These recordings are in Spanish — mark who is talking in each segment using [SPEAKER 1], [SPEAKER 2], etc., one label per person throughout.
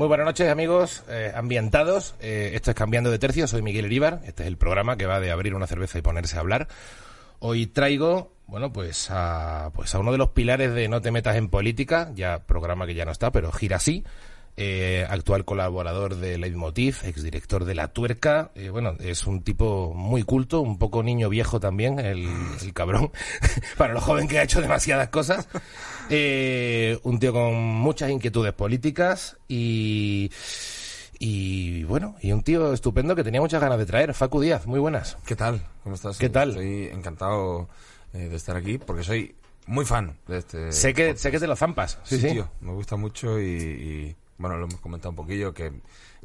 [SPEAKER 1] Muy buenas noches, amigos eh, ambientados. Eh, esto es Cambiando de Tercio. Soy Miguel Iríbar. Este es el programa que va de abrir una cerveza y ponerse a hablar. Hoy traigo, bueno, pues a, pues a uno de los pilares de No te metas en política, ya programa que ya no está, pero gira así. Eh, actual colaborador de Leitmotiv, exdirector de La Tuerca. Eh, bueno, es un tipo muy culto, un poco niño viejo también, el, el cabrón, para lo joven que ha hecho demasiadas cosas. Eh, un tío con muchas inquietudes políticas y, y bueno, y un tío estupendo que tenía muchas ganas de traer. Facu Díaz, muy buenas.
[SPEAKER 2] ¿Qué tal? ¿Cómo estás?
[SPEAKER 1] ¿Qué tal?
[SPEAKER 2] Estoy encantado eh, de estar aquí porque soy muy fan de este.
[SPEAKER 1] Sé que,
[SPEAKER 2] podcast.
[SPEAKER 1] sé que te lo zampas. Sí, sí.
[SPEAKER 2] tío, me gusta mucho y, y, bueno, lo hemos comentado un poquillo que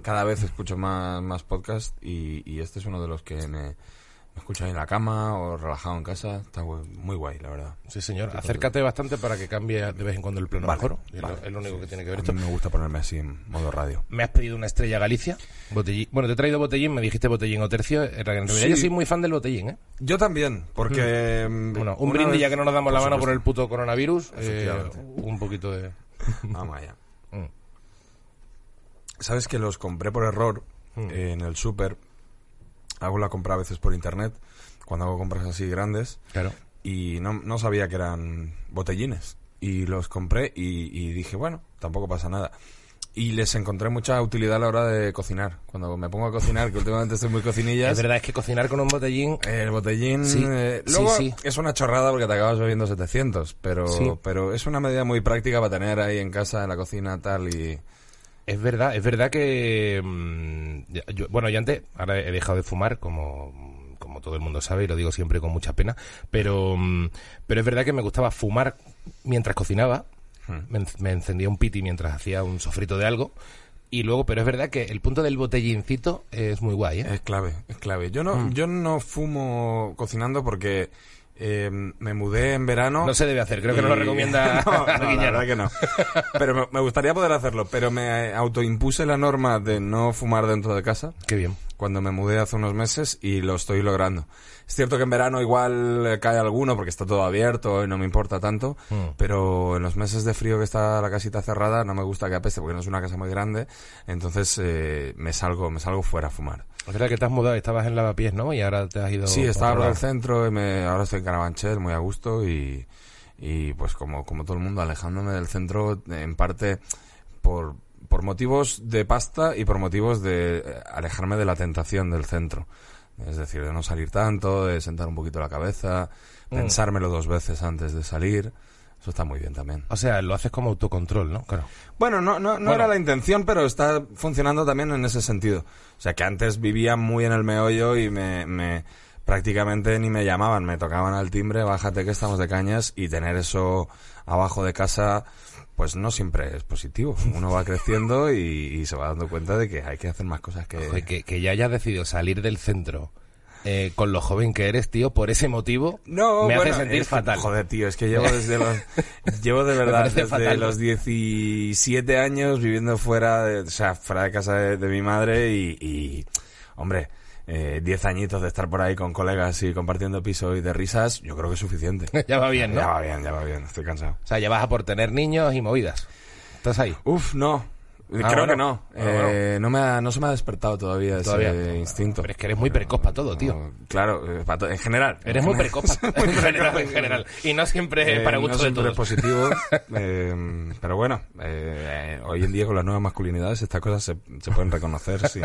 [SPEAKER 2] cada vez escucho más, más podcasts y, y este es uno de los que me, ahí en la cama o relajado en casa. Está muy guay, la verdad.
[SPEAKER 1] Sí, señor. Acércate bastante para que cambie de vez en cuando el plano
[SPEAKER 2] Vale,
[SPEAKER 1] mejor. Es,
[SPEAKER 2] vale.
[SPEAKER 1] lo, es lo único que tiene que ver
[SPEAKER 2] A
[SPEAKER 1] esto.
[SPEAKER 2] mí me gusta ponerme así en modo radio.
[SPEAKER 1] Me has pedido una estrella Galicia. Botellín. Bueno, te he traído botellín, me dijiste botellín o tercio. En realidad
[SPEAKER 2] Sí.
[SPEAKER 1] yo soy muy fan del botellín, ¿eh?
[SPEAKER 2] Yo también, porque... mm,
[SPEAKER 1] Bueno, un brindis
[SPEAKER 2] vez-
[SPEAKER 1] ya que no nos damos la mano por el puto coronavirus. eh, un poquito de...
[SPEAKER 2] Vamos allá.
[SPEAKER 1] Mm.
[SPEAKER 2] Sabes que los compré por error
[SPEAKER 1] Mm.
[SPEAKER 2] eh, en el súper. Hago la compra a veces por internet, cuando hago compras así grandes,
[SPEAKER 1] Claro.
[SPEAKER 2] y no, no sabía que eran botellines. Y los compré y, y dije, bueno, tampoco pasa nada. Y les encontré mucha utilidad a la hora de cocinar. Cuando me pongo a cocinar, que últimamente estoy muy cocinillas,
[SPEAKER 1] Es verdad, es que cocinar con un botellín...
[SPEAKER 2] el botellín...
[SPEAKER 1] Sí,
[SPEAKER 2] eh,
[SPEAKER 1] sí,
[SPEAKER 2] luego
[SPEAKER 1] sí.
[SPEAKER 2] es una chorrada porque te acabas bebiendo 700, pero, pero es una medida muy práctica para tener ahí en casa, en la cocina, tal, y...
[SPEAKER 1] Es verdad, es verdad que... mm, yo- bueno, yo antes, ahora he dejado de fumar, como, como todo el mundo sabe, y lo digo siempre con mucha pena, pero, mm, pero es verdad que me gustaba fumar mientras cocinaba,
[SPEAKER 2] Hmm.
[SPEAKER 1] me, en- me encendía un piti mientras hacía un sofrito de algo, y luego, pero es verdad que el punto del botellincito es muy guay, ¿eh?
[SPEAKER 2] Es clave, es clave. Yo no,
[SPEAKER 1] Mm.
[SPEAKER 2] yo no fumo cocinando porque eh, me mudé en verano.
[SPEAKER 1] No se debe hacer, creo que no lo recomienda
[SPEAKER 2] no, no, la verdad que no. Pero me, me gustaría poder hacerlo, pero me autoimpuse la norma de no fumar dentro de casa
[SPEAKER 1] Qué bien.
[SPEAKER 2] cuando me mudé hace unos meses y lo estoy logrando. Es cierto que en verano igual eh, cae alguno porque está todo abierto y no me importa tanto,
[SPEAKER 1] Mm.
[SPEAKER 2] pero en los meses de frío que está la casita cerrada no me gusta que apeste porque no es una casa muy grande, entonces eh, me salgo me salgo fuera a fumar.
[SPEAKER 1] Es verdad que te has mudado, estabas en Lavapiés, ¿no? Y ahora te has ido...
[SPEAKER 2] Sí, estaba por el centro y me, ahora estoy en Carabanchel muy a gusto y, y pues como, como todo el mundo alejándome del centro en parte por, por motivos de pasta y por motivos de eh, alejarme de la tentación del centro. Es decir, de no salir tanto, de sentar un poquito la cabeza,
[SPEAKER 1] Mm.
[SPEAKER 2] pensármelo dos veces antes de salir. Eso está muy bien también.
[SPEAKER 1] O sea, lo haces como autocontrol, ¿no? Claro.
[SPEAKER 2] Bueno, no, no, no
[SPEAKER 1] Bueno.
[SPEAKER 2] era la intención, pero está funcionando también en ese sentido. O sea, que antes vivía muy en el meollo y me, me prácticamente ni me llamaban, me tocaban al timbre, bájate que estamos de cañas y tener eso abajo de casa, pues no siempre es positivo. Uno va creciendo y, y se va dando cuenta de que hay que hacer más cosas que...
[SPEAKER 1] Que, que ya hayas decidido salir del centro eh, con lo joven que eres, tío, por ese motivo,
[SPEAKER 2] No,
[SPEAKER 1] me
[SPEAKER 2] bueno,
[SPEAKER 1] hace sentir
[SPEAKER 2] es
[SPEAKER 1] fatal.
[SPEAKER 2] Joder, tío, es que llevo desde los... llevo de verdad desde
[SPEAKER 1] fatal.
[SPEAKER 2] los 17 años viviendo fuera de, o sea, fuera de casa de, de mi madre y, y, hombre, eh, 10 añitos de estar por ahí con colegas y compartiendo piso y de risas, yo creo que es suficiente.
[SPEAKER 1] ya va bien, ¿no?
[SPEAKER 2] Ya va bien, ya va bien, estoy cansado.
[SPEAKER 1] O sea, ya vas a por tener niños y movidas. ¿Estás ahí?
[SPEAKER 2] Uf, no. Creo
[SPEAKER 1] Ah, bueno.
[SPEAKER 2] que no.
[SPEAKER 1] Ah, bueno.
[SPEAKER 2] Eh, no, me ha- no se me ha despertado todavía,
[SPEAKER 1] Todavía.
[SPEAKER 2] ese instinto.
[SPEAKER 1] Pero es que eres muy precoz para todo, tío.
[SPEAKER 2] No, claro, eh, para to- en general.
[SPEAKER 1] Eres muy precoz en general, en general. Y no siempre
[SPEAKER 2] Eh,
[SPEAKER 1] para
[SPEAKER 2] no
[SPEAKER 1] gusto de
[SPEAKER 2] siempre
[SPEAKER 1] todos.
[SPEAKER 2] es positivo, eh, pero bueno, eh, hoy en día con las nuevas masculinidades estas cosas se, se pueden reconocer sin,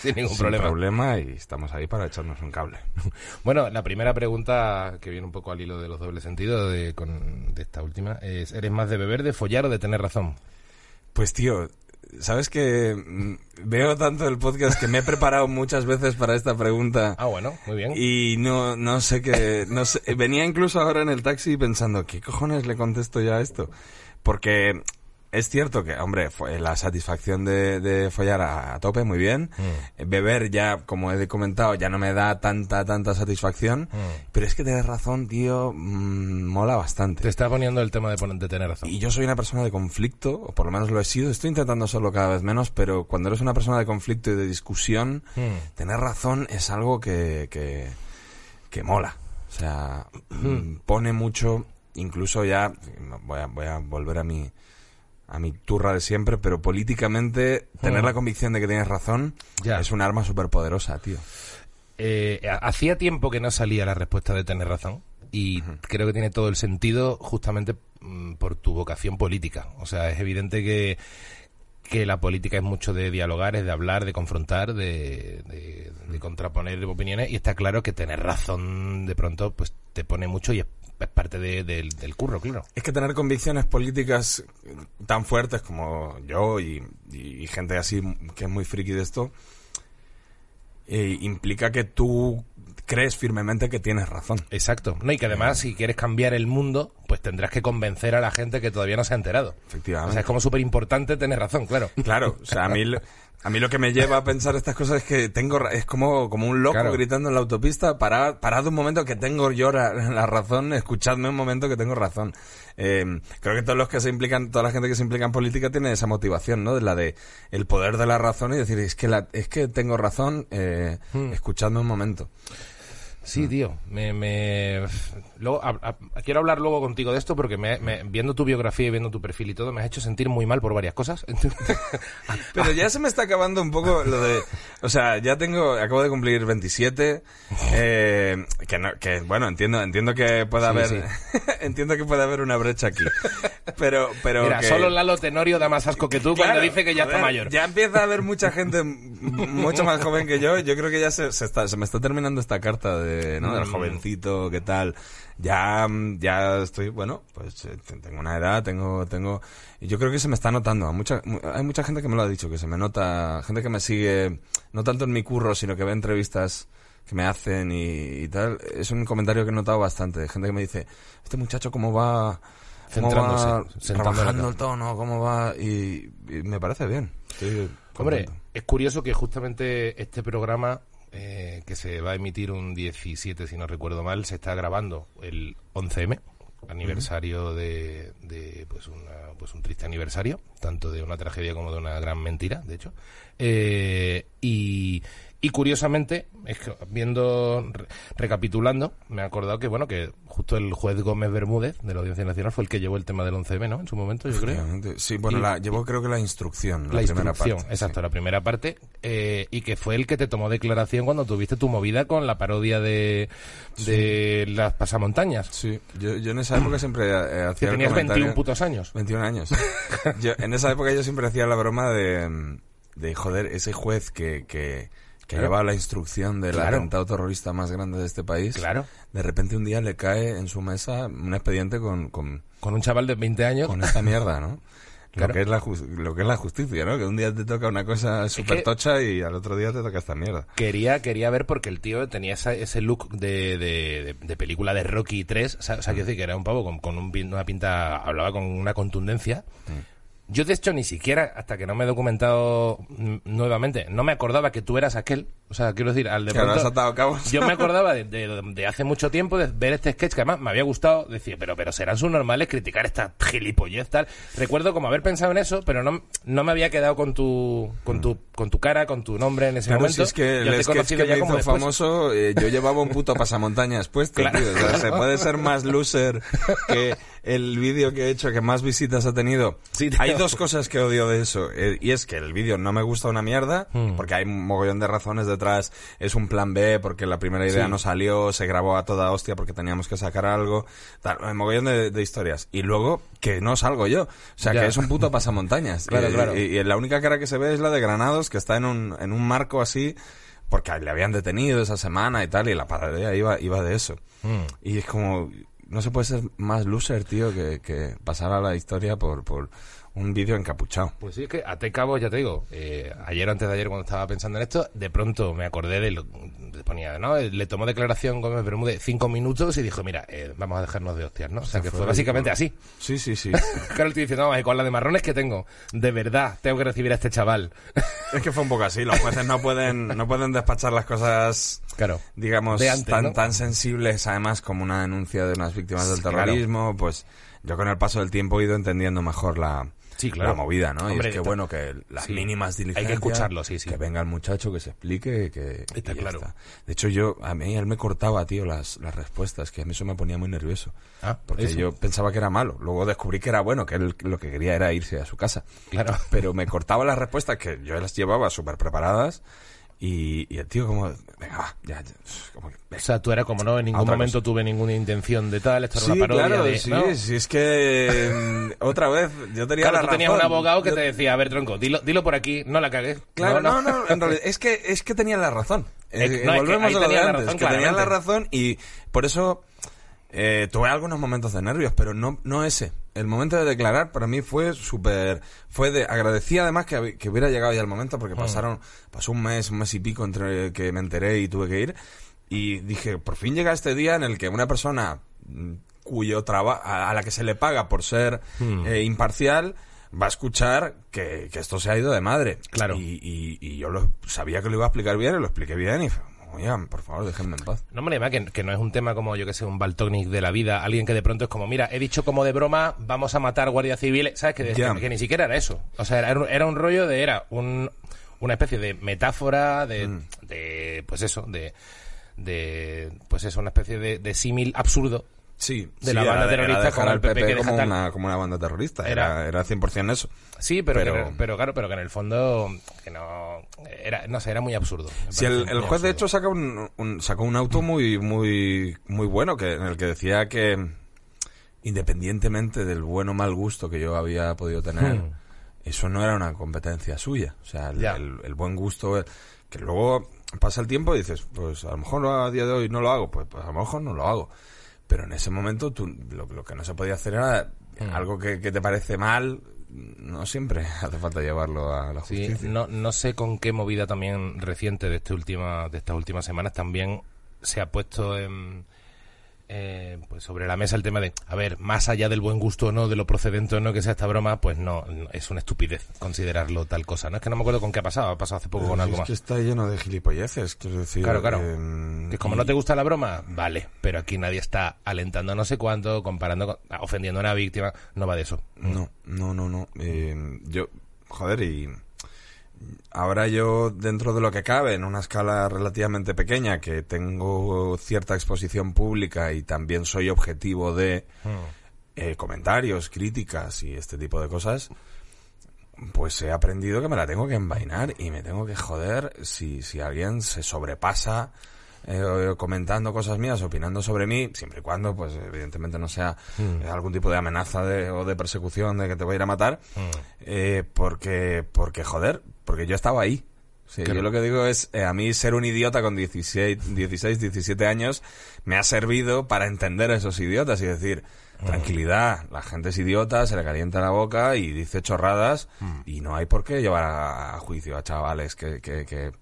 [SPEAKER 1] Sin ningún
[SPEAKER 2] sin
[SPEAKER 1] problema.
[SPEAKER 2] problema y estamos ahí para echarnos un cable.
[SPEAKER 1] Bueno, la primera pregunta que viene un poco al hilo de los dobles sentidos de, con, de esta última es, ¿eres más de beber, de follar o de tener razón?
[SPEAKER 2] Pues tío, sabes que mm, veo tanto el podcast que me he preparado muchas veces para esta pregunta.
[SPEAKER 1] Ah, bueno, muy bien.
[SPEAKER 2] Y no, no sé qué, no sé, venía incluso ahora en el taxi pensando, ¿qué cojones le contesto ya a esto? Porque es cierto que, hombre, fue la satisfacción de, de follar a, a tope, muy bien.
[SPEAKER 1] Mm.
[SPEAKER 2] Beber ya, como he comentado, ya no me da tanta, tanta satisfacción.
[SPEAKER 1] Mm.
[SPEAKER 2] Pero es que tienes razón, tío, mm, mola bastante.
[SPEAKER 1] Te está poniendo el tema de, de tener razón.
[SPEAKER 2] Y yo soy una persona de conflicto, o por lo menos lo he sido. Estoy intentando serlo cada vez menos, pero cuando eres una persona de conflicto y de discusión,
[SPEAKER 1] Mm.
[SPEAKER 2] tener razón es algo que, que, que mola. O sea, pone mucho, incluso ya, voy a, voy a volver a mi, a mi turra de siempre, pero políticamente tener
[SPEAKER 1] Mm.
[SPEAKER 2] la convicción de que tienes razón
[SPEAKER 1] Ya.
[SPEAKER 2] es un arma súper poderosa, tío.
[SPEAKER 1] Eh, ha- hacía tiempo que no salía la respuesta de tener razón y creo que tiene todo el sentido justamente mm, por tu vocación política. O sea, es evidente que, que la política es mucho de dialogar, es de hablar, de confrontar, de, de- de contraponer opiniones y está claro que tener razón de pronto pues te pone mucho y es, es parte de- del, del curro, claro.
[SPEAKER 2] Es que tener convicciones políticas tan fuertes como yo y, y gente así que es muy friki de esto, eh, implica que tú crees firmemente que tienes razón.
[SPEAKER 1] Exacto. No, y que además si quieres cambiar el mundo, pues tendrás que convencer a la gente que todavía no se ha enterado. O
[SPEAKER 2] Efectivamente.
[SPEAKER 1] sea, es como súper importante tener razón, claro.
[SPEAKER 2] Claro, o sea, a mí, a mí lo que me lleva a pensar estas cosas es que tengo, es como, como un loco
[SPEAKER 1] Claro.
[SPEAKER 2] gritando en la autopista, parad, parad un momento que tengo yo la, la razón, escuchadme un momento que tengo razón. Eh, creo que todos los que se implican, toda la gente que se implica en política tiene esa motivación, ¿no? De la de el poder de la razón y decir, es que la, es que tengo razón, eh,
[SPEAKER 1] Hmm.
[SPEAKER 2] escuchadme un momento.
[SPEAKER 1] Sí, tío. Me, me... Luego, a- a- quiero hablar luego contigo de esto porque me, me- viendo tu biografía y viendo tu perfil y todo me has hecho sentir muy mal por varias cosas.
[SPEAKER 2] Pero ya se me está acabando un poco lo de... O sea, ya tengo... Acabo de cumplir 27. eh, que, no, que, bueno, entiendo entiendo que puede
[SPEAKER 1] Sí,
[SPEAKER 2] haber...
[SPEAKER 1] sí.
[SPEAKER 2] entiendo que puede haber una brecha aquí. Pero... pero
[SPEAKER 1] Mira,
[SPEAKER 2] que-
[SPEAKER 1] solo Lalo Tenorio da más asco que tú cuando dice que ya está mayor.
[SPEAKER 2] Ya empieza a haber mucha gente mucho más joven que yo. Yo creo que ya se, se, está, se me está terminando esta carta de, ¿no? del
[SPEAKER 1] Mm.
[SPEAKER 2] jovencito, qué tal. Ya, mm, ya estoy, bueno, pues eh, te- tengo una edad, tengo, tengo, y yo creo que se me está notando. Mucha, hay mucha gente que me lo ha dicho, que se me nota, gente que me sigue, no tanto en mi curro, sino que ve entrevistas que me hacen y, y tal. Es un comentario que he notado bastante. Gente que me dice, este muchacho cómo va, cómo va trabajando el tono, cómo va, y, y me parece bien.
[SPEAKER 1] Hombre, es curioso que justamente este programa, eh, que se va a emitir un 17, si no recuerdo mal, se está grabando el 11M, aniversario de, de, pues, una, pues un triste aniversario, tanto de una tragedia como de una gran mentira, de hecho. Eh, y, y curiosamente, es que viendo, re- recapitulando, me he acordado que, bueno, que justo el juez Gómez Bermúdez de la Audiencia Nacional fue el que llevó el tema del 11M, ¿no? En su momento, yo creo.
[SPEAKER 2] Sí, bueno,
[SPEAKER 1] Y-
[SPEAKER 2] la, llevó creo que la instrucción, la,
[SPEAKER 1] La,
[SPEAKER 2] primera
[SPEAKER 1] instrucción,
[SPEAKER 2] parte.
[SPEAKER 1] exacto, la primera parte, eh, y que fue el que te tomó declaración cuando tuviste tu movida con la parodia de, de las pasamontañas.
[SPEAKER 2] Sí, yo, yo en esa época siempre eh, hacía
[SPEAKER 1] Que
[SPEAKER 2] el
[SPEAKER 1] tenías
[SPEAKER 2] comentario-
[SPEAKER 1] 21 putos años.
[SPEAKER 2] 21 años. Yo, en esa época yo siempre hacía la broma de, de joder, ese juez que, que, que
[SPEAKER 1] Claro.
[SPEAKER 2] lleva la instrucción del
[SPEAKER 1] Claro.
[SPEAKER 2] atentado terrorista más grande de este país.
[SPEAKER 1] Claro.
[SPEAKER 2] De repente un día le cae en su mesa un expediente con, con,
[SPEAKER 1] Con un chaval de 20 años.
[SPEAKER 2] con esta mierda, ¿no?
[SPEAKER 1] Claro.
[SPEAKER 2] Lo, que es la lo que es la justicia, ¿no? Que un día te toca una cosa súper
[SPEAKER 1] que-
[SPEAKER 2] tocha y al otro día te toca esta mierda.
[SPEAKER 1] Quería, quería ver porque el tío tenía esa- ese look de, de, de- de película de Rocky 3. O sea, quiero decir que era un pavo con, con un una pinta, hablaba con una contundencia. Yo, de hecho, ni siquiera, hasta que no me he documentado nuevamente, no me acordaba que tú eras aquel. O sea, quiero decir, al de pronto-
[SPEAKER 2] has atado cabos.
[SPEAKER 1] Yo me acordaba de, de- de hace mucho tiempo de ver este sketch que además me había gustado. Decía, pero, pero serán sus normales criticar esta gilipollez tal. Recuerdo como haber pensado en eso, pero no, no me había quedado con tu, con tu, con tu cara, con tu nombre en ese
[SPEAKER 2] Claro,
[SPEAKER 1] momento.
[SPEAKER 2] si es que
[SPEAKER 1] Yo
[SPEAKER 2] el sketch
[SPEAKER 1] conocido
[SPEAKER 2] que
[SPEAKER 1] ya
[SPEAKER 2] me hizo famoso, eh, yo llevaba un puto pasamontañas puesto,
[SPEAKER 1] Claro.
[SPEAKER 2] tío. O sea, se puede ser más loser que el vídeo que he hecho que más visitas ha tenido.
[SPEAKER 1] Sí,
[SPEAKER 2] hay dos cosas que odio de eso. eh, y es que el vídeo no me gusta una mierda,
[SPEAKER 1] Hmm.
[SPEAKER 2] porque hay un mogollón de razones detrás. Es un plan B, porque la primera idea
[SPEAKER 1] Sí.
[SPEAKER 2] no salió, se grabó a toda hostia porque teníamos que sacar algo. Tal, un mogollón de, de historias. Y luego, que no salgo yo. O sea,
[SPEAKER 1] Ya.
[SPEAKER 2] que es un puto pasamontañas.
[SPEAKER 1] Claro,
[SPEAKER 2] y,
[SPEAKER 1] claro.
[SPEAKER 2] Y, y la única cara que se ve es la de Granados, que está en un, en un marco así, porque le habían detenido esa semana y tal, y la parodia iba, iba de eso.
[SPEAKER 1] Mm.
[SPEAKER 2] Y es como, no se puede ser más loser, tío, que, que pasar a la historia por, por un vídeo encapuchado.
[SPEAKER 1] Pues sí, es que até cabo, ya te digo, eh, ayer o antes de ayer cuando estaba pensando en esto, de pronto me acordé de lo le ponía, ¿no? Le tomó declaración Gómez Bermúdez cinco minutos y dijo, mira, eh, vamos a dejarnos de hostias, ¿no? O sea, que fue básicamente así.
[SPEAKER 2] Sí, sí, sí.
[SPEAKER 1] Claro, estoy diciendo, vamos, y con la de marrones que tengo, de verdad, tengo que recibir a este chaval.
[SPEAKER 2] es que fue un poco así. Los jueces no pueden, no pueden despachar las cosas,
[SPEAKER 1] Claro.
[SPEAKER 2] digamos,
[SPEAKER 1] antes,
[SPEAKER 2] tan,
[SPEAKER 1] ¿no?
[SPEAKER 2] tan sensibles, además, como una denuncia de unas víctimas del
[SPEAKER 1] Claro.
[SPEAKER 2] terrorismo. Pues yo con el paso del tiempo he ido entendiendo mejor la,
[SPEAKER 1] Sí, claro.
[SPEAKER 2] la movida, ¿no?
[SPEAKER 1] Hombre,
[SPEAKER 2] y es que bueno, que las
[SPEAKER 1] sí.
[SPEAKER 2] mínimas
[SPEAKER 1] Hay que
[SPEAKER 2] diligencias...
[SPEAKER 1] escucharlo, sí, sí.
[SPEAKER 2] Que venga el muchacho, que se explique, que...
[SPEAKER 1] Está claro.
[SPEAKER 2] está. De hecho, yo, a mí él me cortaba, tío, las, las respuestas, que a mí eso me ponía muy nervioso.
[SPEAKER 1] Ah,
[SPEAKER 2] Porque
[SPEAKER 1] eso.
[SPEAKER 2] yo pensaba que era malo. Luego descubrí que era bueno, que él lo que quería era irse a su casa.
[SPEAKER 1] Claro.
[SPEAKER 2] Pero me cortaba las respuestas que yo las llevaba súper preparadas. Y, y el tío como, venga, va, ya, ya, como que,
[SPEAKER 1] O sea, tú eras como no, en ningún momento
[SPEAKER 2] cosa.
[SPEAKER 1] tuve ninguna intención de tal, esto era
[SPEAKER 2] Sí,
[SPEAKER 1] una parodia
[SPEAKER 2] claro,
[SPEAKER 1] de...
[SPEAKER 2] sí,
[SPEAKER 1] ¿no?
[SPEAKER 2] sí, es que mm, otra vez yo tenía
[SPEAKER 1] Claro,
[SPEAKER 2] la
[SPEAKER 1] tú tenías un
[SPEAKER 2] razón.
[SPEAKER 1] abogado que
[SPEAKER 2] Yo-
[SPEAKER 1] te decía, a ver, tronco, dilo, dilo por aquí, no la cagues.
[SPEAKER 2] Claro, no, no, en realidad, es que, es que tenía la razón.
[SPEAKER 1] Es-
[SPEAKER 2] Eh,
[SPEAKER 1] no, es que
[SPEAKER 2] volvemos a lo de antes,
[SPEAKER 1] razón,
[SPEAKER 2] que tenía la razón y por eso eh, tuve algunos momentos de nervios, pero no, no ese. El momento de declarar para mí fue súper, fue de, agradecí además que, que hubiera llegado ya el momento porque pasaron, pasó un mes, un mes y pico entre que me enteré y tuve que ir y dije, por fin llega este día en el que una persona mm, cuyo trabajo, a, la que se le paga por ser eh, imparcial, va a escuchar que, que esto se ha ido de madre.
[SPEAKER 1] Claro.
[SPEAKER 2] Y, y- y yo lo, sabía que lo iba a explicar bien y lo expliqué bien y fue, oigan, por favor, déjenme en paz.
[SPEAKER 1] No, hombre, además que, que no es un tema como, yo que sé, un Baltonic de la vida, alguien que de pronto es como, mira, he dicho como de broma, vamos a matar guardias civiles, ¿sabes? Que, ni siquiera era eso. O sea, era, un- era un rollo de, era un, una especie de metáfora, de,
[SPEAKER 2] Mm.
[SPEAKER 1] de pues eso, de, de, pues eso, una especie de, de símil absurdo.
[SPEAKER 2] Sí,
[SPEAKER 1] De la banda terrorista el PP
[SPEAKER 2] PP como una, como una banda terrorista.
[SPEAKER 1] Era-
[SPEAKER 2] Era, era 100% eso.
[SPEAKER 1] Sí, pero,
[SPEAKER 2] Pero-
[SPEAKER 1] que- pero claro, pero que en el fondo, que no, era, no sé, era muy absurdo.
[SPEAKER 2] Si el, el juez de hecho saca un, un- sacó un auto muy muy muy bueno que en el que decía que independientemente del buen o mal gusto que yo había podido tener,
[SPEAKER 1] Hmm.
[SPEAKER 2] eso no era una competencia suya. O sea, el, el- el buen gusto, el- que luego pasa el tiempo y dices, pues a lo mejor a día de hoy no lo hago, pues, pues a lo mejor no lo hago. Pero en ese momento tú, lo, lo que no se podía hacer era
[SPEAKER 1] Hmm.
[SPEAKER 2] algo que, que te parece mal, no siempre hace falta llevarlo a la
[SPEAKER 1] Sí,
[SPEAKER 2] justicia.
[SPEAKER 1] no, no sé con qué movida también reciente de este última, de estas últimas semanas también se ha puesto en, eh, pues sobre la mesa el tema de, a ver, más allá del buen gusto o no, de lo procedente o no que sea esta broma, pues no, no, es una estupidez considerarlo tal cosa. No es que no me acuerdo con qué ha pasado, ha pasado hace poco con
[SPEAKER 2] Pero
[SPEAKER 1] algo
[SPEAKER 2] es
[SPEAKER 1] más.
[SPEAKER 2] que está lleno de gilipolleces, quiero decir.
[SPEAKER 1] Claro, claro.
[SPEAKER 2] em,
[SPEAKER 1] Que como no te gusta la broma, vale, pero aquí nadie está alentando no sé cuánto, comparando, con- ofendiendo a una víctima, no va de eso.
[SPEAKER 2] No, no, no, no. Eh, yo, joder, y ahora yo, dentro de lo que cabe, en una escala relativamente pequeña, que tengo cierta exposición pública y también soy objetivo de eh, comentarios, críticas y este tipo de cosas, pues he aprendido que me la tengo que envainar y me tengo que joder si, si alguien se sobrepasa eh, comentando cosas mías, opinando sobre mí, siempre y cuando, pues evidentemente no sea eh, algún tipo de amenaza de, o de persecución de que te voy a ir a matar, eh, porque, porque joder, porque yo estaba ahí. Sí,
[SPEAKER 1] Claro.
[SPEAKER 2] Yo lo que digo es, eh, a mí ser un idiota con 16, 16, 17 años me ha servido para entender a esos idiotas y decir, tranquilidad, la gente es idiota, se le calienta la boca y dice chorradas y no hay por qué llevar a, a juicio a chavales que, que, que-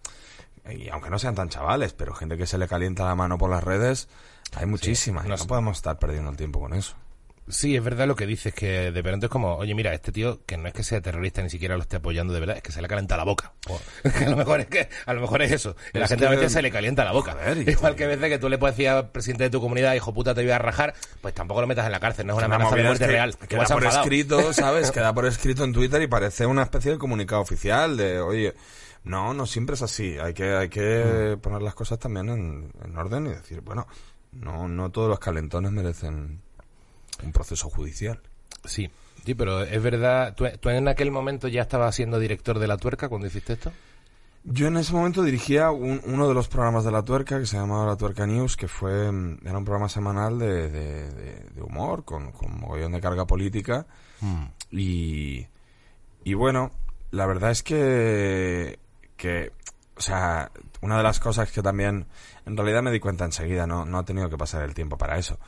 [SPEAKER 2] y aunque no sean tan chavales, pero gente que se le calienta la mano por las redes, hay muchísimas
[SPEAKER 1] no
[SPEAKER 2] podemos estar perdiendo el tiempo con eso.
[SPEAKER 1] Sí, es verdad lo que dices, que de pronto es como, oye, mira, este tío, que no es que sea terrorista ni siquiera lo esté apoyando de verdad, es que se le calienta la boca. A lo mejor es que, a lo mejor es eso. La
[SPEAKER 2] Es
[SPEAKER 1] gente a veces se le calienta la boca.
[SPEAKER 2] Joder,
[SPEAKER 1] Igual que a veces que tú le puedes decir al presidente de tu comunidad, hijo puta, te voy a rajar, pues tampoco lo metas en la cárcel, no es una amenaza de muerte
[SPEAKER 2] es que
[SPEAKER 1] real.
[SPEAKER 2] Queda por
[SPEAKER 1] enfadado.
[SPEAKER 2] escrito, ¿sabes? Queda por escrito en Twitter y parece una especie de comunicado oficial de, oye, no, no siempre es así. Hay que, hay que
[SPEAKER 1] Mm.
[SPEAKER 2] poner las cosas también en, en orden y decir, bueno, no, no todos los calentones merecen un proceso judicial.
[SPEAKER 1] Sí, sí, pero es verdad, ¿tú, tú en aquel momento ya estabas siendo director de La Tuerca cuando hiciste esto?
[SPEAKER 2] Yo en ese momento dirigía un- uno de los programas de La Tuerca que se llamaba La Tuerca News, que fue mm, era un programa semanal de, de- de- de humor con, con mogollón de carga política y, y bueno, la verdad es que, que, o sea, una de las cosas que también, en realidad me di cuenta enseguida, no, no ha tenido que pasar el tiempo para eso.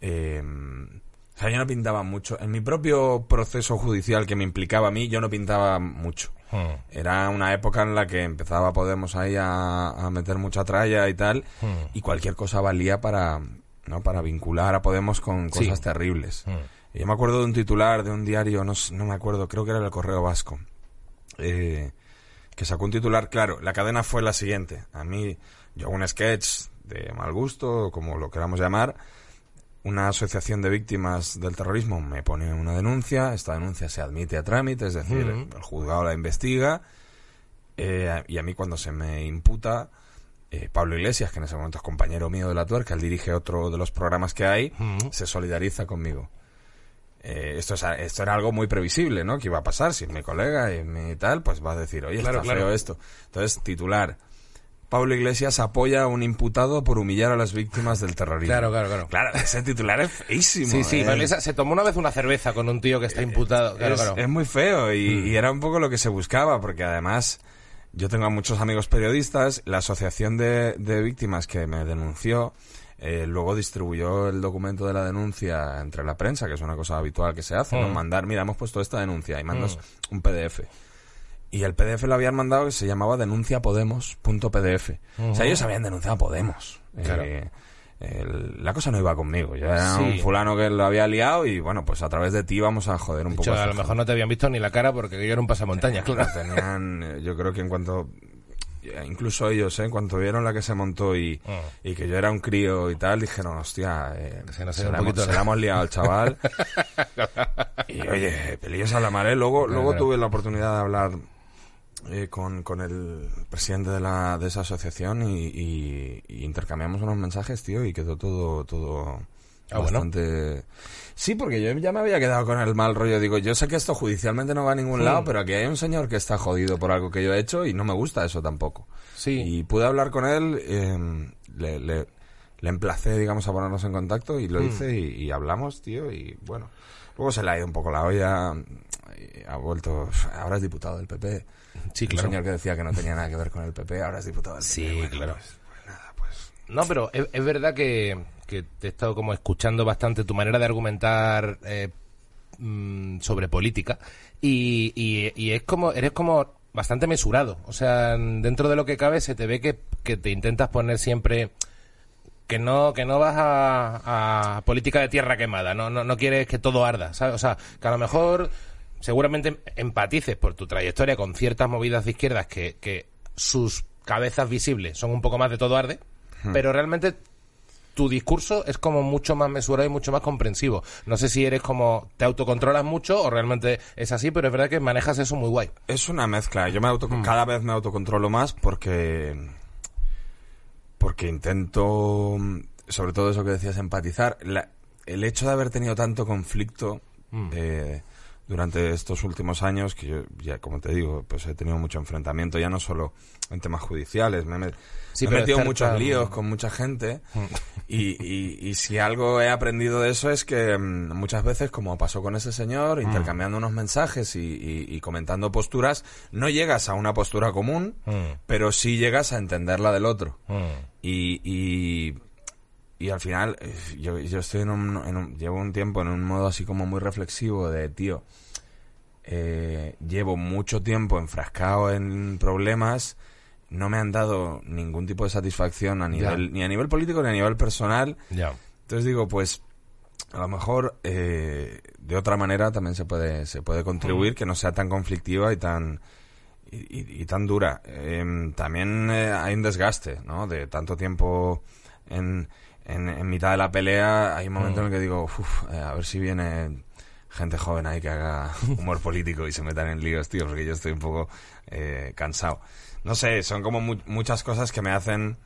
[SPEAKER 2] Eh, o sea, yo no pintaba mucho. En mi propio proceso judicial que me implicaba a mí, yo no pintaba mucho.
[SPEAKER 1] Hmm.
[SPEAKER 2] Era una época en la que empezaba Podemos ahí a, a meter mucha tralla y tal,
[SPEAKER 1] Hmm.
[SPEAKER 2] y cualquier cosa valía para, ¿no? para vincular a Podemos con
[SPEAKER 1] Sí.
[SPEAKER 2] cosas terribles.
[SPEAKER 1] Hmm.
[SPEAKER 2] Y yo me acuerdo de un titular de un diario, no, no me acuerdo, creo que era el Correo Vasco, eh, que sacó un titular, claro, la cadena fue la siguiente. A mí, yo hago un sketch de mal gusto, como lo queramos llamar, una asociación de víctimas del terrorismo me pone una denuncia, esta denuncia se admite a trámite, es decir, el juzgado la investiga, eh, y a mí cuando se me imputa, eh, Pablo Iglesias, que en ese momento es compañero mío de la tuerca, él dirige otro de los programas que hay, se solidariza conmigo. Eh, esto, es, esto era algo muy previsible, ¿no? Que iba a pasar. Si es mi colega y mi tal, pues va a decir, oye,
[SPEAKER 1] Claro,
[SPEAKER 2] está
[SPEAKER 1] claro.
[SPEAKER 2] feo esto. Entonces, titular. Pablo Iglesias apoya a un imputado por humillar a las víctimas del terrorismo.
[SPEAKER 1] Claro, claro, claro.
[SPEAKER 2] Claro, ese titular es feísimo.
[SPEAKER 1] Sí, sí,
[SPEAKER 2] ¿eh?
[SPEAKER 1] Pablo se tomó una vez una cerveza con un tío que está imputado. Claro,
[SPEAKER 2] es,
[SPEAKER 1] claro.
[SPEAKER 2] es muy feo y, y era un poco lo que se buscaba, porque además yo tengo a muchos amigos periodistas, la asociación de, de víctimas que me denunció, eh, luego distribuyó el documento de la denuncia entre la prensa, que es una cosa habitual que se hace, ¿no?
[SPEAKER 1] Mm.
[SPEAKER 2] Mandar, mira, hemos puesto esta denuncia y mandas un PDF. Y el PDF lo habían mandado que se llamaba denunciapodemos.pdf. O sea, ellos habían denunciado a Podemos.
[SPEAKER 1] Claro.
[SPEAKER 2] Eh, el- la cosa no iba conmigo. Yo era
[SPEAKER 1] Sí.
[SPEAKER 2] un fulano que lo había liado y bueno, pues a través de ti vamos a joder un
[SPEAKER 1] De
[SPEAKER 2] poco.
[SPEAKER 1] hecho,
[SPEAKER 2] a
[SPEAKER 1] a lo mejor no te habían visto ni la cara porque yo era un pasamontañas,
[SPEAKER 2] gente.
[SPEAKER 1] claro.
[SPEAKER 2] Tenían, eh, yo creo que en cuanto incluso ellos, ¿eh? en cuanto vieron la que se montó y,
[SPEAKER 1] Ah.
[SPEAKER 2] y que yo era un crío y tal, dijeron, hostia, eh,
[SPEAKER 1] Se nos
[SPEAKER 2] se,
[SPEAKER 1] un
[SPEAKER 2] la hemos,
[SPEAKER 1] poquito
[SPEAKER 2] se
[SPEAKER 1] la-
[SPEAKER 2] hemos liado al chaval. y oye, pelillos a la mar, ¿eh? Luego, luego
[SPEAKER 1] claro.
[SPEAKER 2] tuve la oportunidad de hablar eh, con, con el presidente de, la, de esa asociación y, y- y intercambiamos unos mensajes, tío, y quedó todo, todo
[SPEAKER 1] Ah, bueno.
[SPEAKER 2] bastante... Sí, porque yo ya me había quedado con el mal rollo. Digo, yo sé que esto judicialmente no va a ningún
[SPEAKER 1] Hmm.
[SPEAKER 2] lado, pero aquí hay un señor que está jodido por algo que yo he hecho y no me gusta eso tampoco.
[SPEAKER 1] Sí.
[SPEAKER 2] Y pude hablar con él, eh, le, le, le emplacé, digamos, a ponernos en contacto y lo
[SPEAKER 1] Hmm.
[SPEAKER 2] hice y, y hablamos, tío, y bueno. Luego se le ha ido un poco la olla, y ha vuelto, ahora es diputado del PP.
[SPEAKER 1] Sí,
[SPEAKER 2] Un
[SPEAKER 1] claro.
[SPEAKER 2] señor que decía que no tenía nada que ver con el PP, ahora es diputado del
[SPEAKER 1] Sí.
[SPEAKER 2] Bueno,
[SPEAKER 1] claro.
[SPEAKER 2] pues, pues nada, pues...
[SPEAKER 1] No, pero es, es verdad que, que te he estado como escuchando bastante tu manera de argumentar eh, mm, sobre política y, y- y es como eres como bastante mesurado. O sea, dentro de lo que cabe se te ve que, que te intentas poner siempre que no que no vas a, a política de tierra quemada, no, no no quieres que todo arda, ¿sabes? O sea, que a lo mejor seguramente empatices por tu trayectoria con ciertas movidas de izquierdas que, que sus cabezas visibles son un poco más de todo arde, pero realmente tu discurso es como mucho más mesurado y mucho más comprensivo. No sé si eres como te autocontrolas mucho o realmente es así, pero es verdad que manejas eso muy guay.
[SPEAKER 2] Es una mezcla. Yo me auto,
[SPEAKER 1] Hmm.
[SPEAKER 2] cada vez me autocontrolo más porque porque intento, sobre todo eso que decías, empatizar. La- el hecho de haber tenido tanto conflicto
[SPEAKER 1] Hmm.
[SPEAKER 2] eh, durante estos últimos años, que yo ya, como te digo, pues he tenido mucho enfrentamiento, ya no solo en temas judiciales, me, he
[SPEAKER 1] Sí,
[SPEAKER 2] me he metido en muchos líos con mucha gente y, y, y si algo he aprendido de eso es que mm, muchas veces, como pasó con ese señor, intercambiando unos mensajes y, y- y comentando posturas, no llegas a una postura común,
[SPEAKER 1] Mm.
[SPEAKER 2] pero sí llegas a entender la del otro.
[SPEAKER 1] Mm.
[SPEAKER 2] Y, y, al final, yo, yo estoy en un, en un- Llevo un tiempo en un modo así como muy reflexivo de, tío, eh, llevo mucho tiempo enfrascado en problemas, no me han dado ningún tipo de satisfacción a nivel, ni a nivel político ni a nivel personal.
[SPEAKER 1] Ya.
[SPEAKER 2] Entonces digo, pues a lo mejor eh, de otra manera también se puede se puede contribuir que no sea tan conflictiva y tan y, y- y tan dura. Em, también eh, hay un desgaste, ¿no? De tanto tiempo en, en, en mitad de la pelea, hay un momento en el que digo, "Uf, eh, a ver si viene gente joven ahí que haga humor político y se metan en líos, tío, porque yo estoy un poco eh, cansado. No sé, son como mu- muchas cosas que me hacen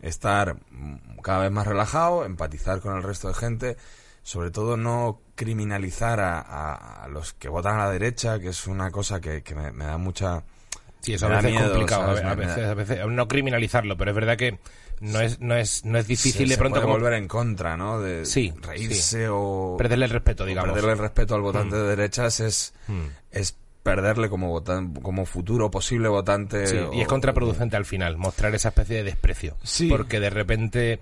[SPEAKER 2] estar mm, cada vez más relajado, empatizar con el resto de gente. sobre todo no criminalizar a, a- a los que votan a la derecha, que es una cosa que, que me, me da mucha...
[SPEAKER 1] Sí, eso a veces es complicado, a
[SPEAKER 2] ¿sabes?
[SPEAKER 1] a veces, a veces, no criminalizarlo, pero es verdad que no es, no es, no es difícil de
[SPEAKER 2] se
[SPEAKER 1] pronto
[SPEAKER 2] puede
[SPEAKER 1] como
[SPEAKER 2] volver en contra, ¿no? De
[SPEAKER 1] Sí,
[SPEAKER 2] reírse o...
[SPEAKER 1] perderle el respeto, digamos.
[SPEAKER 2] perderle el respeto al votante de derechas es,
[SPEAKER 1] Mm.
[SPEAKER 2] es perderle como votan, como futuro posible votante.
[SPEAKER 1] Sí, y es contraproducente al final, mostrar esa especie de desprecio.
[SPEAKER 2] Sí.
[SPEAKER 1] Porque de repente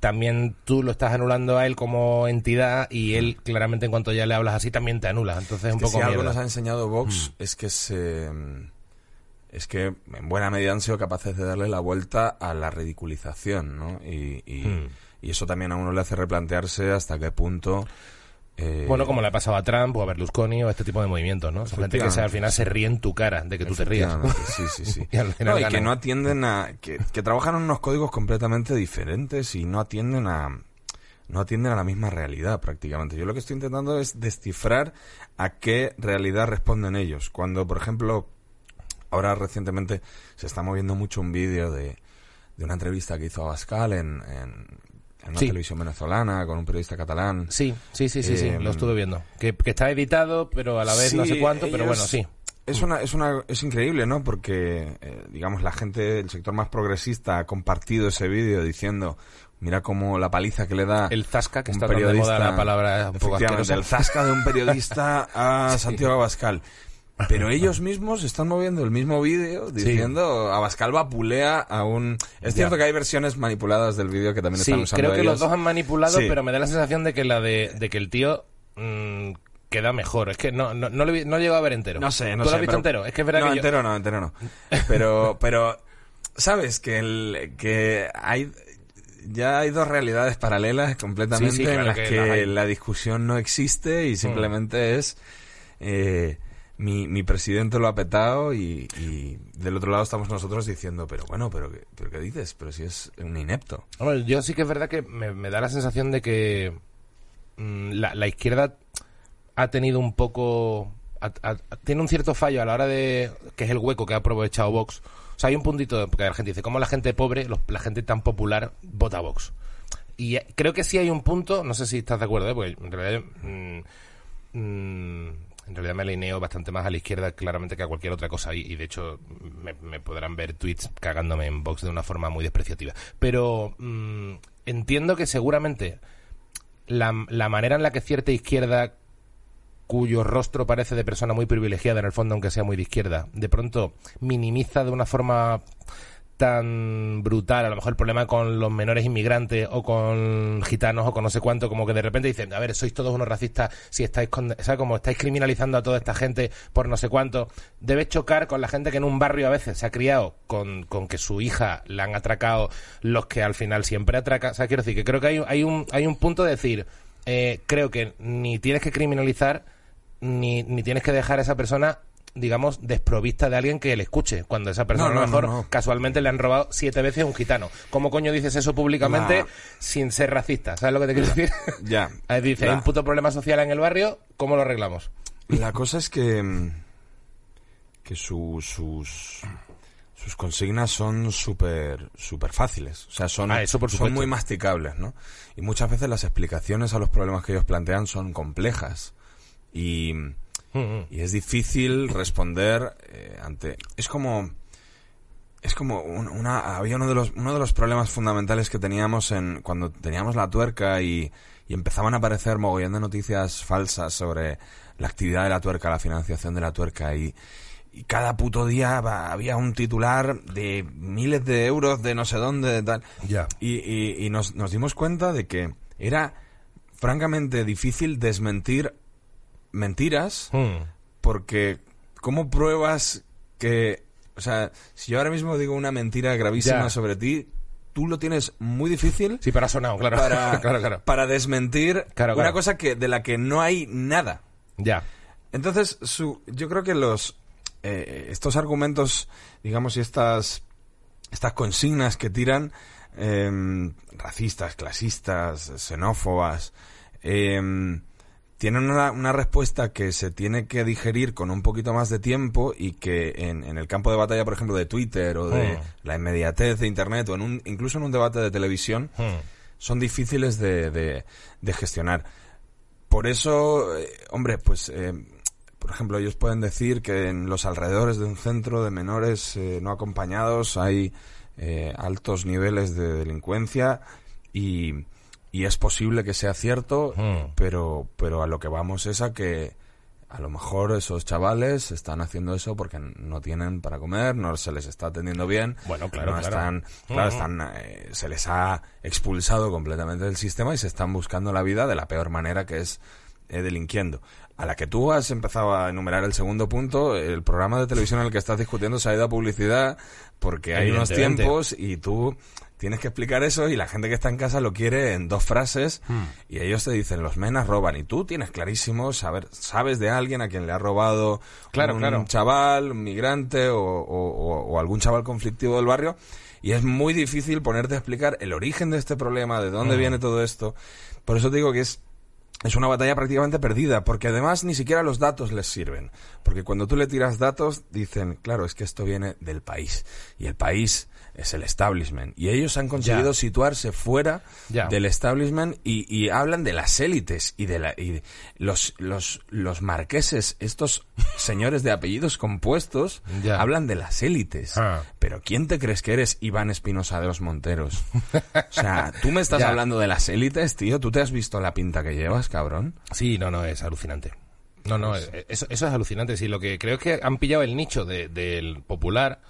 [SPEAKER 1] también tú lo estás anulando a él como entidad y él claramente en cuanto ya le hablas así también te anula. Entonces es un
[SPEAKER 2] que
[SPEAKER 1] poco
[SPEAKER 2] si algo nos ha enseñado Vox
[SPEAKER 1] Mm.
[SPEAKER 2] es que se es que en buena medida han sido capaces de darle la vuelta a la ridiculización, ¿no? Y, y-
[SPEAKER 1] Mm.
[SPEAKER 2] y eso también a uno le hace replantearse hasta qué punto eh,
[SPEAKER 1] Bueno, como le ha pasado a Trump o a Berlusconi o a este tipo de movimientos, ¿no? Son gente que al final se ríe en tu cara de que tú te rías.
[SPEAKER 2] Sí, sí, sí.
[SPEAKER 1] Y al final
[SPEAKER 2] No, y que no atienden a... Que, que trabajan en unos códigos completamente diferentes y no atienden a... No atienden a la misma realidad prácticamente. Yo lo que estoy intentando es descifrar a qué realidad responden ellos. Cuando, por ejemplo, ahora recientemente se está moviendo mucho un vídeo de, de una entrevista que hizo Abascal en, en, en una
[SPEAKER 1] Sí.
[SPEAKER 2] televisión venezolana con un periodista catalán.
[SPEAKER 1] Sí, sí, sí, sí, sí, lo estuve viendo. Que, que está editado, pero a la vez no sé cuánto, pero bueno, sí.
[SPEAKER 2] Es una, es una, es increíble, ¿no? Porque, eh, digamos, la gente, el sector más progresista ha compartido ese vídeo diciendo, mira cómo la paliza que le da
[SPEAKER 1] El zasca, que está tan de moda la palabra un poco
[SPEAKER 2] efectivamente,
[SPEAKER 1] asquerosa.
[SPEAKER 2] el zasca de un periodista a Santiago Abascal. Pero ellos mismos están moviendo el mismo vídeo diciendo Abascal vapulea a un... Es
[SPEAKER 1] Ya.
[SPEAKER 2] cierto que hay versiones manipuladas del vídeo que también
[SPEAKER 1] Sí,
[SPEAKER 2] están usando
[SPEAKER 1] creo que
[SPEAKER 2] ellos.
[SPEAKER 1] los dos han manipulado,
[SPEAKER 2] Sí.
[SPEAKER 1] pero me da la sensación de que la de, de que el tío mm, queda mejor. Es que no, no, no, lo no llego a ver entero.
[SPEAKER 2] No sé, no
[SPEAKER 1] ¿Tú
[SPEAKER 2] sé.
[SPEAKER 1] lo has visto entero? Es que es verdad
[SPEAKER 2] no,
[SPEAKER 1] que yo-
[SPEAKER 2] entero no, entero no. Pero, pero, ¿sabes? Que, el, que hay... Ya hay dos realidades paralelas completamente
[SPEAKER 1] Sí, sí, claro
[SPEAKER 2] en las
[SPEAKER 1] que
[SPEAKER 2] la discusión no existe y simplemente es eh, mi, mi presidente lo ha petado y, y del otro lado estamos nosotros diciendo, pero bueno, pero, qué- pero ¿qué dices? Pero si es un inepto.
[SPEAKER 1] Hombre, yo sí que es verdad que me, da la sensación de que mm, la, izquierda ha tenido un poco... tiene un cierto fallo a la hora de... que es el hueco que ha aprovechado Vox. O sea, hay un puntito, porque la gente dice, ¿cómo la gente pobre, la gente tan popular, vota Vox? Y creo que sí hay un punto, no sé si estás de acuerdo, ¿eh? porque en realidad... mm, mm, en realidad me alineo bastante más a la izquierda claramente que a cualquier otra cosa y, y de hecho me, podrán ver tweets cagándome en Vox de una forma muy despreciativa. Pero mm, entiendo que seguramente la, la manera en la que cierta izquierda cuyo rostro parece de persona muy privilegiada en el fondo, aunque sea muy de izquierda, de pronto minimiza de una forma tan brutal, a lo mejor el problema con los menores inmigrantes o con gitanos o con no sé cuánto, como que de repente dicen, a ver, sois todos unos racistas si estáis, con. Como estáis criminalizando a toda esta gente por no sé cuánto. Debe chocar con la gente que en un barrio a veces se ha criado con, con que su hija la han atracado los que al final siempre atracan. O sea, quiero decir que creo que hay, hay, un, hay un punto de decir, eh, creo que ni tienes que criminalizar ni, ni tienes que dejar a esa persona digamos, desprovista de alguien que le escuche, cuando esa persona
[SPEAKER 2] No,
[SPEAKER 1] a lo mejor
[SPEAKER 2] no,
[SPEAKER 1] casualmente le han robado siete veces a un gitano. ¿Cómo coño dices eso públicamente sin ser racista? ¿Sabes lo que te quiero decir?
[SPEAKER 2] Ya.
[SPEAKER 1] Dice, hay un puto problema social en el barrio, ¿cómo lo arreglamos?
[SPEAKER 2] La cosa es que, mm, que su- sus, sus consignas son súper súper fáciles. O sea, son,
[SPEAKER 1] Ah, eso por
[SPEAKER 2] son muy masticables, ¿no? Y muchas veces las explicaciones a los problemas que ellos plantean son complejas. Y,
[SPEAKER 1] Mm,
[SPEAKER 2] y es difícil responder eh, ante... Es como... Es como un- una, había uno de los uno de los problemas fundamentales que teníamos en cuando teníamos la tuerca y, y empezaban a aparecer mogollón de noticias falsas sobre la actividad de la tuerca, la financiación de la tuerca y, y cada puto día había un titular de miles de euros de no sé dónde de tal
[SPEAKER 1] Ya.
[SPEAKER 2] y, y- y nos, nos dimos cuenta de que era francamente difícil desmentir mentiras
[SPEAKER 1] Mm.
[SPEAKER 2] porque ¿cómo pruebas que... O sea, si yo ahora mismo digo una mentira gravísima
[SPEAKER 1] Ya.
[SPEAKER 2] sobre ti, tú lo tienes muy difícil
[SPEAKER 1] Sí, pero ha sonado, claro.
[SPEAKER 2] para,
[SPEAKER 1] claro, claro.
[SPEAKER 2] para desmentir
[SPEAKER 1] Claro,
[SPEAKER 2] una cosa que de la que no hay nada.
[SPEAKER 1] Ya.
[SPEAKER 2] Entonces, su, yo creo que los eh, estos argumentos, digamos, y estas estas consignas que tiran eh, racistas, clasistas, xenófobas, eh, tienen una, una respuesta que se tiene que digerir con un poquito más de tiempo y que en, en el campo de batalla, por ejemplo, de Twitter o de
[SPEAKER 1] Mm.
[SPEAKER 2] la inmediatez de Internet o en un, incluso en un debate de televisión,
[SPEAKER 1] Mm.
[SPEAKER 2] son difíciles de, de- de gestionar. por eso, eh, hombre, pues, eh, por ejemplo, ellos pueden decir que en los alrededores de un centro de menores eh, no acompañados hay eh, altos niveles de delincuencia y, y es posible que sea cierto,
[SPEAKER 1] Hmm.
[SPEAKER 2] pero, pero a lo que vamos es a que a lo mejor esos chavales están haciendo eso porque no tienen para comer, no se les está atendiendo bien,
[SPEAKER 1] Bueno, claro,
[SPEAKER 2] no
[SPEAKER 1] claro.
[SPEAKER 2] están, claro,
[SPEAKER 1] Ujú.
[SPEAKER 2] están, eh, se les ha expulsado completamente del sistema y se están buscando la vida de la peor manera que es eh, delinquiendo. A la que tú has empezado a enumerar el segundo punto, el programa de televisión en el que estás discutiendo se ha ido a publicidad porque hay unos tiempos y tú tienes que explicar eso y la gente que está en casa lo quiere en dos frases
[SPEAKER 1] Hmm.
[SPEAKER 2] y ellos te dicen los menas roban y tú tienes clarísimo saber sabes de alguien a quien le ha robado
[SPEAKER 1] Claro,
[SPEAKER 2] un
[SPEAKER 1] claro.
[SPEAKER 2] chaval un migrante o, o- o- o algún chaval conflictivo del barrio y es muy difícil ponerte a explicar el origen de este problema de dónde
[SPEAKER 1] Mm.
[SPEAKER 2] viene todo esto por eso te digo que es es una batalla prácticamente perdida, porque además ni siquiera los datos les sirven. Porque cuando tú le tiras datos, dicen, claro, es que esto viene del país. Y el país es el establishment. Y ellos han conseguido
[SPEAKER 1] Ya.
[SPEAKER 2] situarse fuera
[SPEAKER 1] Ya.
[SPEAKER 2] del establishment y, y hablan de las élites y de la, y de- los, los, los marqueses, estos señores de apellidos compuestos,
[SPEAKER 1] Ya.
[SPEAKER 2] hablan de las élites.
[SPEAKER 1] Ah.
[SPEAKER 2] Pero ¿quién te crees que eres Iván Espinosa de los Monteros? O sea, tú me estás hablando de las élites, tío. ¿Tú te has visto la pinta que llevas, cabrón?
[SPEAKER 1] Sí, no, no, es alucinante. No, no, eh, eso, eso es alucinante. Sí, lo que creo es que han pillado el nicho de- del popular,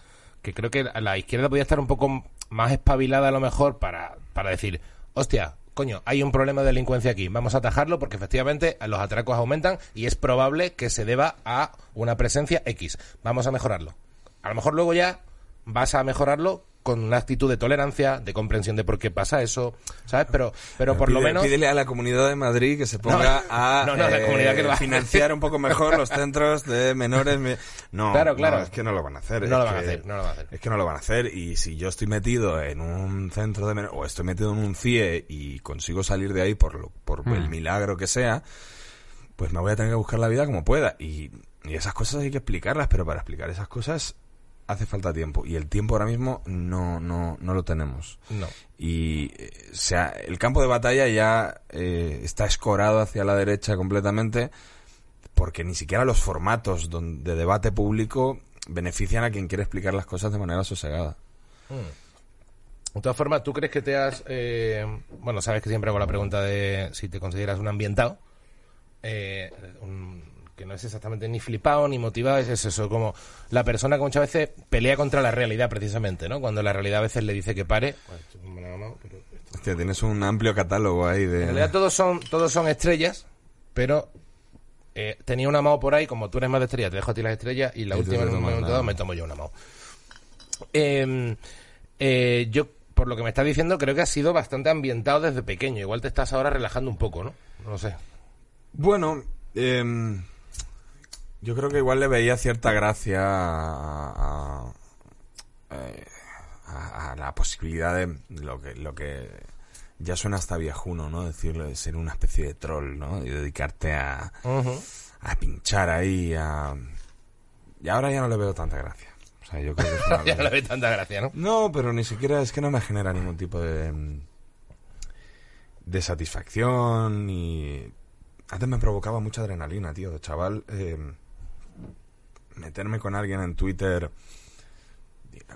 [SPEAKER 1] que creo que la izquierda podría estar un poco más espabilada a lo mejor para, para decir, hostia, coño, hay un problema de delincuencia aquí, vamos a atajarlo porque efectivamente los atracos aumentan y es probable que se deba a una presencia X. Vamos a mejorarlo. A lo mejor luego ya vas a mejorarlo con una actitud de tolerancia, de comprensión de por qué pasa eso, ¿sabes? Pero, pero por lo menos...
[SPEAKER 2] Pídele a la Comunidad de Madrid que se ponga
[SPEAKER 1] No.
[SPEAKER 2] a
[SPEAKER 1] No, no, la
[SPEAKER 2] eh,
[SPEAKER 1] Comunidad que lo
[SPEAKER 2] financiar un poco mejor los centros de menores. me- No,
[SPEAKER 1] Claro, claro.
[SPEAKER 2] no, es que no lo van a hacer.
[SPEAKER 1] No
[SPEAKER 2] es
[SPEAKER 1] lo van a hacer, no lo van a hacer.
[SPEAKER 2] Es que no lo van a hacer y si yo estoy metido en un centro de menores o estoy metido en un CIE y consigo salir de ahí por, lo, por
[SPEAKER 1] Hmm.
[SPEAKER 2] el milagro que sea, pues me voy a tener que buscar la vida como pueda. Y, y esas cosas hay que explicarlas, pero para explicar esas cosas hace falta tiempo. Y el tiempo ahora mismo no, no, no lo tenemos.
[SPEAKER 1] No.
[SPEAKER 2] Y eh, o sea, el campo de batalla ya eh, está escorado hacia la derecha completamente porque ni siquiera los formatos de debate público benefician a quien quiere explicar las cosas de manera sosegada.
[SPEAKER 1] De todas formas, ¿tú crees que te has... eh, bueno, sabes que siempre hago la pregunta de si te consideras un ambientado. eh, un- que no es exactamente ni flipado ni motivado, es eso, como la persona que muchas veces pelea contra la realidad precisamente, ¿no? Cuando la realidad a veces le dice que pare.
[SPEAKER 2] Hostia, tienes un amplio catálogo ahí de...
[SPEAKER 1] En realidad todos son, todos son estrellas, pero eh, tenía una mao por ahí, como tú eres más de estrella, te dejo a ti las estrellas y la
[SPEAKER 2] Y
[SPEAKER 1] última en un momento dado me tomo yo una mao. Eh, eh, yo, por lo que me estás diciendo, creo que has sido bastante ambientado desde pequeño. Igual te estás ahora relajando un poco, ¿no? No lo sé.
[SPEAKER 2] Bueno, em, yo creo que igual le veía cierta gracia a, a- eh, a- la posibilidad de lo que, lo que ya suena hasta viejuno, ¿no? Decirlo de ser una especie de troll, ¿no? Y dedicarte a, a pinchar ahí, a... Y ahora ya no le veo tanta gracia. O sea, yo creo que es una
[SPEAKER 1] ya no le ve tanta gracia, ¿no?
[SPEAKER 2] no, pero ni siquiera es que no me genera ningún tipo de de satisfacción y antes me provocaba mucha adrenalina, tío, de chaval eh, meterme con alguien en Twitter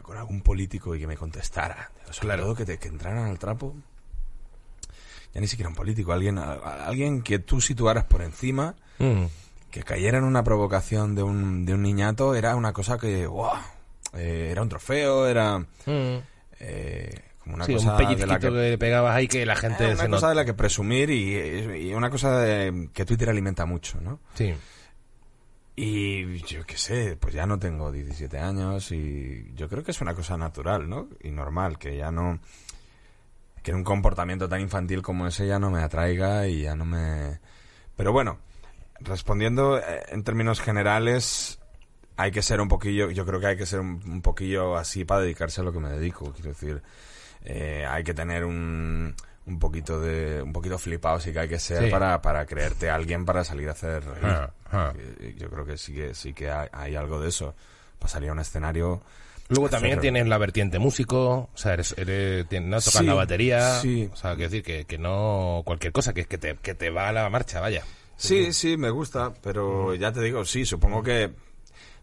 [SPEAKER 2] con algún político y que me contestara,
[SPEAKER 1] Claro.
[SPEAKER 2] todo que te que entraran al trapo. Ya ni siquiera un político, alguien a- a- alguien que tú situaras por encima
[SPEAKER 1] Mm.
[SPEAKER 2] que cayera en una provocación de un, de un niñato era una cosa que, ¡guau! Eh, era un trofeo, era
[SPEAKER 1] Mm.
[SPEAKER 2] eh, como una
[SPEAKER 1] sí,
[SPEAKER 2] cosa
[SPEAKER 1] un
[SPEAKER 2] de la
[SPEAKER 1] que...
[SPEAKER 2] que,
[SPEAKER 1] le pegabas ahí que la gente
[SPEAKER 2] Eh, una cosa de la que presumir y, y una cosa de, que Twitter alimenta mucho, ¿no?
[SPEAKER 1] Sí.
[SPEAKER 2] Y yo qué sé, pues ya no tengo 17 años y yo creo que es una cosa natural, ¿no? Y normal, que ya no... Que un comportamiento tan infantil como ese ya no me atraiga y ya no me... Pero bueno, respondiendo eh, en términos generales, hay que ser un poquillo, yo creo que hay que ser un, un poquillo así para dedicarse a lo que me dedico, quiero decir, eh, hay que tener un, un poquito de, un poquito flipado sí que hay que ser
[SPEAKER 1] Sí.
[SPEAKER 2] para, para creerte a alguien para salir a hacer reír.
[SPEAKER 1] Ah, ah.
[SPEAKER 2] Yo creo que sí que sí que hay, hay algo de eso. pasaría un escenario...
[SPEAKER 1] Luego también
[SPEAKER 2] Hacer-
[SPEAKER 1] tienes la vertiente músico, o sea, eres, eres, no tocas
[SPEAKER 2] Sí,
[SPEAKER 1] la batería,
[SPEAKER 2] sí.
[SPEAKER 1] o sea, quiero decir que, que no cualquier cosa, que, que, te, que te va a la marcha, vaya.
[SPEAKER 2] Sí, sí, me gusta, pero ya te digo, sí, supongo que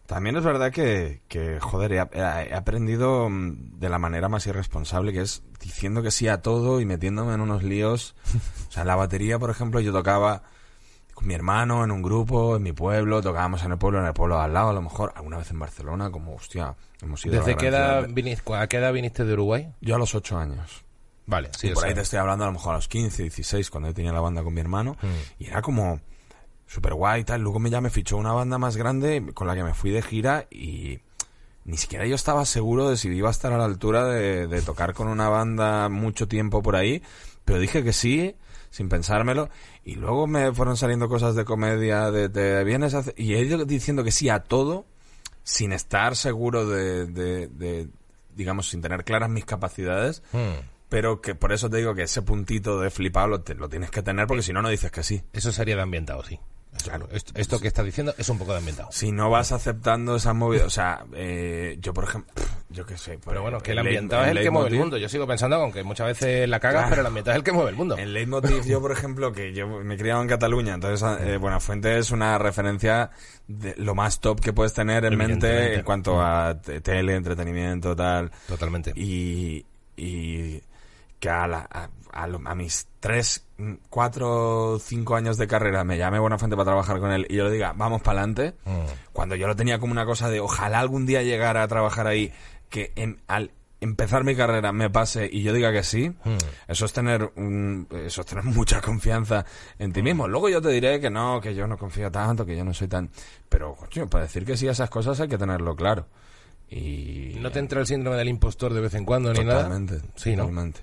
[SPEAKER 2] también es verdad que, que joder, he, aprendido mm, de la manera más irresponsable, que es diciendo que sí a todo y metiéndome en unos líos. O sea, en la batería, por ejemplo, yo tocaba con mi hermano en un grupo, en mi pueblo, tocábamos en el pueblo, en el pueblo de al lado, a lo mejor, alguna vez en Barcelona, como, hostia, hemos ido a la
[SPEAKER 1] ¿Desde qué
[SPEAKER 2] gran
[SPEAKER 1] edad
[SPEAKER 2] de-
[SPEAKER 1] viniste, a qué edad viniste de Uruguay?
[SPEAKER 2] Yo a los ocho años.
[SPEAKER 1] Vale, sí,
[SPEAKER 2] y por
[SPEAKER 1] sea,
[SPEAKER 2] ahí te estoy hablando a lo mejor a los 15, 16, cuando yo tenía la banda con mi hermano.
[SPEAKER 1] Mm.
[SPEAKER 2] Y era como súper guay y tal. Luego me, ya me fichó una banda más grande con la que me fui de gira y ni siquiera yo estaba seguro de si iba a estar a la altura de, de tocar con una banda mucho tiempo por ahí. Pero dije que sí, sin pensármelo. Y luego me fueron saliendo cosas de comedia, de te vienes a Y he ido diciendo que sí a todo, sin estar seguro de, de- de, digamos, sin tener claras mis capacidades.
[SPEAKER 1] mm,
[SPEAKER 2] Pero que por eso te digo que ese puntito de flipado lo, te- lo tienes que tener porque si no, no dices que sí.
[SPEAKER 1] eso sería de ambientado, sí.
[SPEAKER 2] Claro.
[SPEAKER 1] Esto, esto que estás diciendo es un poco de ambientado.
[SPEAKER 2] Si no vas aceptando esas movidas, o sea, eh, yo por ejemplo, yo qué sé.
[SPEAKER 1] Pero bueno, que el ambientado es el que mueve el mundo. Yo sigo pensando, aunque muchas veces la cagas,
[SPEAKER 2] Claro.
[SPEAKER 1] pero el ambientado es el que mueve el mundo.
[SPEAKER 2] En Leitmotiv, yo por ejemplo, que yo me he criado en Cataluña, entonces eh, Buenafuente es una referencia de lo más top que puedes tener en mente en cuanto a te- tele, entretenimiento, tal.
[SPEAKER 1] Totalmente.
[SPEAKER 2] y, y que a, la- a, a lo- a mis tres, mm, cuatro, cinco años de carrera me llame Buenafuente para trabajar con él y yo le diga, vamos para adelante,
[SPEAKER 1] Mm.
[SPEAKER 2] cuando yo lo tenía como una cosa de ojalá algún día llegara a trabajar ahí, que en- al empezar mi carrera me pase y yo diga que sí,
[SPEAKER 1] Mm.
[SPEAKER 2] eso es tener un, eso es tener mucha confianza en ti mismo. Luego yo te diré que no, que yo no confío tanto, que yo no soy tan, pero coño, para decir que sí a esas cosas hay que tenerlo claro. Y
[SPEAKER 1] ¿No te entra el síndrome del impostor de vez en cuando ni nada?
[SPEAKER 2] Totalmente,
[SPEAKER 1] Sí, ¿no?
[SPEAKER 2] totalmente.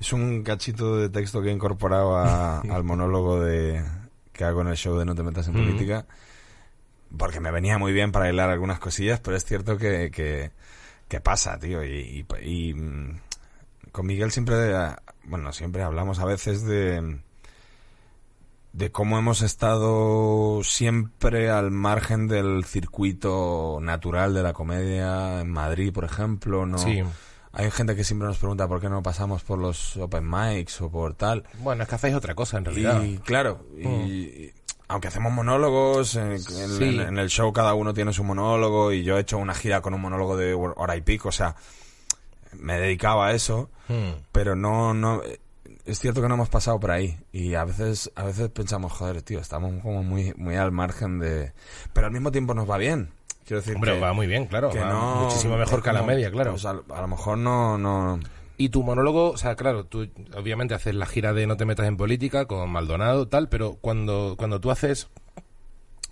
[SPEAKER 2] Es un cachito de texto que he incorporado a- al monólogo de que hago en el show de No te metas en
[SPEAKER 1] Mm.
[SPEAKER 2] política, porque me venía muy bien para hilar algunas cosillas, pero es cierto que, que, que pasa, tío. Y, y- y, mm, con Miguel siempre, bueno, siempre hablamos a veces de de cómo hemos estado siempre al margen del circuito natural de la comedia en Madrid, por ejemplo, ¿no?
[SPEAKER 1] Sí.
[SPEAKER 2] Hay gente que siempre nos pregunta por qué no pasamos por los open mics o por tal.
[SPEAKER 1] Bueno, es que hacéis otra cosa en realidad.
[SPEAKER 2] Y claro, y, y aunque hacemos monólogos, en, en-
[SPEAKER 1] Sí.
[SPEAKER 2] en el show cada uno tiene su monólogo y yo he hecho una gira con un monólogo de hora y pico, o sea, me dedicaba a eso,
[SPEAKER 1] Mm.
[SPEAKER 2] pero no, no, es cierto que no hemos pasado por ahí y a veces, a veces pensamos, joder, tío, estamos como muy, muy al margen de, pero al mismo tiempo nos va bien. Quiero decir
[SPEAKER 1] Hombre,
[SPEAKER 2] que,
[SPEAKER 1] va muy bien, claro.
[SPEAKER 2] que
[SPEAKER 1] va
[SPEAKER 2] no,
[SPEAKER 1] muchísimo mejor que a la
[SPEAKER 2] como,
[SPEAKER 1] media, claro.
[SPEAKER 2] pues a, a lo mejor no, no,
[SPEAKER 1] Y tu monólogo, o sea, claro, tú obviamente haces la gira de No te metas en política con Maldonado, tal, pero cuando, cuando tú haces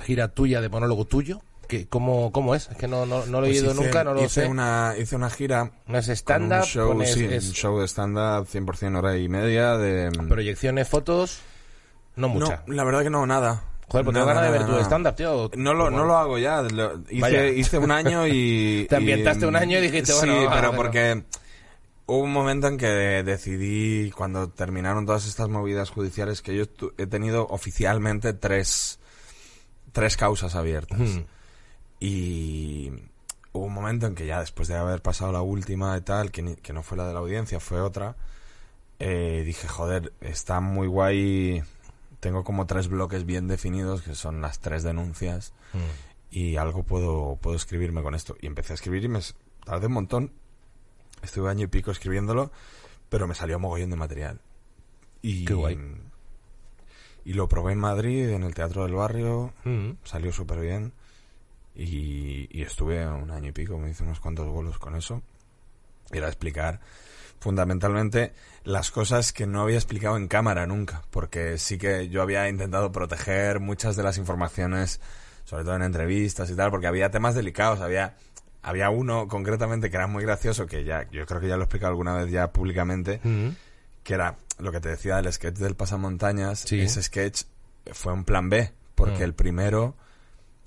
[SPEAKER 1] gira tuya de monólogo tuyo, ¿qué, cómo, ¿cómo es? Es que no, no, no lo he
[SPEAKER 2] Pues
[SPEAKER 1] ido
[SPEAKER 2] hice-
[SPEAKER 1] nunca, no lo
[SPEAKER 2] hice
[SPEAKER 1] sé.
[SPEAKER 2] Una, hice una gira
[SPEAKER 1] No es
[SPEAKER 2] con un
[SPEAKER 1] stand-up,
[SPEAKER 2] show, sí,
[SPEAKER 1] es
[SPEAKER 2] un show de stand-up 100% hora y media de...
[SPEAKER 1] proyecciones, fotos, no
[SPEAKER 2] no,
[SPEAKER 1] muchas.
[SPEAKER 2] la verdad que no, nada.
[SPEAKER 1] Joder, pues tengo ganas de ver tu stand-up, tío.
[SPEAKER 2] No lo, no lo hago ya. lo- hice, hice un año y...
[SPEAKER 1] Te ambientaste
[SPEAKER 2] y,
[SPEAKER 1] un año y dijiste,
[SPEAKER 2] sí,
[SPEAKER 1] bueno,
[SPEAKER 2] pero
[SPEAKER 1] bueno.
[SPEAKER 2] porque hubo un momento en que decidí, cuando terminaron todas estas movidas judiciales, que yo he tenido oficialmente tres, tres causas abiertas.
[SPEAKER 1] Mm.
[SPEAKER 2] Y hubo un momento en que ya después de haber pasado la última y tal, que, ni- que no fue la de la audiencia, fue otra, eh, dije, joder, está muy guay. Tengo como tres bloques bien definidos, que son las tres denuncias,
[SPEAKER 1] Mm.
[SPEAKER 2] y algo puedo, puedo escribirme con esto. Y empecé a escribir y me tardé un montón. Estuve año y pico escribiéndolo, pero me salió mogollón de material. Y,
[SPEAKER 1] Qué guay.
[SPEAKER 2] Y lo probé en Madrid, en el Teatro del Barrio,
[SPEAKER 1] Mm.
[SPEAKER 2] salió súper bien y, y estuve un año y pico, me hice unos cuantos bolos con eso. Era explicar fundamentalmente las cosas que no había explicado en cámara nunca, porque sí que yo había intentado proteger muchas de las informaciones, sobre todo en entrevistas y tal, porque había temas delicados, había había uno concretamente que era muy gracioso, que ya yo creo que ya lo he explicado alguna vez ya públicamente, que era lo que te decía del sketch del pasamontañas.
[SPEAKER 1] Sí.
[SPEAKER 2] Ese sketch fue un plan B, porque
[SPEAKER 1] Mm.
[SPEAKER 2] el primero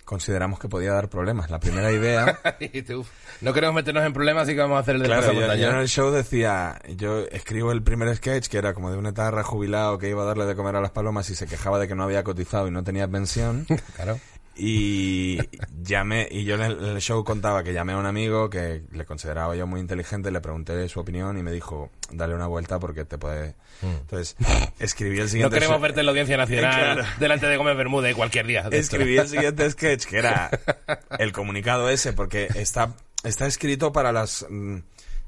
[SPEAKER 2] consideramos que podía dar problemas. La primera idea,
[SPEAKER 1] no queremos meternos en problemas, así que vamos a hacer el de
[SPEAKER 2] claro, yo, yo en el show decía, yo escribo el primer sketch que era como de un etarra jubilado que iba a darle de comer a las palomas y se quejaba de que no había cotizado y no tenía pensión.
[SPEAKER 1] Claro.
[SPEAKER 2] Y llamé, y yo en el, show contaba que llamé a un amigo que le consideraba yo muy inteligente, le pregunté su opinión y me dijo, dale una vuelta porque te puede... Entonces, escribí el
[SPEAKER 1] No
[SPEAKER 2] siguiente...
[SPEAKER 1] queremos
[SPEAKER 2] se-
[SPEAKER 1] verte en la audiencia nacional
[SPEAKER 2] Claro.
[SPEAKER 1] delante de Gómez Bermúdez cualquier día.
[SPEAKER 2] Escribí el siguiente sketch, que era el comunicado ese, porque está, está escrito para las mm,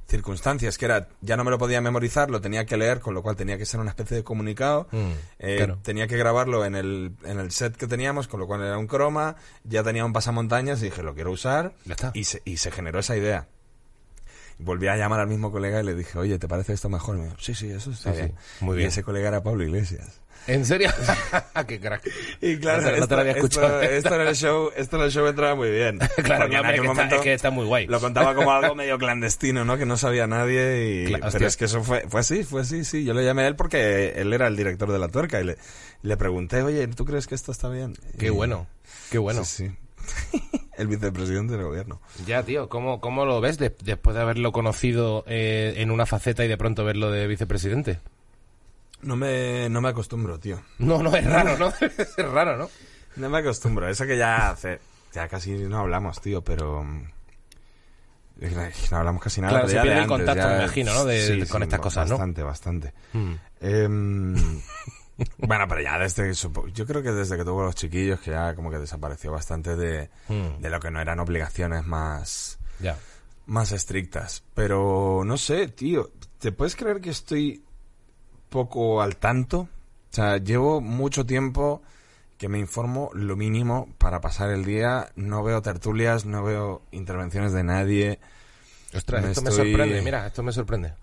[SPEAKER 2] circunstancias, que era, ya no me lo podía memorizar, lo tenía que leer, con lo cual tenía que ser una especie de comunicado.
[SPEAKER 1] Mm,
[SPEAKER 2] Eh,
[SPEAKER 1] claro.
[SPEAKER 2] Tenía que grabarlo en el, en el set que teníamos, con lo cual era un croma, ya tenía un pasamontañas y dije, lo quiero usar.
[SPEAKER 1] Ya está.
[SPEAKER 2] Y se, y se generó esa idea. Volví a llamar al mismo colega y le dije, oye, ¿te parece esto mejor? Y me dijo, sí, sí, eso está
[SPEAKER 1] Sí, sí,
[SPEAKER 2] bien.
[SPEAKER 1] muy bien.
[SPEAKER 2] Y ese colega era Pablo Iglesias.
[SPEAKER 1] ¿En serio? ¡Qué crack!
[SPEAKER 2] Y claro,
[SPEAKER 1] No no te
[SPEAKER 2] esto,
[SPEAKER 1] lo había
[SPEAKER 2] esto-
[SPEAKER 1] escuchado.
[SPEAKER 2] esto en el show, esto en el show entraba muy bien.
[SPEAKER 1] Claro,
[SPEAKER 2] Porque en
[SPEAKER 1] que está-
[SPEAKER 2] momento
[SPEAKER 1] es que está muy guay.
[SPEAKER 2] Lo contaba como algo medio clandestino, ¿no? Que no sabía nadie y...
[SPEAKER 1] Claro,
[SPEAKER 2] pero
[SPEAKER 1] hostia.
[SPEAKER 2] es que eso fue, fue así, fue así, sí. Yo le llamé a él porque él era el director de La Tuerca y le, le pregunté, oye, ¿tú crees que esto está bien?
[SPEAKER 1] Qué
[SPEAKER 2] Y-
[SPEAKER 1] bueno, qué bueno.
[SPEAKER 2] Sí, sí. el vicepresidente del gobierno.
[SPEAKER 1] Ya, tío, ¿cómo, cómo lo ves de- después de haberlo conocido eh, en una faceta y de pronto verlo de vicepresidente?
[SPEAKER 2] No me, no me acostumbro, tío.
[SPEAKER 1] No, no, es raro, ¿no? es raro, ¿no?
[SPEAKER 2] No me acostumbro. Eso que ya hace... Ya casi no hablamos, tío, pero... No hablamos casi nada.
[SPEAKER 1] Claro, se pierde el
[SPEAKER 2] antes,
[SPEAKER 1] contacto,
[SPEAKER 2] ya-
[SPEAKER 1] me imagino, ¿no? de-
[SPEAKER 2] Sí,
[SPEAKER 1] de- con
[SPEAKER 2] sí,
[SPEAKER 1] estas cosas, ¿no?
[SPEAKER 2] Bastante, bastante.
[SPEAKER 1] Mm.
[SPEAKER 2] Em, bueno, pero ya desde... Yo creo que desde que tuvo los chiquillos, que ya como que desapareció bastante de,
[SPEAKER 1] Mm.
[SPEAKER 2] de lo que no eran obligaciones más,
[SPEAKER 1] Ya.
[SPEAKER 2] más estrictas. Pero no sé, tío. ¿Te puedes creer que estoy poco al tanto? O sea, llevo mucho tiempo que me informo lo mínimo para pasar el día. No veo tertulias, no veo intervenciones de nadie.
[SPEAKER 1] Ostras,
[SPEAKER 2] Me
[SPEAKER 1] esto me sorprende, mira, esto me sorprende.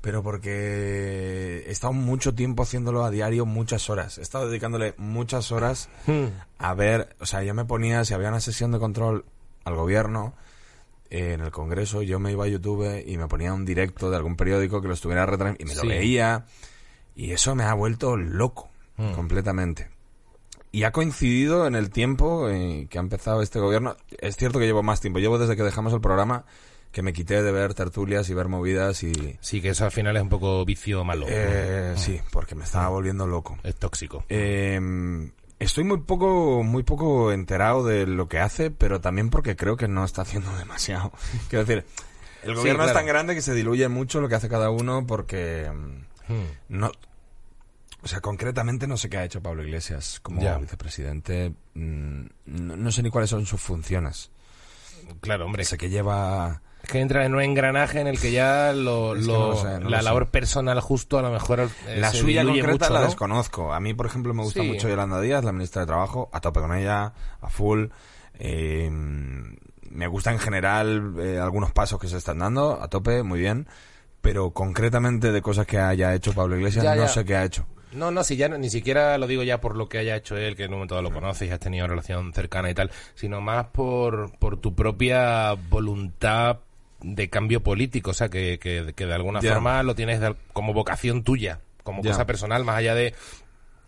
[SPEAKER 2] Pero porque he estado mucho tiempo haciéndolo a diario, muchas horas. He estado dedicándole muchas horas
[SPEAKER 1] Mm.
[SPEAKER 2] a ver, o sea, yo me ponía, si había una sesión de control al gobierno en el Congreso, yo me iba a YouTube y me ponía un directo de algún periódico que lo estuviera retransmitiendo y me
[SPEAKER 1] Sí.
[SPEAKER 2] lo veía. Y eso me ha vuelto loco,
[SPEAKER 1] Mm.
[SPEAKER 2] completamente. Y ha coincidido en el tiempo eh, que ha empezado este gobierno. Es cierto que llevo más tiempo. Llevo desde que dejamos el programa que me quité de ver tertulias y ver movidas y...
[SPEAKER 1] Sí, que eso al final es un poco vicio malo.
[SPEAKER 2] Eh, sí, porque me estaba volviendo loco.
[SPEAKER 1] Es tóxico.
[SPEAKER 2] Eh, estoy muy poco, muy poco enterado de lo que hace, pero también porque creo que no está haciendo demasiado. Quiero decir, el
[SPEAKER 1] Sí,
[SPEAKER 2] gobierno es tan grande que se diluye mucho lo que hace cada uno porque mm,
[SPEAKER 1] Mm.
[SPEAKER 2] no, o sea, concretamente no sé qué ha hecho Pablo Iglesias como
[SPEAKER 1] Ya.
[SPEAKER 2] vicepresidente. Mm, No, no sé ni cuáles son sus funciones.
[SPEAKER 1] Claro, hombre.
[SPEAKER 2] Sé que lleva
[SPEAKER 1] Es que entra en un engranaje en el que ya lo,
[SPEAKER 2] Es que
[SPEAKER 1] lo-
[SPEAKER 2] no lo sé, no
[SPEAKER 1] la
[SPEAKER 2] lo sé.
[SPEAKER 1] labor personal justo a lo mejor eh,
[SPEAKER 2] La
[SPEAKER 1] se
[SPEAKER 2] suya concreta
[SPEAKER 1] mucho,
[SPEAKER 2] la
[SPEAKER 1] ¿no?
[SPEAKER 2] desconozco. A mí, por ejemplo, me gusta
[SPEAKER 1] Sí.
[SPEAKER 2] mucho Yolanda Díaz, la ministra de Trabajo, a tope con ella, a full. Eh, me gusta en general eh, algunos pasos que se están dando, a tope, muy bien. Pero concretamente de cosas que haya hecho Pablo Iglesias,
[SPEAKER 1] Ya,
[SPEAKER 2] no
[SPEAKER 1] ya.
[SPEAKER 2] sé qué ha hecho.
[SPEAKER 1] No, no, si ya ni siquiera lo digo ya por lo que haya hecho él, que en un momento lo conoces y has tenido relación cercana y tal, sino más por, por tu propia voluntad de cambio político, o sea, que, que, que de alguna forma lo tienes como vocación tuya, como cosa personal, más allá de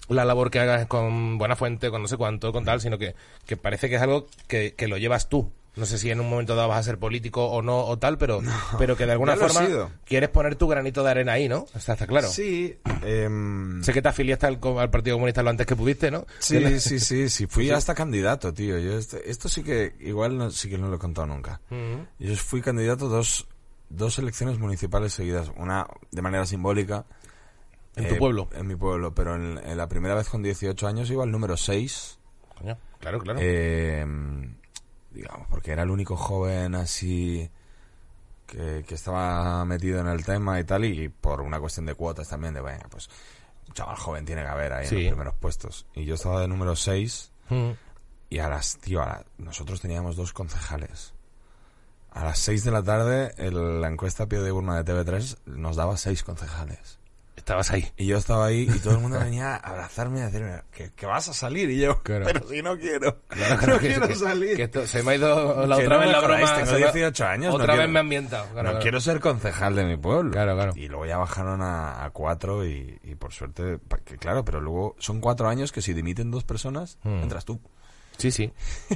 [SPEAKER 1] la labor que hagas con buena fuente, con no sé cuánto, con tal, sino que, que parece que es algo que, que lo llevas tú. No sé si en un momento dado vas a ser político o no o tal, pero, pero que de alguna forma quieres poner tu granito de arena ahí, ¿no? Está, está claro.
[SPEAKER 2] Sí, em,
[SPEAKER 1] Sé que te afiliaste al, al Partido Comunista lo antes que pudiste, ¿no?
[SPEAKER 2] sí, sí, sí, sí. Fui hasta candidato, tío. Yo este- esto sí que, igual no, sí que no lo he contado nunca.
[SPEAKER 1] Ujú.
[SPEAKER 2] Yo fui candidato dos, dos elecciones municipales seguidas. Una de manera simbólica.
[SPEAKER 1] ¿En tu
[SPEAKER 2] eh,
[SPEAKER 1] pueblo?
[SPEAKER 2] En mi pueblo, pero en, en la primera vez con 18 años iba al número 6.
[SPEAKER 1] Coño, claro, claro.
[SPEAKER 2] Eh, digamos, porque era el único joven así que, que estaba metido en el tema y tal, y por una cuestión de cuotas también, de, venga, pues un chaval joven tiene que haber ahí
[SPEAKER 1] Sí.
[SPEAKER 2] en los primeros puestos. Y yo estaba de número 6
[SPEAKER 1] Mm.
[SPEAKER 2] y a las, tío, a la- nosotros teníamos dos concejales. A las 6 de la tarde, el- la encuesta pie de urna de TV3 nos daba seis concejales.
[SPEAKER 1] Estabas ahí.
[SPEAKER 2] Y yo estaba ahí y todo el mundo venía a abrazarme y a decirme que, que vas a salir. Y yo,
[SPEAKER 1] Claro.
[SPEAKER 2] pero si no quiero,
[SPEAKER 1] Claro,
[SPEAKER 2] no
[SPEAKER 1] que-
[SPEAKER 2] quiero
[SPEAKER 1] que-
[SPEAKER 2] salir.
[SPEAKER 1] que esto- se me ha ido la otra
[SPEAKER 2] no
[SPEAKER 1] vez la broma.
[SPEAKER 2] tengo
[SPEAKER 1] se me ha-
[SPEAKER 2] 18 años, no
[SPEAKER 1] Otra vez
[SPEAKER 2] quiero-
[SPEAKER 1] me ha ambientado.
[SPEAKER 2] No quiero ser concejal de mi pueblo.
[SPEAKER 1] Claro, claro.
[SPEAKER 2] Y luego ya bajaron a, a cuatro y, y por suerte, que claro, pero luego son cuatro años que si dimiten dos personas,
[SPEAKER 1] Hmm.
[SPEAKER 2] entras tú.
[SPEAKER 1] Sí, sí.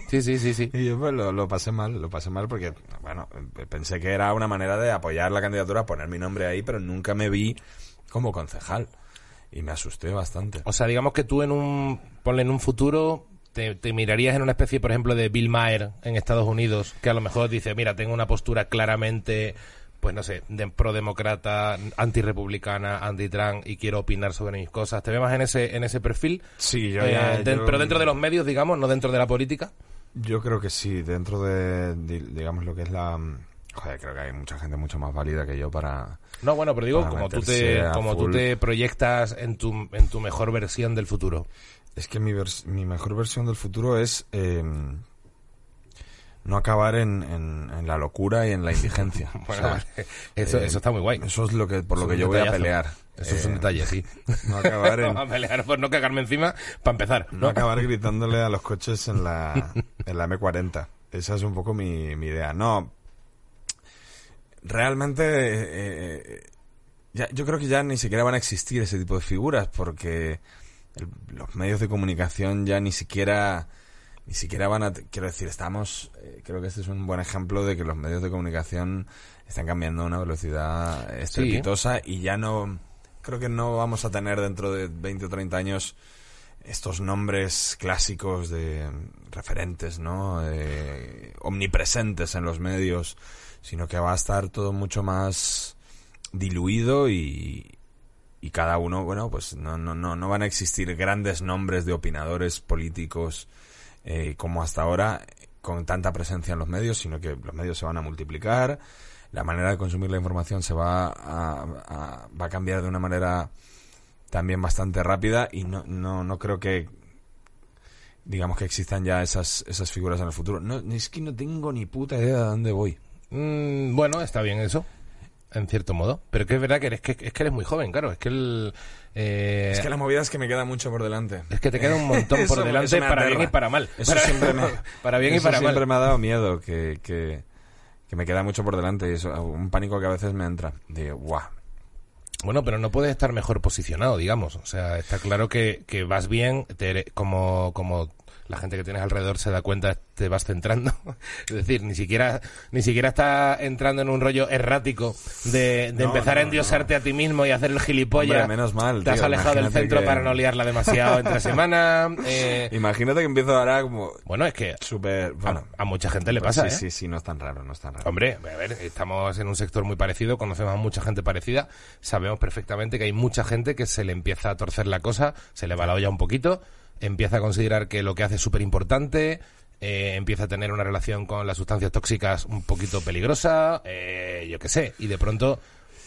[SPEAKER 1] Sí, sí, sí, sí.
[SPEAKER 2] Y yo pues lo, lo pasé mal, lo pasé mal porque, bueno, eh, pensé que era una manera de apoyar la candidatura, poner mi nombre ahí, pero nunca me vi como concejal. Y me asusté bastante.
[SPEAKER 1] O sea, digamos que tú en un, ponle en un futuro, te, te mirarías en una especie, por ejemplo, de Bill Maher en Estados Unidos, que a lo mejor dice, mira, tengo una postura claramente pues no sé, de pro-demócrata, anti-republicana, anti-Trump y quiero opinar sobre mis cosas. ¿Te ves más en ese, en ese perfil?
[SPEAKER 2] Sí, yo
[SPEAKER 1] Eh,
[SPEAKER 2] ya-
[SPEAKER 1] de-
[SPEAKER 2] yo-
[SPEAKER 1] Pero dentro de los medios, digamos, no dentro de la política.
[SPEAKER 2] Yo creo que sí, dentro de, di- digamos, lo que es la... Joder, creo que hay mucha gente mucho más válida que yo para...
[SPEAKER 1] No, bueno, pero digo, como tú te, como tú te proyectas en tu, en tu mejor versión del futuro.
[SPEAKER 2] Es que mi, vers- mi mejor versión del futuro es eh, no acabar en, en- en la locura y en la indigencia. O
[SPEAKER 1] Bueno,
[SPEAKER 2] sea,
[SPEAKER 1] vale. eso,
[SPEAKER 2] eh,
[SPEAKER 1] eso está muy guay.
[SPEAKER 2] Eso es lo que por lo que yo voy a pelear.
[SPEAKER 1] Eso es un
[SPEAKER 2] Eh,
[SPEAKER 1] detalle, sí.
[SPEAKER 2] No acabar en,
[SPEAKER 1] Vamos a pelear por no cagarme encima, para empezar.
[SPEAKER 2] no
[SPEAKER 1] ¿no?
[SPEAKER 2] acabar gritándole a los coches en la, en la M40. Esa es un poco mi, mi idea. No, realmente eh, ya, yo creo que ya ni siquiera van a existir ese tipo de figuras porque el- los medios de comunicación ya ni siquiera ni siquiera van a quiero decir estamos eh, creo que este es un buen ejemplo de que los medios de comunicación están cambiando a una velocidad estrepitosa y ya no creo que no vamos a tener dentro de 20 o 30 años estos nombres clásicos de referentes, ¿no? Eh, omnipresentes en los medios, sino que va a estar todo mucho más diluido y, y cada uno, bueno, pues no, no, no, no van a existir grandes nombres de opinadores políticos eh, como hasta ahora con tanta presencia en los medios, sino que los medios se van a multiplicar, la manera de consumir la información se va a, va a cambiar de una manera también bastante rápida y no, no, no creo que digamos que existan ya esas, esas figuras en el futuro. No, es que no tengo ni puta idea de dónde voy.
[SPEAKER 1] Mm, bueno, está bien eso, en cierto modo. Pero que es verdad que eres, que, es que eres muy joven, claro. Es que el... eh,
[SPEAKER 2] Es que la movida es que me queda mucho por delante.
[SPEAKER 1] es que te queda un montón por delante para
[SPEAKER 2] aterra.
[SPEAKER 1] bien y para mal.
[SPEAKER 2] Eso
[SPEAKER 1] para,
[SPEAKER 2] siempre me,
[SPEAKER 1] para bien y
[SPEAKER 2] eso
[SPEAKER 1] para
[SPEAKER 2] siempre
[SPEAKER 1] mal.
[SPEAKER 2] me ha dado miedo que, que, que me queda mucho por delante y eso, un pánico que a veces me entra. De, guau,
[SPEAKER 1] Bueno, pero no puedes estar mejor posicionado, digamos. O sea, está claro que, que vas bien, te- como, como la gente que tienes alrededor se da cuenta, te vas centrando. es decir, ni siquiera, ni siquiera estás entrando en un rollo errático de, de
[SPEAKER 2] No,
[SPEAKER 1] empezar a
[SPEAKER 2] no,
[SPEAKER 1] endiosarte a ti mismo y hacer el gilipollas.
[SPEAKER 2] Hombre, menos mal,
[SPEAKER 1] Te has
[SPEAKER 2] tío,
[SPEAKER 1] alejado del centro
[SPEAKER 2] que-
[SPEAKER 1] para no liarla demasiado entre semana. eh,
[SPEAKER 2] Imagínate que empiezo ahora como
[SPEAKER 1] bueno, es que
[SPEAKER 2] súper... Bueno,
[SPEAKER 1] a, a mucha gente le pasa,
[SPEAKER 2] sí,
[SPEAKER 1] ¿eh?
[SPEAKER 2] sí, sí, no es tan raro, no es tan raro.
[SPEAKER 1] Hombre, a ver, estamos en un sector muy parecido, conocemos a mucha gente parecida, sabemos perfectamente que hay mucha gente que se le empieza a torcer la cosa, se le va la olla un poquito, empieza a considerar que lo que hace es súper importante, eh, empieza a tener una relación con las sustancias tóxicas un poquito peligrosa, eh, yo qué sé, y de pronto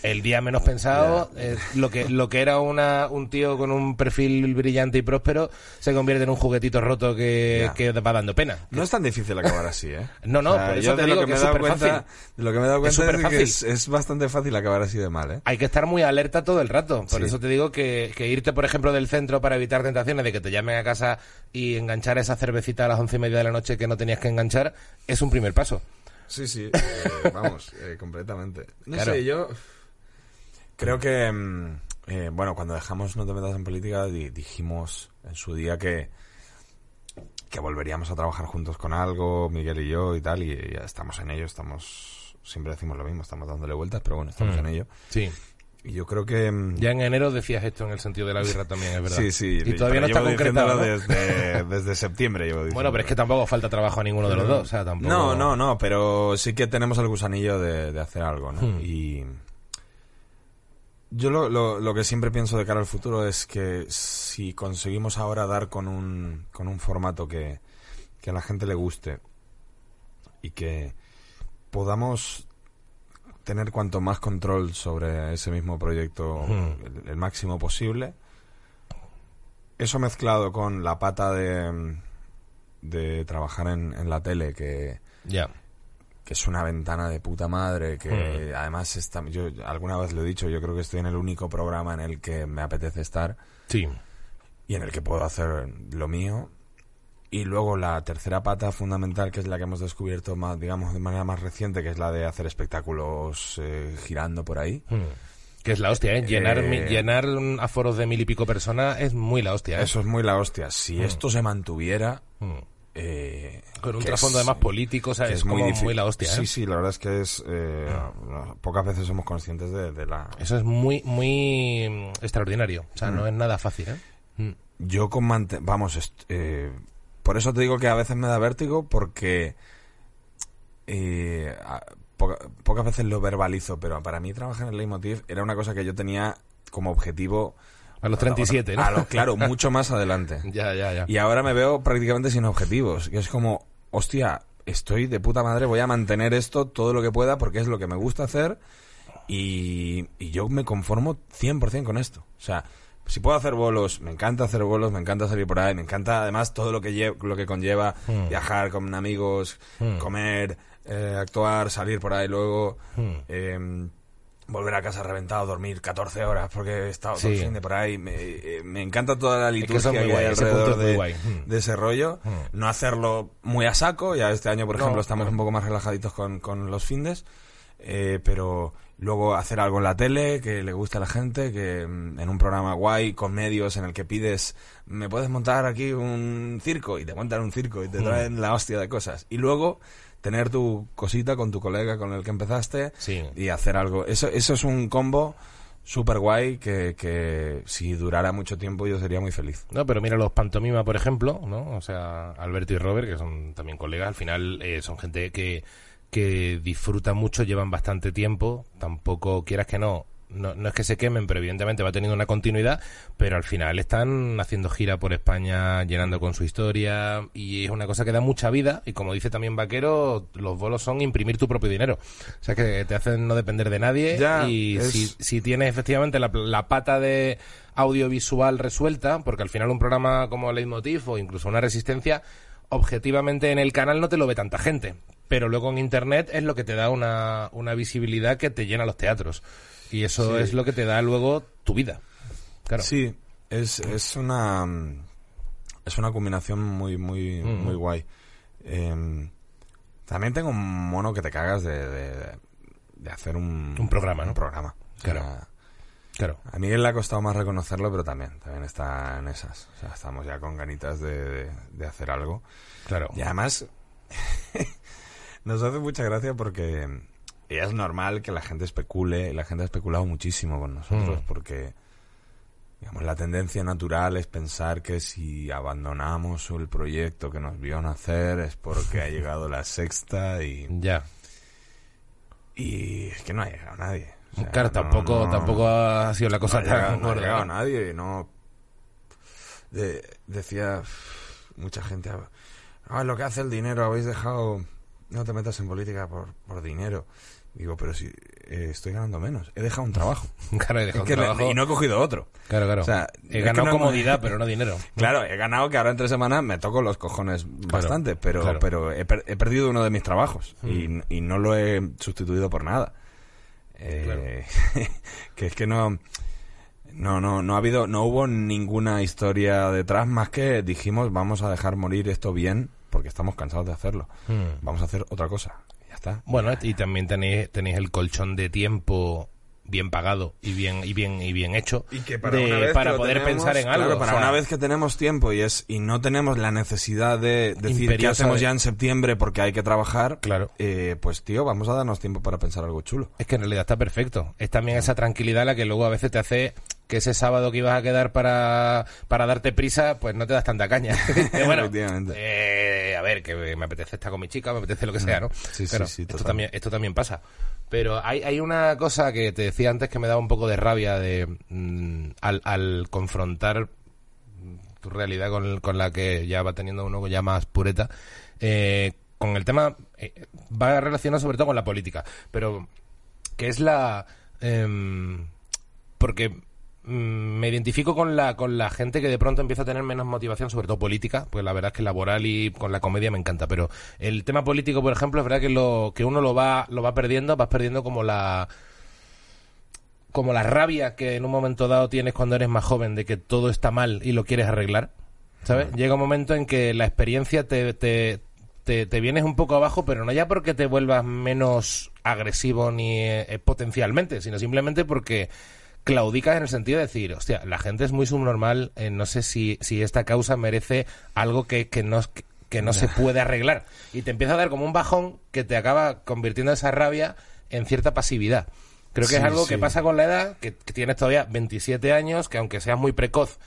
[SPEAKER 1] el día menos pensado, eh, lo que lo que era una, un tío con un perfil brillante y próspero se convierte en un juguetito roto que, que va dando pena.
[SPEAKER 2] No es tan difícil acabar así, ¿eh?
[SPEAKER 1] No, no, por eso
[SPEAKER 2] yo
[SPEAKER 1] te
[SPEAKER 2] de
[SPEAKER 1] digo
[SPEAKER 2] lo
[SPEAKER 1] que
[SPEAKER 2] me
[SPEAKER 1] es
[SPEAKER 2] he dado cuenta, de lo que me he dado
[SPEAKER 1] Es
[SPEAKER 2] cuenta es, que es, es bastante fácil acabar así de mal, ¿eh?
[SPEAKER 1] hay que estar muy alerta todo el rato. Por
[SPEAKER 2] Sí.
[SPEAKER 1] eso te digo que, que irte, por ejemplo, del centro para evitar tentaciones de que te llamen a casa y enganchar esa cervecita a las once y media de la noche que no tenías que enganchar es un primer paso.
[SPEAKER 2] Sí, sí, eh, vamos, eh, completamente. No
[SPEAKER 1] Claro.
[SPEAKER 2] sé, yo creo que, mm, eh, bueno, cuando dejamos No te metas en política di- dijimos en su día que que volveríamos a trabajar juntos con algo, Miguel y yo y tal, y ya estamos en ello, estamos, siempre decimos lo mismo, estamos dándole vueltas, pero bueno, estamos
[SPEAKER 1] Mm.
[SPEAKER 2] en ello.
[SPEAKER 1] Sí.
[SPEAKER 2] Y yo creo que... mm,
[SPEAKER 1] Ya en enero decías esto en el sentido de la birra también, es verdad.
[SPEAKER 2] Sí, sí.
[SPEAKER 1] Y todavía no está concretado. ¿no?
[SPEAKER 2] Desde, desde septiembre llevo
[SPEAKER 1] Bueno, pero es que tampoco falta trabajo a ninguno de los dos. O sea, tampoco...
[SPEAKER 2] No, no, no, pero sí que tenemos el gusanillo de, de hacer algo, ¿no?
[SPEAKER 1] Hmm.
[SPEAKER 2] Y yo lo, lo, lo que siempre pienso de cara al futuro es que si conseguimos ahora dar con un, con un formato que, que a la gente le guste y que podamos tener cuanto más control sobre ese mismo proyecto
[SPEAKER 1] Hmm.
[SPEAKER 2] el, el máximo posible, eso mezclado con la pata de, de trabajar en, en la tele, que,
[SPEAKER 1] Ya.
[SPEAKER 2] Que es una ventana de puta madre, que
[SPEAKER 1] Hmm.
[SPEAKER 2] además está, yo alguna vez lo he dicho, yo creo que estoy en el único programa en el que me apetece estar
[SPEAKER 1] Sí.
[SPEAKER 2] y en el que puedo hacer lo mío. Y luego la tercera pata fundamental, que es la que hemos descubierto más, digamos, de manera más reciente, que es la de hacer espectáculos eh, girando por ahí.
[SPEAKER 1] Hmm. Que es la hostia, ¿eh? Llenar,
[SPEAKER 2] Eh,
[SPEAKER 1] llenar un aforos de mil y pico personas es muy la hostia, ¿eh?
[SPEAKER 2] Eso es muy la hostia. Si esto se mantuviera,
[SPEAKER 1] Hmm.
[SPEAKER 2] Eh,
[SPEAKER 1] Con un trasfondo además político, o sea, es, como
[SPEAKER 2] difícil.
[SPEAKER 1] muy la hostia, ¿eh?
[SPEAKER 2] Sí, sí, la verdad es que es... eh, Pocas veces somos conscientes de, de la...
[SPEAKER 1] Eso es muy, muy mm, extraordinario. O sea, no es nada fácil, ¿eh? Mm.
[SPEAKER 2] Yo con vamos, eh, por eso te digo que a veces me da vértigo porque eh, a- poca- pocas veces lo verbalizo, pero para mí trabajar en el Leitmotiv era una cosa que yo tenía como objetivo.
[SPEAKER 1] A los 37, ¿no?
[SPEAKER 2] a claro, mucho más adelante.
[SPEAKER 1] Ya, ya, ya.
[SPEAKER 2] Y ahora me veo prácticamente sin objetivos. Y es como, hostia, estoy de puta madre, voy a mantener esto todo lo que pueda porque es lo que me gusta hacer y, y yo me conformo 100% con esto. O sea, si puedo hacer bolos, me encanta hacer bolos, me encanta salir por ahí, me encanta además todo lo que, lle- lo que conlleva
[SPEAKER 1] Hmm.
[SPEAKER 2] viajar con amigos,
[SPEAKER 1] Hmm.
[SPEAKER 2] comer, eh, actuar, salir por ahí luego.
[SPEAKER 1] Hmm.
[SPEAKER 2] em, volver a casa reventado, dormir 14 horas porque he estado todo el
[SPEAKER 1] Sí.
[SPEAKER 2] de por ahí. Me, eh, me encanta toda la
[SPEAKER 1] que
[SPEAKER 2] liturgia
[SPEAKER 1] es muy
[SPEAKER 2] que
[SPEAKER 1] guay,
[SPEAKER 2] hay alrededor de.
[SPEAKER 1] Mm.
[SPEAKER 2] de ese rollo. No hacerlo muy a saco. Ya este año, por
[SPEAKER 1] No,
[SPEAKER 2] ejemplo, estamos
[SPEAKER 1] claro.
[SPEAKER 2] un poco más relajaditos con, con los findes. eh, pero luego hacer algo en la tele que le guste a la gente, que mm, en un programa guay, con medios en el que pides, me puedes montar aquí un circo y te montan un circo y te
[SPEAKER 1] Mm.
[SPEAKER 2] traen la hostia de cosas. Y luego tener tu cosita con tu colega con el que empezaste
[SPEAKER 1] Sí.
[SPEAKER 2] y hacer algo. Eso, eso es un combo súper guay que, que si durara mucho tiempo yo sería muy feliz.
[SPEAKER 1] No, pero mira los Pantomima, por ejemplo, ¿no? O sea, Alberto y Robert, que son también colegas, al final eh, son gente que, que disfruta mucho, llevan bastante tiempo, tampoco quieras que no, no, no es que se quemen, pero evidentemente va teniendo una continuidad, pero al final están haciendo gira por España, llenando con su historia, y es una cosa que da mucha vida, y como dice también Vaquero, los bolos son imprimir tu propio dinero. O sea, que te hacen no depender de nadie,
[SPEAKER 2] Ya,
[SPEAKER 1] y
[SPEAKER 2] es-
[SPEAKER 1] si, si tienes efectivamente la, la pata de audiovisual resuelta, porque al final un programa como Leitmotiv o incluso una resistencia, objetivamente en el canal no te lo ve tanta gente, pero luego en internet es lo que te da una, una visibilidad que te llena los teatros. Y eso
[SPEAKER 2] Sí.
[SPEAKER 1] es lo que te da luego tu vida. Claro.
[SPEAKER 2] Sí, es, es una es una combinación muy muy
[SPEAKER 1] Ujú.
[SPEAKER 2] muy guay. Em, también tengo un mono que te cagas de, de, de hacer un,
[SPEAKER 1] Un programa, ¿no?
[SPEAKER 2] Un programa. O
[SPEAKER 1] Claro.
[SPEAKER 2] sea,
[SPEAKER 1] Claro.
[SPEAKER 2] a Miguel le ha costado más reconocerlo, pero también, también está en esas. O sea, estamos ya con ganitas de, de- de hacer algo.
[SPEAKER 1] Claro.
[SPEAKER 2] Y además, nos hace mucha gracia porque es normal que la gente especule, y la gente ha especulado muchísimo con nosotros,
[SPEAKER 1] Mm.
[SPEAKER 2] porque digamos, la tendencia natural es pensar que si abandonamos el proyecto que nos vio nacer es porque ha llegado la sexta y,
[SPEAKER 1] Ya.
[SPEAKER 2] y es que no ha llegado nadie. O sea,
[SPEAKER 1] claro,
[SPEAKER 2] no-
[SPEAKER 1] tampoco,
[SPEAKER 2] no-
[SPEAKER 1] tampoco ha sido la cosa
[SPEAKER 2] no
[SPEAKER 1] tan
[SPEAKER 2] no ha llegado nadie, no. De- decía mucha gente, ah, lo que hace el dinero, habéis dejado, no te metas en política por, por dinero. Digo, pero si eh, estoy ganando menos, he dejado un trabajo.
[SPEAKER 1] Claro, he
[SPEAKER 2] Es
[SPEAKER 1] dejado
[SPEAKER 2] que
[SPEAKER 1] un trabajo.
[SPEAKER 2] y no he cogido otro.
[SPEAKER 1] Claro, claro.
[SPEAKER 2] o sea,
[SPEAKER 1] he ganado
[SPEAKER 2] no-
[SPEAKER 1] comodidad, pero no dinero.
[SPEAKER 2] Claro, he ganado que ahora en tres semanas me toco los cojones bastante, pero,
[SPEAKER 1] claro.
[SPEAKER 2] pero he, per- he perdido uno de mis trabajos y,
[SPEAKER 1] Mm.
[SPEAKER 2] y no lo he sustituido por nada. Eh, que es que no, no, no, no ha habido, no hubo ninguna historia detrás más que dijimos vamos a dejar morir esto bien porque estamos cansados de hacerlo.
[SPEAKER 1] Mm.
[SPEAKER 2] Vamos a hacer otra cosa. Está.
[SPEAKER 1] Bueno, y también tenéis, tenéis el colchón de tiempo bien pagado y bien y bien y bien hecho
[SPEAKER 2] Y que para,
[SPEAKER 1] de-
[SPEAKER 2] una vez
[SPEAKER 1] para
[SPEAKER 2] que lo
[SPEAKER 1] poder
[SPEAKER 2] tenemos,
[SPEAKER 1] pensar en algo.
[SPEAKER 2] claro,
[SPEAKER 1] o
[SPEAKER 2] para
[SPEAKER 1] sea,
[SPEAKER 2] una vez que tenemos tiempo y es y no tenemos la necesidad de decir qué hacemos ya en septiembre porque hay que trabajar,
[SPEAKER 1] Claro.
[SPEAKER 2] eh, pues tío, vamos a darnos tiempo para pensar algo chulo.
[SPEAKER 1] Es que en realidad está perfecto. Es también esa tranquilidad la que luego a veces te hace que ese sábado que ibas a quedar para, para darte prisa, pues no te das tanta caña. Bueno, eh, a ver, que me apetece estar con mi chica, me apetece lo que sea, ¿no?
[SPEAKER 2] Sí, sí, sí,
[SPEAKER 1] esto también, esto también pasa. Pero hay, hay una cosa que te decía antes que me daba un poco de rabia de mm, al, al confrontar tu realidad con, con la que ya va teniendo uno ya más pureta. eh, con el tema eh, va relacionado sobre todo con la política, pero que es la em, porque mm, me identifico con la con la gente que de pronto empieza a tener menos motivación, sobre todo política, pues la verdad es que laboral y con la comedia me encanta, pero el tema político, por ejemplo, es verdad que lo que uno lo va lo va perdiendo, vas perdiendo como la como la rabia que en un momento dado tienes cuando eres más joven de que todo está mal y lo quieres arreglar. ¿Sabes? Llega un momento en que la experiencia te, te, te, te vienes un poco abajo, pero no ya porque te vuelvas menos agresivo ni eh, potencialmente, sino simplemente porque claudicas en el sentido de decir, hostia, la gente es muy subnormal, eh, no sé si, si esta causa merece algo que, que no, que no se puede arreglar. Y te empieza a dar como un bajón que te acaba convirtiendo esa rabia en cierta pasividad. Creo que es algo
[SPEAKER 2] sí.
[SPEAKER 1] que pasa con la edad, que, que tienes todavía 27 años, que aunque seas muy precoz,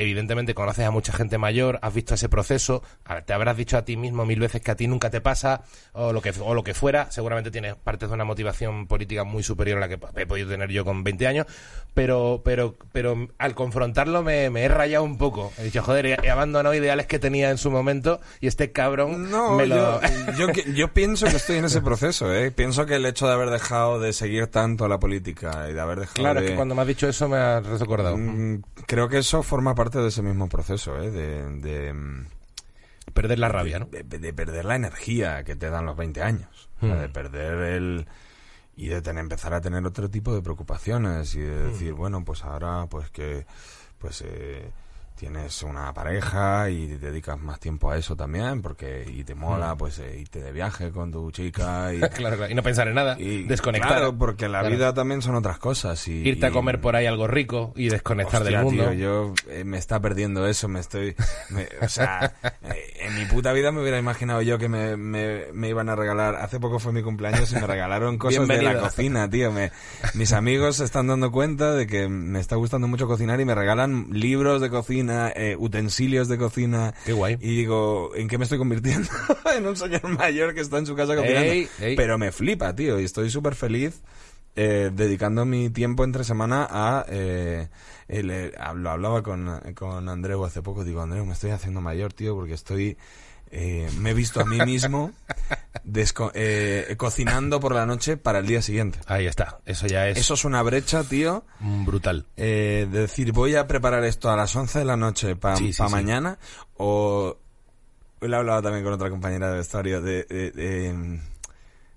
[SPEAKER 1] evidentemente conoces a mucha gente mayor, has visto ese proceso, te habrás dicho a ti mismo mil veces que a ti nunca te pasa, o lo que, o lo que fuera, seguramente tienes partes de una motivación política muy superior a la que he podido tener yo con 20 años, pero, pero, pero al confrontarlo me, me he rayado un poco. He dicho, joder, he, abandonado ideales que tenía en su momento y este cabrón
[SPEAKER 2] No,
[SPEAKER 1] me lo...
[SPEAKER 2] yo, yo, que- yo pienso que estoy en ese proceso, ¿eh? Pienso que el hecho de haber dejado de seguir tanto la política y de haber dejado
[SPEAKER 1] Claro,
[SPEAKER 2] de...
[SPEAKER 1] es que cuando me has dicho eso me has recordado.
[SPEAKER 2] Mm, Creo que eso forma parte de ese mismo proceso, ¿eh? De, de, mm,
[SPEAKER 1] Perder la rabia, ¿no?
[SPEAKER 2] de, de perder la energía que te dan los 20 años. O sea,
[SPEAKER 1] Hmm.
[SPEAKER 2] de perder el... Y de tener, empezar a tener otro tipo de preocupaciones y de decir, bueno, pues ahora pues que... Pues eh, tienes una pareja y te dedicas más tiempo a eso también porque y te mola pues eh, irte de viaje con tu chica y,
[SPEAKER 1] claro, claro. Y no pensar en nada,
[SPEAKER 2] y
[SPEAKER 1] desconectar.
[SPEAKER 2] claro porque la
[SPEAKER 1] Claro.
[SPEAKER 2] vida también son otras cosas y
[SPEAKER 1] Irte a comer por ahí algo rico y desconectar
[SPEAKER 2] Hostia,
[SPEAKER 1] del mundo.
[SPEAKER 2] tío, yo eh, me está perdiendo eso, me estoy... me- o sea, eh, en mi puta vida me hubiera imaginado yo que me, me, me iban a regalar... Hace poco fue mi cumpleaños y me regalaron cosas de la cocina, tío. Me, mis amigos se están dando cuenta de que me está gustando mucho cocinar y me regalan libros de cocina, eh, utensilios de cocina.
[SPEAKER 1] Qué guay.
[SPEAKER 2] Y digo, ¿en qué me estoy convirtiendo? en un señor mayor que está en su casa cocinando.
[SPEAKER 1] Ey, ey.
[SPEAKER 2] Pero me flipa, tío, y estoy súper feliz eh, dedicando mi tiempo entre semana a... Eh, el- eh, lo hablaba con, con Andreu hace poco, digo, Andreu, me estoy haciendo mayor, tío, porque estoy... eh, me he visto a mí mismo eh, cocinando por la noche para el día siguiente.
[SPEAKER 1] Ahí está. Eso ya es
[SPEAKER 2] Eso es una brecha, tío,
[SPEAKER 1] mm, brutal.
[SPEAKER 2] eh, de decir, voy a preparar esto a las 11 de la noche para
[SPEAKER 1] Sí, sí.
[SPEAKER 2] mañana, o... Hoy le hablaba también con otra compañera de vestuario de, de- de, mm,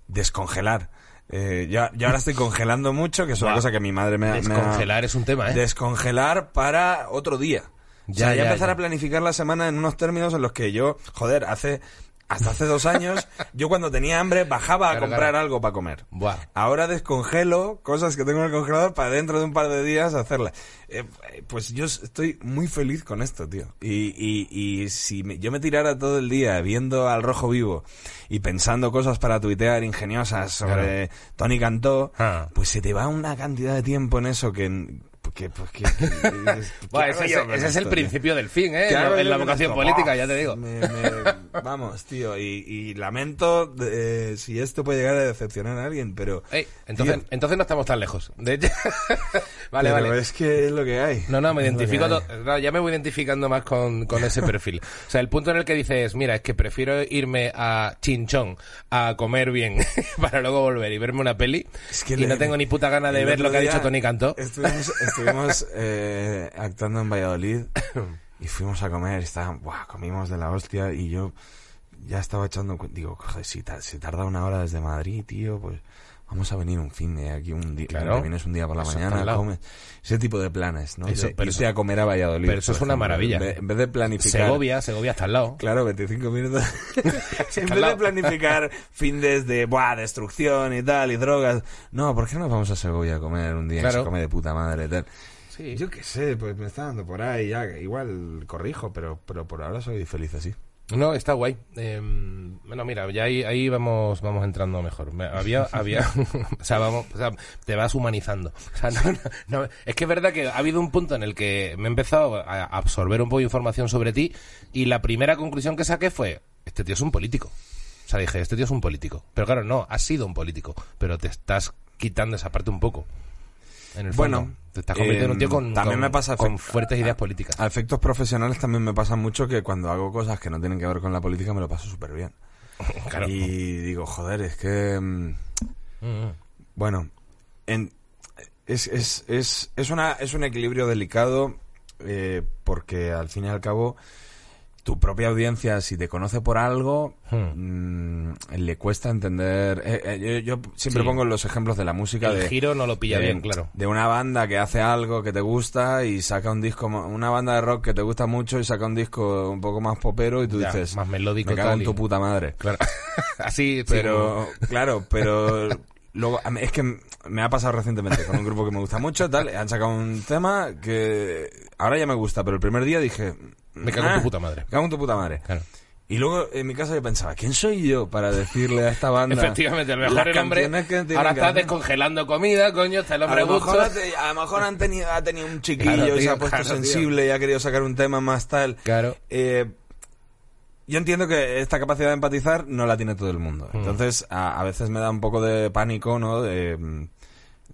[SPEAKER 2] descongelar. Eh, yo, yo ahora estoy congelando mucho, que es una cosa que mi madre me, ha- me ha-
[SPEAKER 1] Descongelar es un tema, ¿eh?
[SPEAKER 2] Descongelar para otro día. O
[SPEAKER 1] Ya,
[SPEAKER 2] sea, ya,
[SPEAKER 1] ya,
[SPEAKER 2] empezar
[SPEAKER 1] ya.
[SPEAKER 2] a planificar la semana en unos términos en los que yo, joder, hace hasta hace dos años, yo cuando tenía hambre bajaba a
[SPEAKER 1] Claro,
[SPEAKER 2] comprar
[SPEAKER 1] claro.
[SPEAKER 2] algo para comer.
[SPEAKER 1] Buah.
[SPEAKER 2] Ahora descongelo cosas que tengo en el congelador para dentro de un par de días hacerlas. Eh, pues yo estoy muy feliz con esto, tío. Y, y, y si me- yo me tirara todo el día viendo al rojo vivo y pensando cosas para tuitear ingeniosas sobre Tony Cantó,
[SPEAKER 1] Ah.
[SPEAKER 2] pues se te va una cantidad de tiempo en eso que... que, que- que- dices, ¿qué
[SPEAKER 1] Buah,
[SPEAKER 2] hago
[SPEAKER 1] ese, es-
[SPEAKER 2] yo con
[SPEAKER 1] ese es el principio del fin, ¿eh?
[SPEAKER 2] ¿Qué
[SPEAKER 1] En en la vocación política, ya te digo.
[SPEAKER 2] Me- me- vamos, tío, y, y lamento eh, si esto puede llegar a decepcionar a alguien, pero...
[SPEAKER 1] Ey, entonces,
[SPEAKER 2] Tío,
[SPEAKER 1] entonces no estamos tan lejos. De hecho- vale,
[SPEAKER 2] pero
[SPEAKER 1] vale.
[SPEAKER 2] es que es lo que hay.
[SPEAKER 1] No, no, me identifico, to- no, ya me voy identificando más con, con ese perfil. O sea, el punto en el que dices, mira, es que prefiero irme a Chinchón a comer bien para luego volver y verme una peli
[SPEAKER 2] Es que
[SPEAKER 1] y
[SPEAKER 2] le-
[SPEAKER 1] no tengo ni puta gana de ver lo que ha dicho Tony Cantó.
[SPEAKER 2] Estuvimos, estuvimos eh, actuando en Valladolid y fuimos a comer y estaba, buah, comimos de la hostia y yo ya estaba echando digo, joder, si, si tarda una hora desde Madrid, tío, pues vamos a venir un fin de aquí un día,
[SPEAKER 1] Claro.
[SPEAKER 2] vienes un día por la
[SPEAKER 1] Eso
[SPEAKER 2] mañana, comes. Ese tipo de planes, ¿no?
[SPEAKER 1] Eso, pero
[SPEAKER 2] irte
[SPEAKER 1] eso-
[SPEAKER 2] a comer a Valladolid.
[SPEAKER 1] pero eso es una
[SPEAKER 2] ejemplo.
[SPEAKER 1] maravilla.
[SPEAKER 2] En vez, de planificar
[SPEAKER 1] Segovia, Segovia está al lado.
[SPEAKER 2] Claro, 25 minutos. en vez de planificar findes de buah, destrucción y tal, y drogas. No, ¿por qué no vamos a Segovia a comer un día?
[SPEAKER 1] Claro.
[SPEAKER 2] Se come de puta madre y tal.
[SPEAKER 1] Sí.
[SPEAKER 2] Yo qué sé, pues me está dando por ahí ya. Igual corrijo, pero, pero por ahora soy feliz así.
[SPEAKER 1] No, está guay. Eh, bueno, mira, ya ahí, ahí vamos, vamos entrando mejor. Me- había, había, o sea, vamos, o sea, te vas humanizando. O sea, no, no, no, es que es verdad que ha habido un punto en el que me he empezado a absorber un poco de información sobre ti y la primera conclusión que saqué fue, este tío es un político. O sea, dije, este tío es un político. Pero claro, no, has sido un político, pero te estás quitando esa parte un poco. En el fondo. Te estás convirtiendo en un tío
[SPEAKER 2] eh,
[SPEAKER 1] con,
[SPEAKER 2] también
[SPEAKER 1] con-
[SPEAKER 2] me pasa
[SPEAKER 1] con fuertes ideas políticas.
[SPEAKER 2] A efectos profesionales también me pasa mucho que cuando hago cosas que no tienen que ver con la política me lo paso súper bien.
[SPEAKER 1] Claro.
[SPEAKER 2] Y digo, joder, es que... Mm,
[SPEAKER 1] mm.
[SPEAKER 2] Bueno, en, es, es, es, es, una, es un equilibrio delicado eh, porque al fin y al cabo tu propia audiencia, si te conoce por algo, mm, le cuesta entender... eh, eh, yo, yo siempre
[SPEAKER 1] Sí.
[SPEAKER 2] pongo los ejemplos de la música
[SPEAKER 1] El
[SPEAKER 2] de...
[SPEAKER 1] giro no lo pilla
[SPEAKER 2] de-
[SPEAKER 1] bien, claro.
[SPEAKER 2] De una banda que hace algo que te gusta y saca un disco, una banda de rock que te gusta mucho y saca un disco un poco más popero y tú
[SPEAKER 1] Ya,
[SPEAKER 2] dices,
[SPEAKER 1] más melódico
[SPEAKER 2] me cago
[SPEAKER 1] tal
[SPEAKER 2] en tu puta madre.
[SPEAKER 1] Claro. Así,
[SPEAKER 2] Pero, claro, pero luego, es que me ha pasado recientemente con un grupo que me gusta mucho, tal, han sacado un tema que ahora ya me gusta, pero el primer día dije...
[SPEAKER 1] Me cago en
[SPEAKER 2] "Ah,
[SPEAKER 1] tu puta madre".
[SPEAKER 2] Me cago en tu puta madre.
[SPEAKER 1] Claro.
[SPEAKER 2] Y luego en mi casa yo pensaba, ¿quién soy yo para decirle a esta banda?
[SPEAKER 1] Efectivamente, a lo mejor el hombre ahora está descongelando comida, coño, está el
[SPEAKER 2] A
[SPEAKER 1] hombre
[SPEAKER 2] lo, mejor, te- a lo mejor han tenido, ha tenido un chiquillo
[SPEAKER 1] Claro,
[SPEAKER 2] y se ha puesto
[SPEAKER 1] claro, tío.
[SPEAKER 2] sensible y ha querido sacar un tema más tal.
[SPEAKER 1] Claro.
[SPEAKER 2] Eh, yo entiendo que esta capacidad de empatizar no la tiene todo el mundo.
[SPEAKER 1] Mm.
[SPEAKER 2] Entonces, a, a veces me da un poco de pánico, ¿no? De,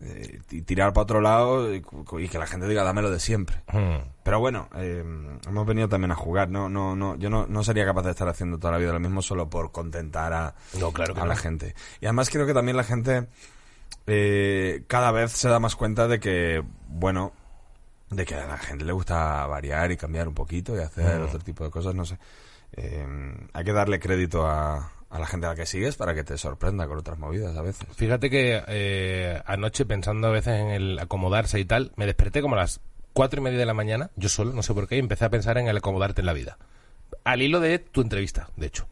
[SPEAKER 2] de ti- tirar para otro lado y, y que la gente diga, dámelo de siempre.
[SPEAKER 1] Hmm.
[SPEAKER 2] Pero bueno, eh, hemos venido también a jugar. No, no, no, yo no, no sería capaz de estar haciendo toda la vida lo mismo solo por contentar a,
[SPEAKER 1] No, claro
[SPEAKER 2] a la
[SPEAKER 1] no.
[SPEAKER 2] gente. Y además creo que también la gente eh, cada vez se da más cuenta de que, bueno, de que a la gente le gusta variar y cambiar un poquito y hacer
[SPEAKER 1] Mm.
[SPEAKER 2] otro tipo de cosas, no sé. Eh, hay que darle crédito a, a la gente a la que sigues para que te sorprenda con otras movidas a veces.
[SPEAKER 1] Fíjate que eh, anoche pensando a veces en el acomodarse y tal, me desperté como a las cuatro y media de la mañana, yo solo, no sé por qué, y empecé a pensar en el acomodarte en la vida. Al hilo de tu entrevista, de hecho.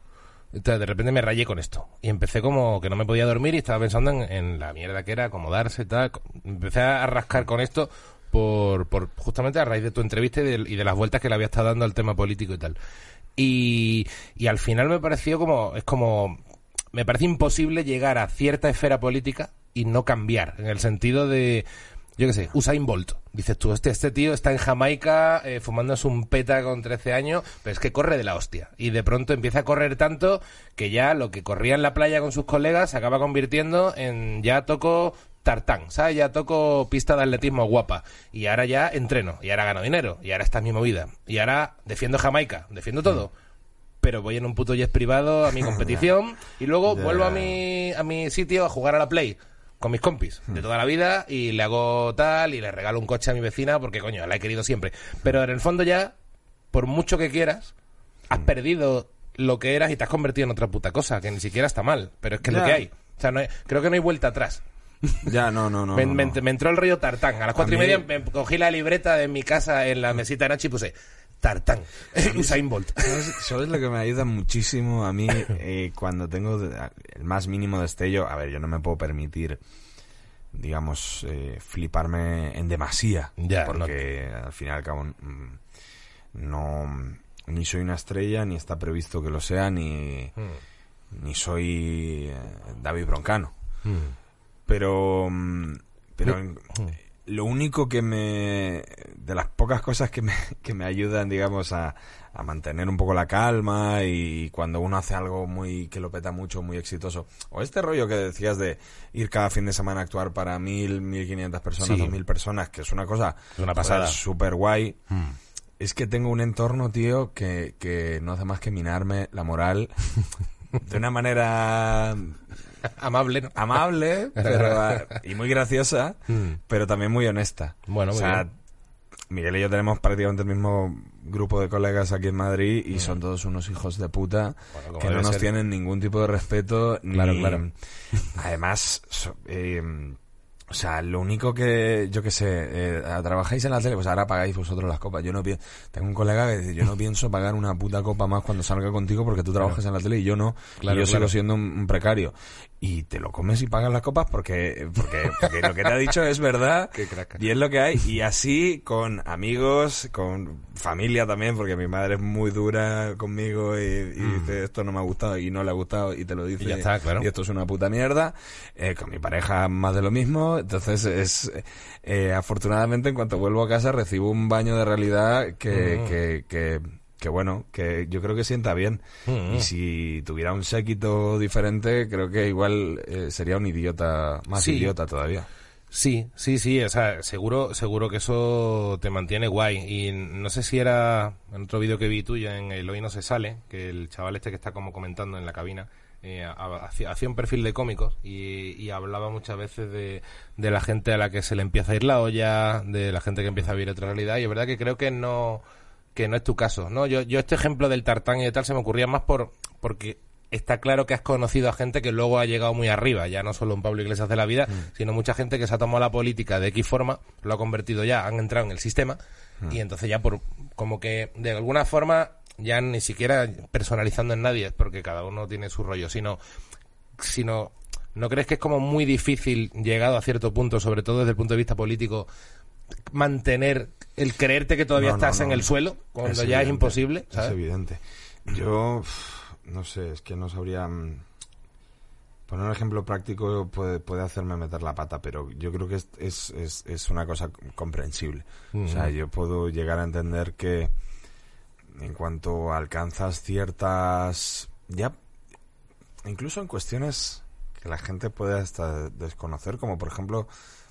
[SPEAKER 1] Entonces, de repente me rayé con esto. Y empecé como que no me podía dormir y estaba pensando en, la mierda que era acomodarse y tal. Empecé a rascar con esto por, por justamente a raíz de tu entrevista y de, y de las vueltas que le había estado dando al tema político y tal. Y, y al final me pareció como, es como, me parece imposible llegar a cierta esfera política y no cambiar, en el sentido de, yo qué sé, Usain Bolt. Dices tú, este, este tío está en Jamaica eh, fumándose un peta con 13 años, pero es que corre de la hostia. Y de pronto empieza a correr tanto que ya lo que corría en la playa con sus colegas se acaba convirtiendo en ya toco tartán, ¿sabes? Ya toco pista de atletismo guapa. Y ahora ya entreno, y ahora gano dinero, y ahora esta es mi movida. Y ahora defiendo Jamaica, defiendo todo. Pero voy en un puto jet privado a mi competición y luego vuelvo a mi, a mi sitio a jugar a la Play con mis compis de toda la vida y le hago tal y le regalo un coche a mi vecina porque, coño, la he querido siempre. Pero en el fondo ya, por mucho que quieras, has perdido lo que eras y te has convertido en otra puta cosa, que ni siquiera está mal, pero es que es lo que hay. O sea, no hay- creo que no hay vuelta atrás.
[SPEAKER 2] Ya, no, no, no.
[SPEAKER 1] me,
[SPEAKER 2] no,
[SPEAKER 1] me-
[SPEAKER 2] no.
[SPEAKER 1] me entró el rollo tartán. A las cuatro
[SPEAKER 2] A
[SPEAKER 1] y media me cogí la libreta de mi casa en la mesita de noche y puse tartán. Usain Bolt.
[SPEAKER 2] ¿Sabes, sabes lo que me ayuda muchísimo a mí eh, cuando tengo el más mínimo destello? A ver, yo no me puedo permitir, digamos, eh, fliparme en demasía.
[SPEAKER 1] Ya,
[SPEAKER 2] porque al fin y al cabo mm, no ni soy una estrella, ni está previsto que lo sea, ni,
[SPEAKER 1] Hmm.
[SPEAKER 2] ni soy eh, David Broncano. Pero, mm, pero en- lo único que me. de las pocas cosas que me, que me ayudan, digamos, a, a mantener un poco la calma y cuando uno hace algo muy. que lo peta mucho, muy exitoso. O este rollo que decías de ir cada fin de semana a actuar para mil, mil quinientas personas,
[SPEAKER 1] Sí.
[SPEAKER 2] dos mil personas, que es una cosa.
[SPEAKER 1] Es una pasada.
[SPEAKER 2] Súper guay. Es que tengo un entorno, tío, que, que no hace más que minarme la moral de una manera
[SPEAKER 1] Amable, ¿no?
[SPEAKER 2] amable pero, ah, y muy graciosa,
[SPEAKER 1] Mm.
[SPEAKER 2] pero también muy honesta.
[SPEAKER 1] Bueno,
[SPEAKER 2] o sea,
[SPEAKER 1] bien.
[SPEAKER 2] Miguel y yo tenemos prácticamente el mismo grupo de colegas aquí en Madrid y son todos unos hijos de puta.
[SPEAKER 1] Bueno,
[SPEAKER 2] que no nos
[SPEAKER 1] ser.
[SPEAKER 2] tienen ningún tipo de respeto
[SPEAKER 1] Claro,
[SPEAKER 2] ni
[SPEAKER 1] claro.
[SPEAKER 2] además so- eh, o sea, lo único que, yo que sé, eh, trabajáis en la tele, pues ahora pagáis vosotros las copas. Yo no pi- tengo un colega que dice, yo no pienso pagar una puta copa más cuando salga contigo porque tú trabajas en la tele y yo no.
[SPEAKER 1] Claro,
[SPEAKER 2] y yo sigo siendo un, precario. Y te lo comes y pagas las copas porque, porque, porque lo que te ha dicho es verdad.
[SPEAKER 1] Qué.
[SPEAKER 2] Y es lo que hay. Y así con amigos, con familia también, porque mi madre es muy dura conmigo y, y dice esto no me ha gustado y no le ha gustado y te lo dice.
[SPEAKER 1] Mm. Y ya está, claro.
[SPEAKER 2] Y esto es una puta mierda. Eh, con mi pareja más de lo mismo. Entonces es, eh, afortunadamente en cuanto vuelvo a casa recibo un baño de realidad que,
[SPEAKER 1] Mm.
[SPEAKER 2] que, que, que bueno, que yo creo que sienta bien.
[SPEAKER 1] Mm.
[SPEAKER 2] Y si tuviera un séquito diferente, creo que igual eh, sería un idiota, más
[SPEAKER 1] Sí.
[SPEAKER 2] idiota todavía.
[SPEAKER 1] Sí, sí, sí, o sea, seguro, seguro que eso te mantiene guay. Y no sé si era en otro vídeo que vi tuyo en El Hoy No Se Sale, que el chaval este que está como comentando en la cabina, eh, un perfil de cómicos y, y hablaba muchas veces de, de la gente a la que se le empieza a ir la olla, de la gente que empieza a vivir otra realidad. Y es verdad que creo que no, que no es tu caso, ¿no? Yo, yo este ejemplo del tartán y de tal se me ocurría más por, porque está claro que has conocido a gente que luego ha llegado muy arriba, ya no solo un Pablo Iglesias de la vida, sino mucha gente que se ha tomado la política de X forma, lo ha convertido ya, han entrado en el sistema y entonces ya por como que de alguna forma ya ni siquiera personalizando en nadie, porque cada uno tiene su rollo, sino sino ¿no crees que es como muy difícil llegado a cierto punto, sobre todo desde el punto de vista político, mantener el creerte que todavía
[SPEAKER 2] No, no,
[SPEAKER 1] estás en el suelo cuando
[SPEAKER 2] Es
[SPEAKER 1] ya es imposible,
[SPEAKER 2] Es evidente. Yo, no sé, es que no sabría... Mm, poner un ejemplo práctico puede, puede hacerme meter la pata, pero yo creo que es, es, es, es una cosa comprensible. O sea, yo puedo llegar a entender que en cuanto alcanzas ciertas... ya Incluso en cuestiones que la gente puede hasta desconocer, como por ejemplo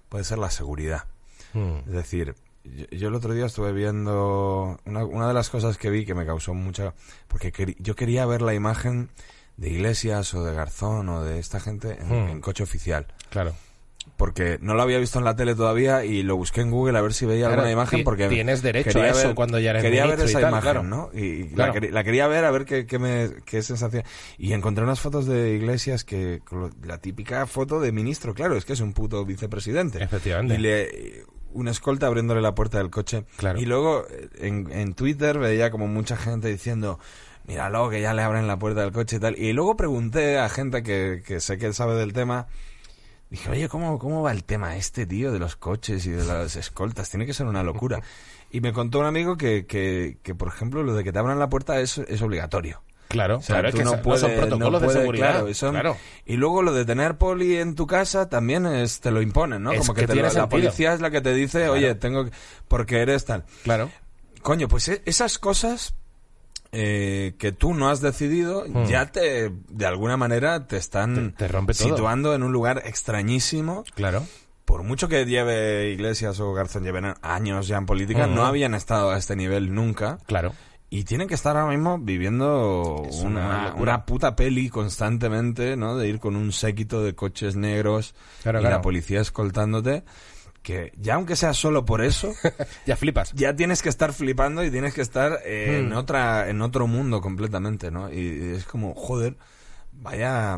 [SPEAKER 2] puede ser la seguridad.
[SPEAKER 1] Mm.
[SPEAKER 2] Es decir, yo, el otro día estuve viendo una, una, de las cosas que vi que me causó mucha... Porque yo quería ver la imagen de Iglesias o de Garzón o de esta gente en,
[SPEAKER 1] Hmm.
[SPEAKER 2] en coche oficial.
[SPEAKER 1] Claro.
[SPEAKER 2] Porque no lo había visto en la tele todavía y lo busqué en Google a ver si veía
[SPEAKER 1] Claro,
[SPEAKER 2] alguna imagen porque
[SPEAKER 1] tienes derecho a eso
[SPEAKER 2] ver-
[SPEAKER 1] cuando ya eres
[SPEAKER 2] quería ver
[SPEAKER 1] y
[SPEAKER 2] esa
[SPEAKER 1] tal,
[SPEAKER 2] imagen,
[SPEAKER 1] claro.
[SPEAKER 2] ¿no? Y,
[SPEAKER 1] Claro.
[SPEAKER 2] la, quería, la quería ver a ver qué, qué me, qué sensación. Y encontré unas fotos de Iglesias que la típica foto de ministro, claro, es que es un puto vicepresidente.
[SPEAKER 1] Efectivamente.
[SPEAKER 2] Y le una escolta abriéndole la puerta del coche.
[SPEAKER 1] Claro.
[SPEAKER 2] Y luego en, en Twitter veía como mucha gente diciendo, míralo, que ya le abren la puerta del coche y tal. Y luego pregunté a gente que, que sé que sabe del tema. Dije, oye, ¿cómo, ¿cómo va el tema este, tío, de los coches y de las escoltas? Tiene que ser una locura. Y me contó un amigo que, que, que por ejemplo, lo de que te abran la puerta es, es obligatorio.
[SPEAKER 1] Claro,
[SPEAKER 2] O sea,
[SPEAKER 1] claro, es que
[SPEAKER 2] no
[SPEAKER 1] son- no
[SPEAKER 2] puedes-
[SPEAKER 1] son protocolos
[SPEAKER 2] no puedes,
[SPEAKER 1] de seguridad.
[SPEAKER 2] claro, son-
[SPEAKER 1] claro.
[SPEAKER 2] Y luego lo de tener poli en tu casa también es, te lo imponen, ¿no?
[SPEAKER 1] Es
[SPEAKER 2] Como que,
[SPEAKER 1] que
[SPEAKER 2] te lo- la policía es la que te dice, oye, tengo que... porque eres tal.
[SPEAKER 1] Claro.
[SPEAKER 2] Coño, pues e- esas cosas eh, que tú no has decidido
[SPEAKER 1] Hmm.
[SPEAKER 2] ya te, de alguna manera, te están
[SPEAKER 1] Te- te rompe todo.
[SPEAKER 2] situando en un lugar extrañísimo.
[SPEAKER 1] Claro.
[SPEAKER 2] Por mucho que lleve Iglesias o Garzón lleven años ya en política,
[SPEAKER 1] Ujú.
[SPEAKER 2] no habían estado a este nivel nunca.
[SPEAKER 1] Claro.
[SPEAKER 2] Y tienen que estar ahora mismo viviendo
[SPEAKER 1] una
[SPEAKER 2] una, puta peli constantemente, ¿no? De ir con un séquito de coches negros
[SPEAKER 1] Claro,
[SPEAKER 2] y
[SPEAKER 1] claro.
[SPEAKER 2] la policía escoltándote. Que ya aunque sea solo por eso,
[SPEAKER 1] Ya flipas.
[SPEAKER 2] ya tienes que estar flipando y tienes que estar eh, en
[SPEAKER 1] Hmm.
[SPEAKER 2] otra en otro mundo completamente, ¿no? Y, y es como, joder, vaya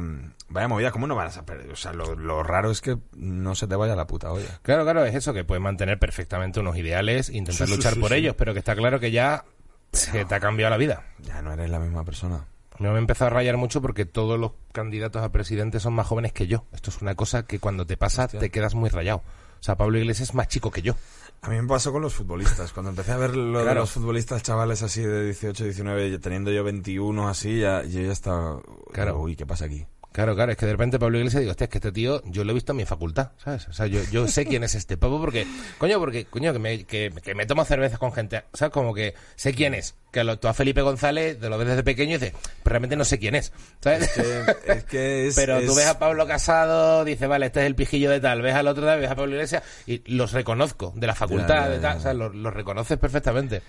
[SPEAKER 2] vaya movida, ¿cómo no van a perder? O sea, lo, lo raro es que no se te vaya la puta olla.
[SPEAKER 1] Claro, claro, es eso, que puedes mantener perfectamente unos ideales, intentar
[SPEAKER 2] Sí,
[SPEAKER 1] luchar
[SPEAKER 2] sí,
[SPEAKER 1] por ellos, pero que está claro que ya se te ha cambiado la vida.
[SPEAKER 2] Ya no eres la misma persona.
[SPEAKER 1] Me he empezado a rayar mucho porque todos los candidatos a presidente son más jóvenes que yo. Esto es una cosa que cuando te pasa
[SPEAKER 2] Hostia.
[SPEAKER 1] te quedas muy rayado. O sea, Pablo Iglesias es más chico que yo.
[SPEAKER 2] A mí me pasó con los futbolistas. Cuando empecé a ver lo de los futbolistas chavales así de 18, 19, y teniendo yo 21 así, ya, yo ya estaba...
[SPEAKER 1] Claro.
[SPEAKER 2] Uy, ¿qué pasa aquí?
[SPEAKER 1] Claro, claro, es que de repente Pablo Iglesias digo, hostia, es que este tío yo lo he visto en mi facultad, ¿sabes? O sea, yo, yo sé quién es este pavo porque, coño, porque, coño, que me, que, que me tomo cervezas con gente, ¿sabes? Como que sé quién es. Que lo, tú a Felipe González te lo ves desde pequeño y dices, pero realmente no sé quién es, ¿sabes?
[SPEAKER 2] Que- es que es...
[SPEAKER 1] Pero tú
[SPEAKER 2] es-
[SPEAKER 1] ves a Pablo Casado, dices, vale, este es el pijillo de tal, ves al otro tal, ves a Pablo Iglesias y los reconozco de la facultad,
[SPEAKER 2] Ya, ya,
[SPEAKER 1] de tal, o sea, los, los reconoces perfectamente.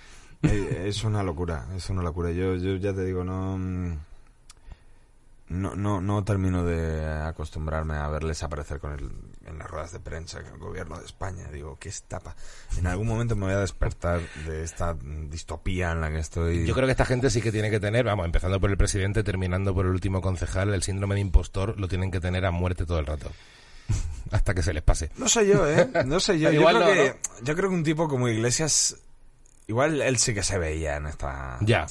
[SPEAKER 2] Es una locura, es una locura. Yo, yo ya te digo, no, mm, no, no, no termino de acostumbrarme a verles aparecer con el, en las ruedas de prensa con el gobierno de España. Digo, ¿qué estapa? En algún momento me voy a despertar de esta distopía en la que estoy.
[SPEAKER 1] Yo creo que esta gente sí que tiene que tener, vamos, empezando por el presidente, terminando por el último concejal, el síndrome de impostor lo tienen que tener a muerte todo el rato. Hasta que se les pase.
[SPEAKER 2] No sé yo, ¿eh? No sé yo. yo, creo
[SPEAKER 1] no,
[SPEAKER 2] que, yo creo que un tipo como Iglesias, igual él sí que se veía en esta...
[SPEAKER 1] Ya.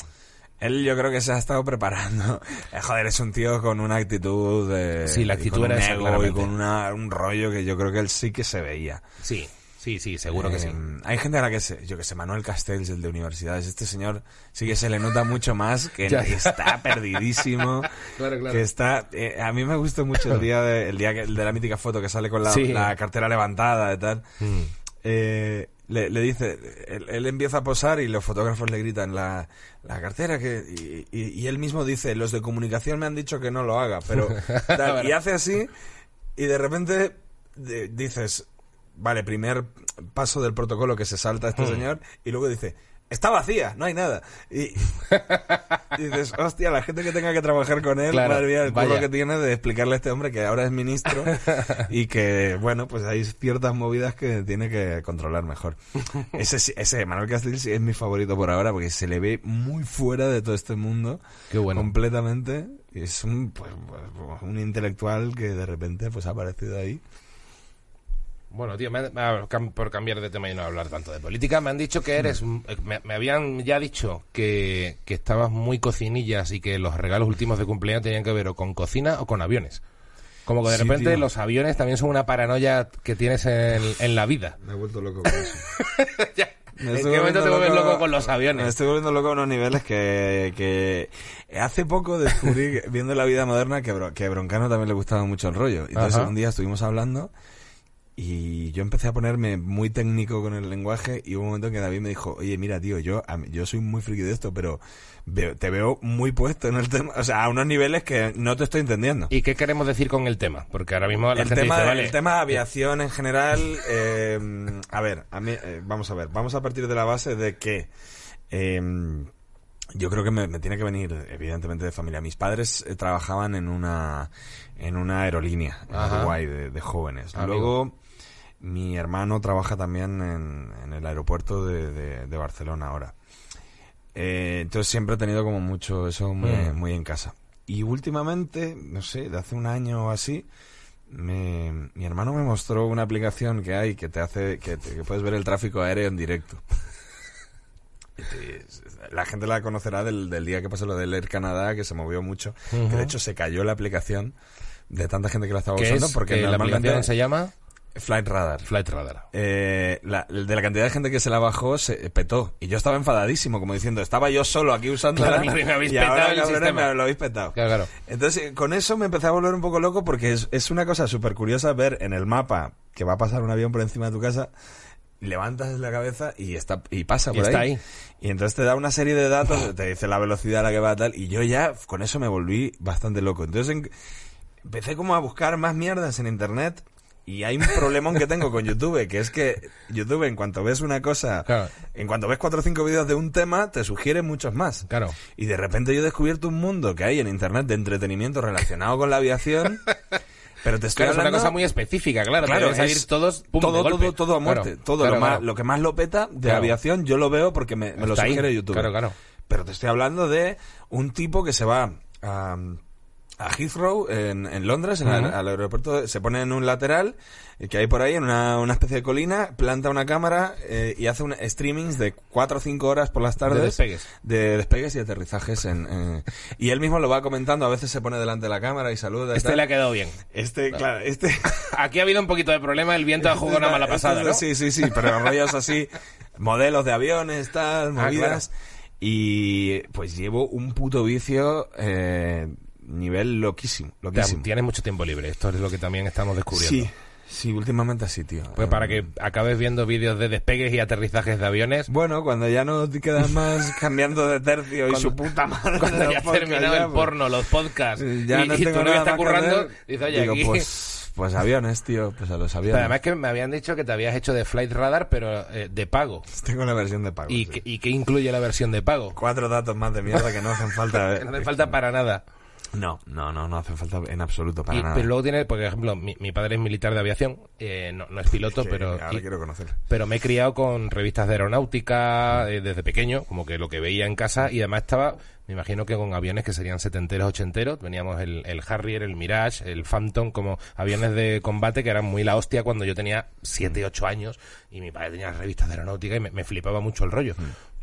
[SPEAKER 2] Él yo creo que se ha estado preparando. Eh, joder, es un tío con una actitud de...
[SPEAKER 1] Sí, la
[SPEAKER 2] y
[SPEAKER 1] actitud
[SPEAKER 2] con
[SPEAKER 1] era
[SPEAKER 2] un
[SPEAKER 1] esa,
[SPEAKER 2] ego y con una- un rollo que yo creo que él sí que se veía.
[SPEAKER 1] Sí, sí, sí, seguro que sí.
[SPEAKER 2] Eh, Hay gente a la que se, yo que sé, Manuel Castells, el de universidades, este señor sí que se le nota mucho más que
[SPEAKER 1] Ya.
[SPEAKER 2] está perdidísimo.
[SPEAKER 1] Claro, claro.
[SPEAKER 2] Que está, eh, a mí me gustó mucho el día de, el día que- el de la mítica foto que sale con la,
[SPEAKER 1] Sí.
[SPEAKER 2] la cartera levantada y tal.
[SPEAKER 1] Mm.
[SPEAKER 2] Eh, le, le dice, él, él empieza a posar y los fotógrafos le gritan la, la cartera que y, y- y él mismo dice, los de comunicación me han dicho que no lo haga, pero tal, y hace así y de repente de- dices, vale, primer paso del protocolo que se salta este
[SPEAKER 1] Hmm.
[SPEAKER 2] señor y luego dice, está vacía, no hay nada. Y, y dices, hostia, la gente que tenga que trabajar con él,
[SPEAKER 1] Claro,
[SPEAKER 2] madre mía, el culo que tiene de explicarle a este hombre que ahora es ministro y que, bueno, pues hay ciertas movidas que tiene que controlar mejor. Ese, ese Manuel Castells es mi favorito por ahora porque se le ve muy fuera de todo este mundo.
[SPEAKER 1] Qué bueno.
[SPEAKER 2] Completamente. Es un, pues, un intelectual que de repente pues ha aparecido ahí.
[SPEAKER 1] Bueno, tío, me han- por cambiar de tema y no hablar tanto de política, me han dicho que eres. Eh, Me, me habían ya dicho que, que estabas muy cocinillas y que los regalos últimos de cumpleaños tenían que ver o con cocina o con aviones. Como que de
[SPEAKER 2] Sí,
[SPEAKER 1] repente
[SPEAKER 2] tío.
[SPEAKER 1] los aviones también son una paranoia que tienes en, en la vida.
[SPEAKER 2] Me he vuelto loco con eso.
[SPEAKER 1] ya,
[SPEAKER 2] Me
[SPEAKER 1] ¿En qué momento te vuelves loco con los aviones?
[SPEAKER 2] Me estoy volviendo loco a unos niveles que, que hace poco descubrí, viendo la vida moderna, que, Bro- que a Broncano también le gustaba mucho el rollo. Entonces
[SPEAKER 1] Ajá.
[SPEAKER 2] un día estuvimos hablando y yo empecé a ponerme muy técnico con el lenguaje y hubo un momento que David me dijo, oye, mira, tío, yo, yo soy muy friki de esto, pero veo- te veo muy puesto en el tema, o sea, a unos niveles que no te estoy entendiendo.
[SPEAKER 1] ¿Y qué queremos decir con el tema? Porque ahora mismo la
[SPEAKER 2] el
[SPEAKER 1] gente
[SPEAKER 2] tema,
[SPEAKER 1] dice, vale,
[SPEAKER 2] el tema de aviación en general, eh, a ver, a mí, eh, vamos a ver, vamos a partir de la base de que eh, yo creo que me, me tiene que venir, evidentemente, de familia. Mis padres eh, trabajaban en una en una aerolínea en. Uruguay de, de jóvenes.
[SPEAKER 1] Amigo.
[SPEAKER 2] Luego, mi hermano trabaja también en, en el aeropuerto de, de- de Barcelona ahora. Eh, entonces siempre he tenido como mucho eso muy,
[SPEAKER 1] Mm.
[SPEAKER 2] muy en casa. Y últimamente, no sé, de hace un año o así, me- mi hermano me mostró una aplicación que hay que te hace que, te- que puedes ver el tráfico aéreo en directo. La gente la conocerá del, del día que pasó lo del Air Canadá, que se movió mucho, que de hecho se cayó la aplicación de tanta gente que la estaba
[SPEAKER 1] ¿qué
[SPEAKER 2] usando
[SPEAKER 1] es?
[SPEAKER 2] porque
[SPEAKER 1] que la aplicación se llama
[SPEAKER 2] Flight Radar.
[SPEAKER 1] Flight Radar.
[SPEAKER 2] Eh, la- de la cantidad de gente que se la bajó se petó y yo estaba enfadadísimo como diciendo estaba yo solo aquí
[SPEAKER 1] Claro, claro, y me habéis
[SPEAKER 2] ahora,
[SPEAKER 1] petado el
[SPEAKER 2] cabrones,
[SPEAKER 1] sistema.
[SPEAKER 2] me lo habéis petado
[SPEAKER 1] Claro, claro.
[SPEAKER 2] entonces eh, con eso me empecé a volver un poco loco porque es, es una cosa súper curiosa ver en el mapa que va a pasar un avión por encima de tu casa levantas la cabeza y está y pasa
[SPEAKER 1] Y
[SPEAKER 2] por
[SPEAKER 1] está
[SPEAKER 2] ahí.
[SPEAKER 1] ahí.
[SPEAKER 2] y entonces te da una serie de datos te dice la velocidad a la que va tal y yo ya con eso me volví bastante loco entonces en- empecé como a buscar más mierdas en internet y hay un problemón que tengo con YouTube, que es que YouTube en cuanto ves una cosa,
[SPEAKER 1] Claro.
[SPEAKER 2] en cuanto ves cuatro o cinco vídeos de un tema, te sugiere muchos más.
[SPEAKER 1] Claro.
[SPEAKER 2] Y de repente yo he descubierto un mundo que hay en internet de entretenimiento relacionado con la aviación, pero te estoy
[SPEAKER 1] Claro, es una
[SPEAKER 2] hablando...
[SPEAKER 1] cosa muy específica, claro.
[SPEAKER 2] Claro,
[SPEAKER 1] salir
[SPEAKER 2] es
[SPEAKER 1] todos pum,
[SPEAKER 2] todo, todo, todo a muerte.
[SPEAKER 1] Claro,
[SPEAKER 2] todo lo, más, lo que más lo peta de aviación, yo lo veo porque me, me lo
[SPEAKER 1] ahí.
[SPEAKER 2] sugiere YouTube.
[SPEAKER 1] Claro, claro.
[SPEAKER 2] Pero te estoy hablando de un tipo que se va a, a Heathrow en, en Londres, en el-
[SPEAKER 1] Ujú.
[SPEAKER 2] al aeropuerto, se pone en un lateral eh, que hay por ahí, en una, una especie de colina, planta una cámara eh, y hace un streamings de 4 o 5 horas por las tardes.
[SPEAKER 1] despegues.
[SPEAKER 2] de despegues y aterrizajes. En, eh, y él mismo lo va comentando, a veces se pone delante de la cámara y saluda. y
[SPEAKER 1] Este
[SPEAKER 2] tal.
[SPEAKER 1] le ha quedado bien.
[SPEAKER 2] Este, claro, este...
[SPEAKER 1] Aquí ha habido un poquito de problema, el viento ha jugado una mala
[SPEAKER 2] Este
[SPEAKER 1] pasada.
[SPEAKER 2] Sí, sí, sí, pero rollos así, modelos de aviones, tal,
[SPEAKER 1] Ah,
[SPEAKER 2] movidas. Y pues llevo un puto vicio eh, nivel loquísimo, loquísimo.
[SPEAKER 1] Tienes mucho tiempo libre, esto es lo que también estamos descubriendo.
[SPEAKER 2] Sí, sí, últimamente así, tío.
[SPEAKER 1] Pues
[SPEAKER 2] Eh,
[SPEAKER 1] para que acabes viendo vídeos de despegues y aterrizajes de aviones,
[SPEAKER 2] Bueno, cuando ya no te quedas más cambiando de tercio y su puta madre.
[SPEAKER 1] cuando ya has terminado
[SPEAKER 2] ya,
[SPEAKER 1] el
[SPEAKER 2] pues,
[SPEAKER 1] porno, los podcasts,
[SPEAKER 2] Ya
[SPEAKER 1] y,
[SPEAKER 2] no
[SPEAKER 1] y
[SPEAKER 2] tengo
[SPEAKER 1] novia
[SPEAKER 2] nada
[SPEAKER 1] está
[SPEAKER 2] que
[SPEAKER 1] currando,
[SPEAKER 2] hacer,
[SPEAKER 1] dice, oye,
[SPEAKER 2] digo,
[SPEAKER 1] aquí...
[SPEAKER 2] pues, pues aviones, tío, pues a los
[SPEAKER 1] Pero
[SPEAKER 2] aviones.
[SPEAKER 1] además que me habían dicho que te habías hecho de Flight Radar, pero eh, de pago.
[SPEAKER 2] Tengo la versión de pago.
[SPEAKER 1] ¿Y,
[SPEAKER 2] sí.
[SPEAKER 1] qué, ¿Y qué incluye la versión de pago?
[SPEAKER 2] Cuatro datos más de mierda que no hacen falta. eh.
[SPEAKER 1] No hace falta para nada.
[SPEAKER 2] No, no, no, no hacen falta en absoluto para
[SPEAKER 1] Y-
[SPEAKER 2] nada.
[SPEAKER 1] pero luego tiene, por ejemplo, mi, mi padre es militar de aviación, eh, no, no es piloto, pero,
[SPEAKER 2] ahora
[SPEAKER 1] y-
[SPEAKER 2] quiero conocer.
[SPEAKER 1] pero me he criado con revistas de aeronáutica eh, desde pequeño, como que lo que veía en casa, y además estaba, me imagino que con aviones que serían setenteros, ochenteros, teníamos el, el Harrier, el Mirage, el Phantom, como aviones de combate que eran muy la hostia cuando yo tenía 7, 8 años, y mi padre tenía revistas de aeronáutica y me, me flipaba mucho el rollo.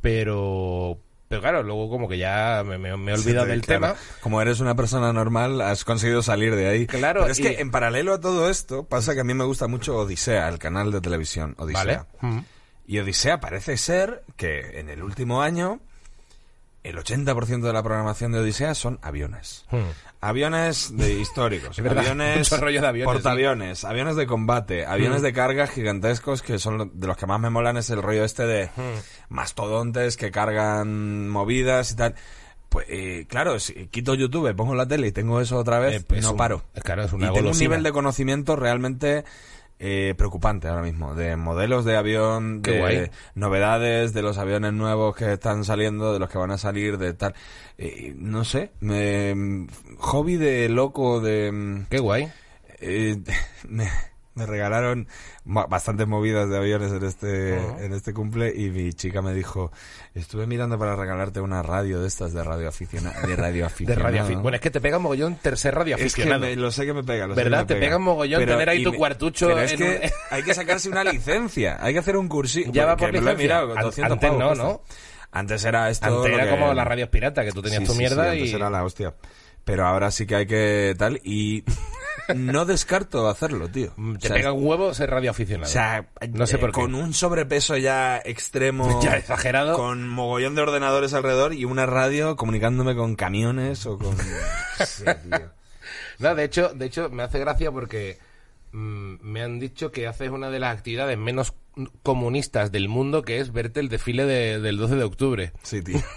[SPEAKER 1] Pero, pero claro, luego como que ya me, me- me he olvidado
[SPEAKER 2] Sí,
[SPEAKER 1] del
[SPEAKER 2] claro.
[SPEAKER 1] tema.
[SPEAKER 2] Como eres una persona normal, has conseguido salir de ahí.
[SPEAKER 1] Claro,
[SPEAKER 2] Pero es
[SPEAKER 1] y-
[SPEAKER 2] que en paralelo a todo esto, pasa que a mí me gusta mucho Odisea, el canal de televisión
[SPEAKER 1] ¿Vale?
[SPEAKER 2] Odisea.
[SPEAKER 1] Mm.
[SPEAKER 2] Y Odisea parece ser que en el último año el 80% de la programación de Odisea son aviones.
[SPEAKER 1] Mm.
[SPEAKER 2] Aviones de históricos,
[SPEAKER 1] verdad,
[SPEAKER 2] aviones,
[SPEAKER 1] rollo de aviones,
[SPEAKER 2] portaaviones, aviones de combate, aviones de carga gigantescos que son de los que más me molan es el rollo este de mastodontes que cargan movidas y tal. Pues eh, claro, si quito YouTube, pongo la tele y tengo eso otra vez,
[SPEAKER 1] Eh, pues
[SPEAKER 2] no
[SPEAKER 1] un-
[SPEAKER 2] paro.
[SPEAKER 1] Claro, es
[SPEAKER 2] Y tengo un nivel de conocimiento realmente eh, preocupante ahora mismo, de modelos de avión,
[SPEAKER 1] Qué
[SPEAKER 2] de
[SPEAKER 1] guay.
[SPEAKER 2] novedades, de los aviones nuevos que están saliendo, de los que van a salir, de tal. Eh, no sé, me, hobby de loco, de... mm,
[SPEAKER 1] Qué guay.
[SPEAKER 2] eh, me, me regalaron bastantes movidas de aviones en este,
[SPEAKER 1] Ujú.
[SPEAKER 2] en este cumple y mi chica me dijo, estuve mirando para regalarte una radio de estas de radio aficionado. De radio
[SPEAKER 1] De
[SPEAKER 2] aficionado.
[SPEAKER 1] radio afi- Bueno, es que te pega un mogollón tercer radio
[SPEAKER 2] Es que
[SPEAKER 1] aficionado.
[SPEAKER 2] me- lo sé que me pega. Lo sé
[SPEAKER 1] ¿Verdad?
[SPEAKER 2] que me
[SPEAKER 1] Te pega un mogollón tener ahí tu
[SPEAKER 2] me-
[SPEAKER 1] cuartucho
[SPEAKER 2] Pero es
[SPEAKER 1] en
[SPEAKER 2] que
[SPEAKER 1] un-
[SPEAKER 2] hay que sacarse una licencia. Hay que hacer un cursillo.
[SPEAKER 1] Ya va por
[SPEAKER 2] lo he
[SPEAKER 1] licencia. An-
[SPEAKER 2] 200
[SPEAKER 1] antes
[SPEAKER 2] pavos
[SPEAKER 1] no,
[SPEAKER 2] cuesta.
[SPEAKER 1] ¿no?
[SPEAKER 2] Antes era esto.
[SPEAKER 1] Antes
[SPEAKER 2] lo
[SPEAKER 1] era
[SPEAKER 2] que-
[SPEAKER 1] como las radios piratas, que tú tenías
[SPEAKER 2] Sí,
[SPEAKER 1] tu
[SPEAKER 2] sí,
[SPEAKER 1] mierda
[SPEAKER 2] sí,
[SPEAKER 1] y...
[SPEAKER 2] antes era la hostia. Pero ahora sí que hay que tal y no descarto hacerlo, tío.
[SPEAKER 1] Mm, Te
[SPEAKER 2] O sea,
[SPEAKER 1] pega un huevo ser radioaficionado.
[SPEAKER 2] o sea,
[SPEAKER 1] no sé
[SPEAKER 2] eh,
[SPEAKER 1] por qué.
[SPEAKER 2] con un sobrepeso ya extremo,
[SPEAKER 1] Ya exagerado.
[SPEAKER 2] con mogollón de ordenadores alrededor y una radio comunicándome con camiones o con... Sí, tío.
[SPEAKER 1] No, de hecho, de hecho, me hace gracia porque mm, me han dicho que haces una de las actividades menos comunistas del mundo, que es verte el desfile de- del 12 de octubre.
[SPEAKER 2] Sí, tío.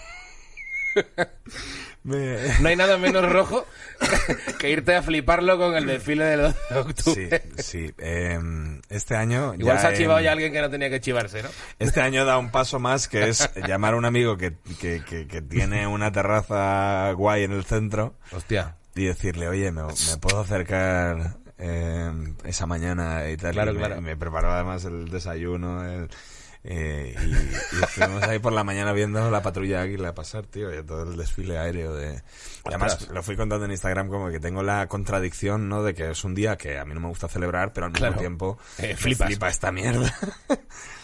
[SPEAKER 2] Me-
[SPEAKER 1] No hay nada menos rojo que irte a fliparlo con el desfile del 12 de
[SPEAKER 2] Sí,
[SPEAKER 1] octubre.
[SPEAKER 2] sí. em, este año...
[SPEAKER 1] Igual
[SPEAKER 2] ya
[SPEAKER 1] se ha chivado
[SPEAKER 2] em,
[SPEAKER 1] ya alguien que no tenía que chivarse, ¿no?
[SPEAKER 2] Este año da un paso más, que es llamar a un amigo que, que, que, que tiene una terraza guay en el centro
[SPEAKER 1] Hostia.
[SPEAKER 2] y decirle, oye, ¿me, me puedo acercar eh, esa mañana y tal?
[SPEAKER 1] Claro,
[SPEAKER 2] y me,
[SPEAKER 1] claro.
[SPEAKER 2] me preparó además el desayuno el- eh, y, y estuvimos ahí por la mañana viendo la patrulla Águila pasar, tío, y todo el desfile aéreo de... Además, lo fui contando en Instagram como que tengo la contradicción, ¿no? De que es un día que a mí no me gusta celebrar, pero al mismo
[SPEAKER 1] Claro.
[SPEAKER 2] tiempo
[SPEAKER 1] Eh, flipas.
[SPEAKER 2] flipa esta mierda.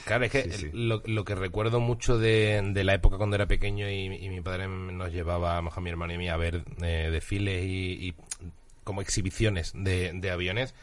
[SPEAKER 1] Claro, es que
[SPEAKER 2] Sí, sí.
[SPEAKER 1] Lo, lo que recuerdo mucho de, de la época cuando era pequeño y, y mi padre nos llevaba, a mi hermano y a mí, a ver eh, desfiles y, y como exhibiciones de, de aviones,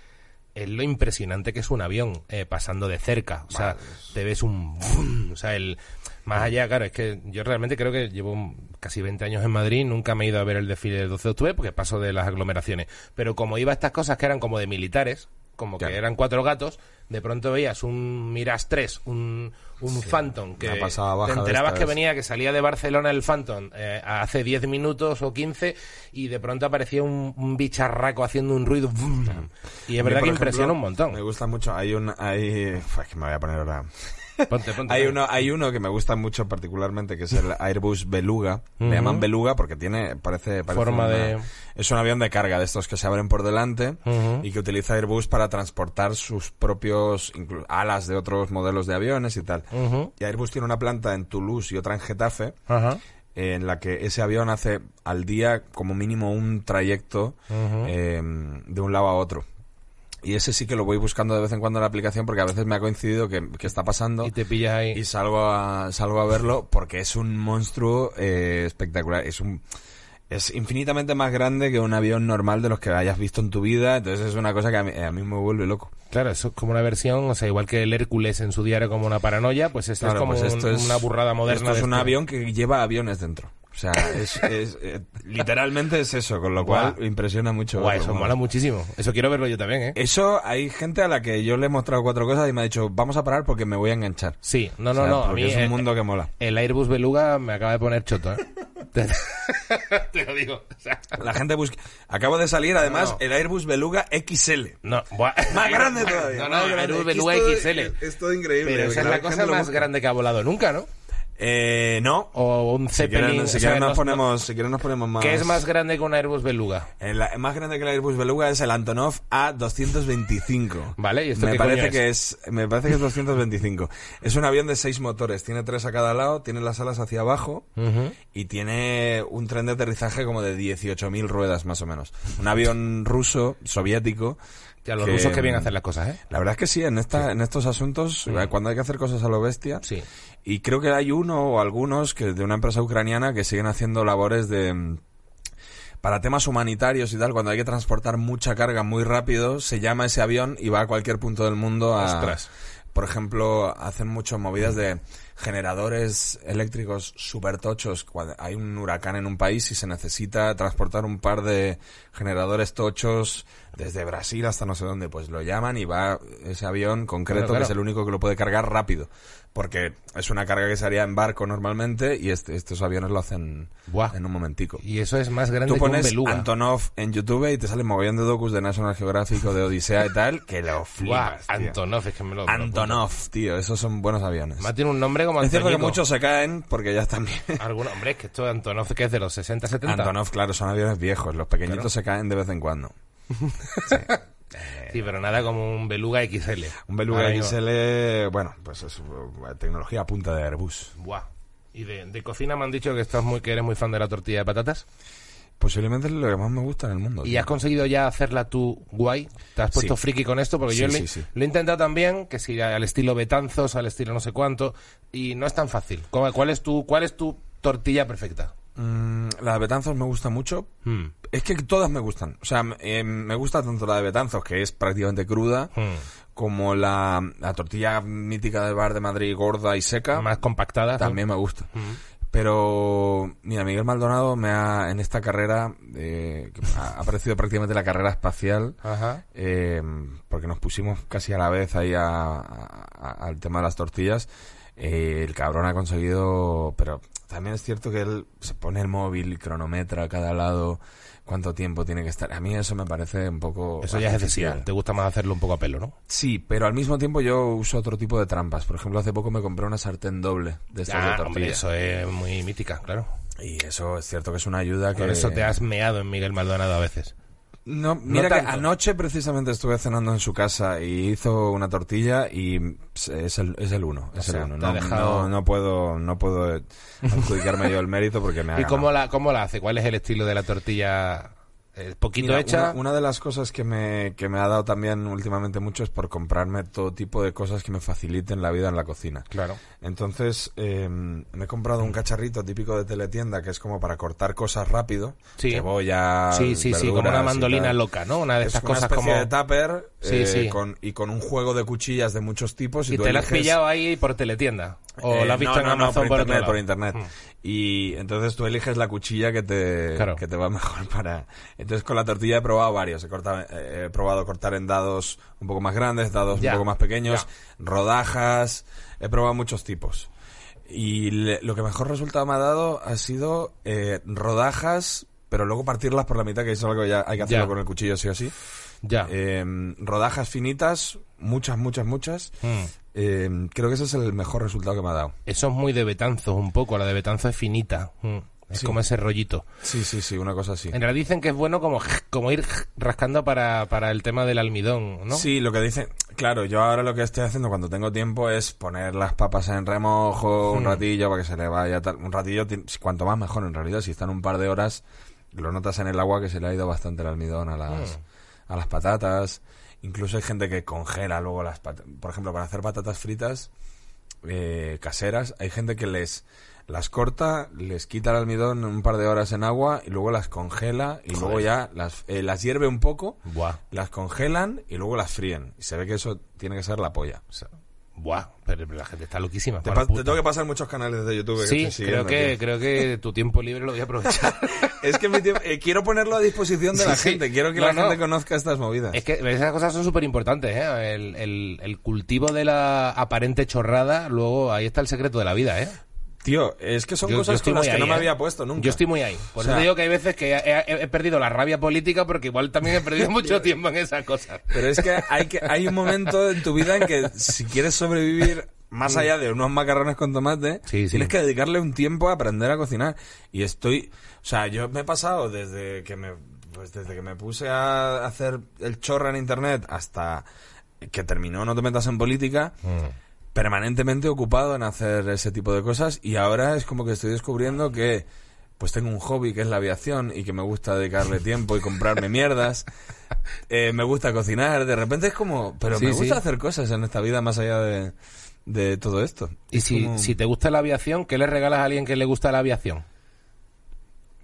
[SPEAKER 1] es lo impresionante que es un avión eh, pasando de cerca. O sea, te ves un... boom, o sea, el... Más allá, claro, es que yo realmente creo que llevo casi 20 años en Madrid, nunca me he ido a ver el desfile del 12 de octubre porque paso de las aglomeraciones. Pero como iba a estas cosas que eran como de militares, como que eran cuatro gatos, de pronto veías un Mirage 3, un, un Phantom, que te enterabas que
[SPEAKER 2] vez.
[SPEAKER 1] venía, que salía de Barcelona el Phantom eh, hace 10 minutos o 15 y de pronto aparecía un, un bicharraco haciendo un ruido. Y es verdad que impresiona un montón.
[SPEAKER 2] Me gusta mucho. Hay un. Hay, Uf, es que me voy a poner ahora.
[SPEAKER 1] Ponte, ponte.
[SPEAKER 2] Hay uno, hay uno que me gusta mucho particularmente, que es el Airbus Beluga. Le
[SPEAKER 1] Ujú.
[SPEAKER 2] llaman Beluga porque tiene, parece, parece
[SPEAKER 1] Forma
[SPEAKER 2] una-
[SPEAKER 1] de-
[SPEAKER 2] Es un avión de carga de estos que se abren por delante y que utiliza Airbus para transportar sus propios alas de otros modelos de aviones y tal. Y Airbus tiene una planta en Toulouse y otra en Getafe en la que ese avión hace al día como mínimo un trayecto eh, de un lado a otro. Y ese sí que lo voy buscando de vez en cuando en la aplicación porque a veces me ha coincidido que, que está pasando
[SPEAKER 1] Y te pillas ahí.
[SPEAKER 2] y salgo a, salgo a verlo porque es un monstruo eh, espectacular. Es un es infinitamente más grande que un avión normal de los que hayas visto en tu vida. Entonces es una cosa que a mí, a mí me vuelve loco.
[SPEAKER 1] Claro, eso es como una versión, o sea, igual que el Hércules en su diario como una paranoia, pues esto
[SPEAKER 2] Claro,
[SPEAKER 1] es como
[SPEAKER 2] pues esto
[SPEAKER 1] un-
[SPEAKER 2] es-
[SPEAKER 1] una burrada moderna.
[SPEAKER 2] Esto es un
[SPEAKER 1] este-
[SPEAKER 2] avión que lleva aviones dentro. O sea, es, es- eh, literalmente es eso, con lo cual
[SPEAKER 1] Guau.
[SPEAKER 2] impresiona mucho. Verlo,
[SPEAKER 1] eso
[SPEAKER 2] mola.
[SPEAKER 1] mola muchísimo. Eso quiero verlo yo también, ¿eh?
[SPEAKER 2] Eso hay gente a la que yo le he mostrado cuatro cosas y me ha dicho, vamos a parar porque me voy a enganchar.
[SPEAKER 1] Sí, no,
[SPEAKER 2] O
[SPEAKER 1] no,
[SPEAKER 2] sea,
[SPEAKER 1] no. A
[SPEAKER 2] porque
[SPEAKER 1] mí
[SPEAKER 2] es un
[SPEAKER 1] el,
[SPEAKER 2] mundo que mola.
[SPEAKER 1] el Airbus Beluga me acaba de poner choto, ¿eh? te, te lo digo. o sea,
[SPEAKER 2] La gente busca... Acabo de salir, además,
[SPEAKER 1] No.
[SPEAKER 2] el Airbus Beluga XL.
[SPEAKER 1] no, buah.
[SPEAKER 2] Más grande todavía.
[SPEAKER 1] No, no,
[SPEAKER 2] más
[SPEAKER 1] el
[SPEAKER 2] grande.
[SPEAKER 1] Airbus
[SPEAKER 2] Es
[SPEAKER 1] Beluga
[SPEAKER 2] todo-
[SPEAKER 1] XL.
[SPEAKER 2] Es, es todo increíble.
[SPEAKER 1] Pero esa es la
[SPEAKER 2] gente
[SPEAKER 1] cosa
[SPEAKER 2] lo
[SPEAKER 1] más
[SPEAKER 2] busca.
[SPEAKER 1] grande que ha volado nunca, ¿no?
[SPEAKER 2] Eh, no.
[SPEAKER 1] O un
[SPEAKER 2] Si
[SPEAKER 1] Zeppelin.
[SPEAKER 2] quieren, si quieren nos
[SPEAKER 1] no-
[SPEAKER 2] ponemos, si quieren nos ponemos más...
[SPEAKER 1] ¿Qué es más grande que un Airbus Beluga?
[SPEAKER 2] El, más grande que el Airbus Beluga es el Antonov A225.
[SPEAKER 1] Vale, ¿y esto
[SPEAKER 2] me
[SPEAKER 1] qué
[SPEAKER 2] parece
[SPEAKER 1] coño
[SPEAKER 2] que es? Me parece que es 225. es un avión de seis motores, tiene tres a cada lado, tiene las alas hacia abajo
[SPEAKER 1] Ujú.
[SPEAKER 2] y tiene un tren de aterrizaje como de 18.000 ruedas más o menos. Un avión ruso, soviético.
[SPEAKER 1] Ya, los
[SPEAKER 2] que,
[SPEAKER 1] rusos que bien hacen las cosas, ¿eh?
[SPEAKER 2] La verdad es que sí, en, esta, en estos asuntos, eh, cuando hay que hacer cosas a lo bestia,
[SPEAKER 1] Sí.
[SPEAKER 2] y creo que hay uno o algunos que de una empresa ucraniana que siguen haciendo labores de mm, para temas humanitarios y tal, cuando hay que transportar mucha carga muy rápido, se llama ese avión y va a cualquier punto del mundo a
[SPEAKER 1] Ostras.
[SPEAKER 2] por ejemplo, hacen mucho movidas de generadores eléctricos super tochos. Cuando hay un huracán en un país y se necesita transportar un par de generadores tochos desde Brasil hasta no sé dónde, pues lo llaman y va ese avión concreto
[SPEAKER 1] Claro, claro.
[SPEAKER 2] que es el único que lo puede cargar rápido. Porque es una carga que se haría en barco normalmente y este- estos aviones lo hacen
[SPEAKER 1] Buah.
[SPEAKER 2] en un momentico.
[SPEAKER 1] Y eso es más grande
[SPEAKER 2] Tú
[SPEAKER 1] que un
[SPEAKER 2] pones
[SPEAKER 1] Beluga.
[SPEAKER 2] Antonov en YouTube y te sale mogollón de docus de National Geographic o de Odisea y tal, que lo
[SPEAKER 1] Buah,
[SPEAKER 2] flipas, tío.
[SPEAKER 1] Antonov, es que me lo...
[SPEAKER 2] Antonov, tío, esos son buenos aviones.
[SPEAKER 1] Más tiene un nombre como
[SPEAKER 2] Es cierto que muchos se caen porque ya están bien.
[SPEAKER 1] Algunos, hombre, es que esto de Antonov que es de los 60, 70.
[SPEAKER 2] Antonov, claro, son aviones viejos. Los pequeñitos
[SPEAKER 1] Claro.
[SPEAKER 2] se caen de vez en cuando.
[SPEAKER 1] Sí, pero nada como un Beluga XL.
[SPEAKER 2] Un Beluga
[SPEAKER 1] Ahora.
[SPEAKER 2] XL, bueno, pues es uh, tecnología a punta de Airbus.
[SPEAKER 1] Buah. Y de, de cocina me han dicho que estás muy que eres muy fan de la tortilla de patatas.
[SPEAKER 2] Posiblemente es lo que más me gusta en el mundo.
[SPEAKER 1] ¿Y
[SPEAKER 2] tío.
[SPEAKER 1] has conseguido ya hacerla tú guay? ¿Te has puesto
[SPEAKER 2] Sí.
[SPEAKER 1] friki con esto? Porque
[SPEAKER 2] Sí,
[SPEAKER 1] yo lo,
[SPEAKER 2] sí, sí.
[SPEAKER 1] lo he intentado también, que si al estilo Betanzos, al estilo no sé cuánto, y no es tan fácil. ¿Cuál, cuál es tu, cuál es tu tortilla perfecta?
[SPEAKER 2] Mm, la de Betanzos me gusta mucho.
[SPEAKER 1] Mm.
[SPEAKER 2] Es que todas me gustan. O sea, eh, me gusta tanto la de Betanzos, que es prácticamente cruda,
[SPEAKER 1] Mm.
[SPEAKER 2] como la, la tortilla mítica del bar de Madrid, gorda y seca.
[SPEAKER 1] Más compactada. ¿no?
[SPEAKER 2] También me gusta.
[SPEAKER 1] Mm.
[SPEAKER 2] Pero, mira, Miguel Maldonado me ha, en esta carrera, eh, ha, ha parecido prácticamente la carrera espacial,
[SPEAKER 1] Ajá.
[SPEAKER 2] eh, porque nos pusimos casi a la vez ahí a- a- a- al tema de las tortillas. Eh, el cabrón ha conseguido, pero también es cierto que él se pone el móvil, cronometra a cada lado, cuánto tiempo tiene que estar. A mí eso me parece un poco...
[SPEAKER 1] Eso ya es excesivo. Te gusta más hacerlo un poco a pelo, ¿no?
[SPEAKER 2] Sí, pero al mismo tiempo yo uso otro tipo de trampas. Por ejemplo, hace poco me compré una sartén doble de estas de
[SPEAKER 1] Ah,
[SPEAKER 2] tortilla.
[SPEAKER 1] hombre, eso es muy mítica, claro.
[SPEAKER 2] Y eso es cierto que es una ayuda que...
[SPEAKER 1] Por eso te has meado en Miguel Maldonado a veces.
[SPEAKER 2] No, mira que anoche precisamente estuve cenando en su casa y hizo una tortilla y es el, es el uno, es
[SPEAKER 1] O sea,
[SPEAKER 2] el uno. No,
[SPEAKER 1] dejado-
[SPEAKER 2] no, no puedo, no puedo adjudicarme yo el mérito porque me ha
[SPEAKER 1] ¿Y cómo la, cómo la hace? ¿Cuál es el estilo de la tortilla? ¿Poquito
[SPEAKER 2] Mira,
[SPEAKER 1] hecha?
[SPEAKER 2] Una, una de las cosas que me, que me ha dado también últimamente mucho es por comprarme todo tipo de cosas que me faciliten la vida en la cocina.
[SPEAKER 1] Claro.
[SPEAKER 2] Entonces, eh, me he comprado un cacharrito típico de teletienda que es como para cortar cosas rápido.
[SPEAKER 1] Sí.
[SPEAKER 2] Cebolla,
[SPEAKER 1] Sí, sí, sí, como una mandolina loca, ¿no? Una de
[SPEAKER 2] Es
[SPEAKER 1] estas
[SPEAKER 2] una
[SPEAKER 1] cosas
[SPEAKER 2] especie
[SPEAKER 1] como...
[SPEAKER 2] de tupper
[SPEAKER 1] Sí,
[SPEAKER 2] eh,
[SPEAKER 1] sí.
[SPEAKER 2] Con, y con un juego de cuchillas de muchos tipos. Y,
[SPEAKER 1] Y
[SPEAKER 2] tú
[SPEAKER 1] te la has pillado ahí por teletienda. O
[SPEAKER 2] Eh,
[SPEAKER 1] la has visto
[SPEAKER 2] no,
[SPEAKER 1] en
[SPEAKER 2] no, no,
[SPEAKER 1] Amazon
[SPEAKER 2] por,
[SPEAKER 1] por, otro
[SPEAKER 2] internet, por internet.
[SPEAKER 1] Mm.
[SPEAKER 2] Y entonces tú eliges la cuchilla que te,
[SPEAKER 1] Claro.
[SPEAKER 2] que te va mejor para... Entonces con la tortilla he probado varios. He, cortado- eh, he probado cortar en dados un poco más grandes, dados un poco más pequeños, rodajas. He probado muchos tipos. Y le- lo que mejor resultado me ha dado ha sido eh, rodajas, pero luego partirlas por la mitad, que es algo que ya hay que hacerlo con el cuchillo sí o sí.
[SPEAKER 1] Ya.
[SPEAKER 2] Eh, rodajas finitas, muchas, muchas, muchas.
[SPEAKER 1] Mm.
[SPEAKER 2] Eh, creo que ese es el mejor resultado que me ha dado.
[SPEAKER 1] Eso es muy de Betanzos un poco. La de Betanzos es finita. Mm. Es
[SPEAKER 2] Sí.
[SPEAKER 1] como ese rollito.
[SPEAKER 2] Sí, sí, sí, una cosa así.
[SPEAKER 1] En realidad dicen que es bueno como, como ir rascando para, para el tema del almidón, ¿no?
[SPEAKER 2] Sí, lo que dice, claro, yo ahora lo que estoy haciendo cuando tengo tiempo es poner las papas en remojo un
[SPEAKER 1] Hmm.
[SPEAKER 2] ratillo para que se le vaya tal. Un ratillo, ti- cuanto más mejor en realidad. Si están un par de horas, lo notas en el agua que se le ha ido bastante el almidón a las,
[SPEAKER 1] Hmm.
[SPEAKER 2] A las patatas. Incluso hay gente que congela luego las patatas. Por ejemplo, para hacer patatas fritas eh, caseras, hay gente que les las corta, les quita el almidón un par de horas en agua y luego las congela y luego ya las, eh, las hierve un poco
[SPEAKER 1] Buah.
[SPEAKER 2] las congelan y luego las fríen. Y se ve que eso tiene que ser la polla.
[SPEAKER 1] O sea, buah. Pero la gente está loquísima.
[SPEAKER 2] Te, pa- tengo que pasar muchos canales de YouTube. que
[SPEAKER 1] Sí,
[SPEAKER 2] estoy
[SPEAKER 1] creo que, creo que tu tiempo libre lo voy a aprovechar.
[SPEAKER 2] Es que mi tiempo- eh, quiero ponerlo a disposición de la
[SPEAKER 1] sí.
[SPEAKER 2] gente. Quiero que
[SPEAKER 1] No,
[SPEAKER 2] la
[SPEAKER 1] no.
[SPEAKER 2] gente conozca estas movidas.
[SPEAKER 1] Es que esas cosas son súper importantes, ¿eh? El, el- el cultivo de la aparente chorrada, luego ahí está el secreto de la vida, ¿eh?
[SPEAKER 2] Tío, es que son
[SPEAKER 1] Yo- yo
[SPEAKER 2] cosas con las que no me
[SPEAKER 1] ¿eh?
[SPEAKER 2] había puesto nunca.
[SPEAKER 1] Yo estoy muy ahí. Por
[SPEAKER 2] O sea-
[SPEAKER 1] eso te digo que hay veces que he, he- he perdido la rabia política porque igual también he perdido mucho tiempo en esas cosas.
[SPEAKER 2] Pero es que hay, que hay un momento en tu vida en que si quieres sobrevivir más allá de unos macarrones con tomate,
[SPEAKER 1] Sí, sí.
[SPEAKER 2] tienes que dedicarle un tiempo a aprender a cocinar. Y estoy, o sea, yo me he pasado desde que me, pues desde que me puse a hacer el chorro en internet hasta que terminó No te metas en política, permanentemente ocupado en hacer ese tipo de cosas y ahora es como que estoy descubriendo que pues tengo un hobby que es la aviación y que me gusta dedicarle tiempo y comprarme mierdas. Eh, me gusta cocinar, de repente es como, pero
[SPEAKER 1] Sí,
[SPEAKER 2] me gusta
[SPEAKER 1] sí.
[SPEAKER 2] hacer cosas en esta vida más allá de, de todo esto.
[SPEAKER 1] Y
[SPEAKER 2] Es
[SPEAKER 1] si,
[SPEAKER 2] como-
[SPEAKER 1] si te gusta la aviación, ¿qué le regalas a alguien que le gusta la aviación?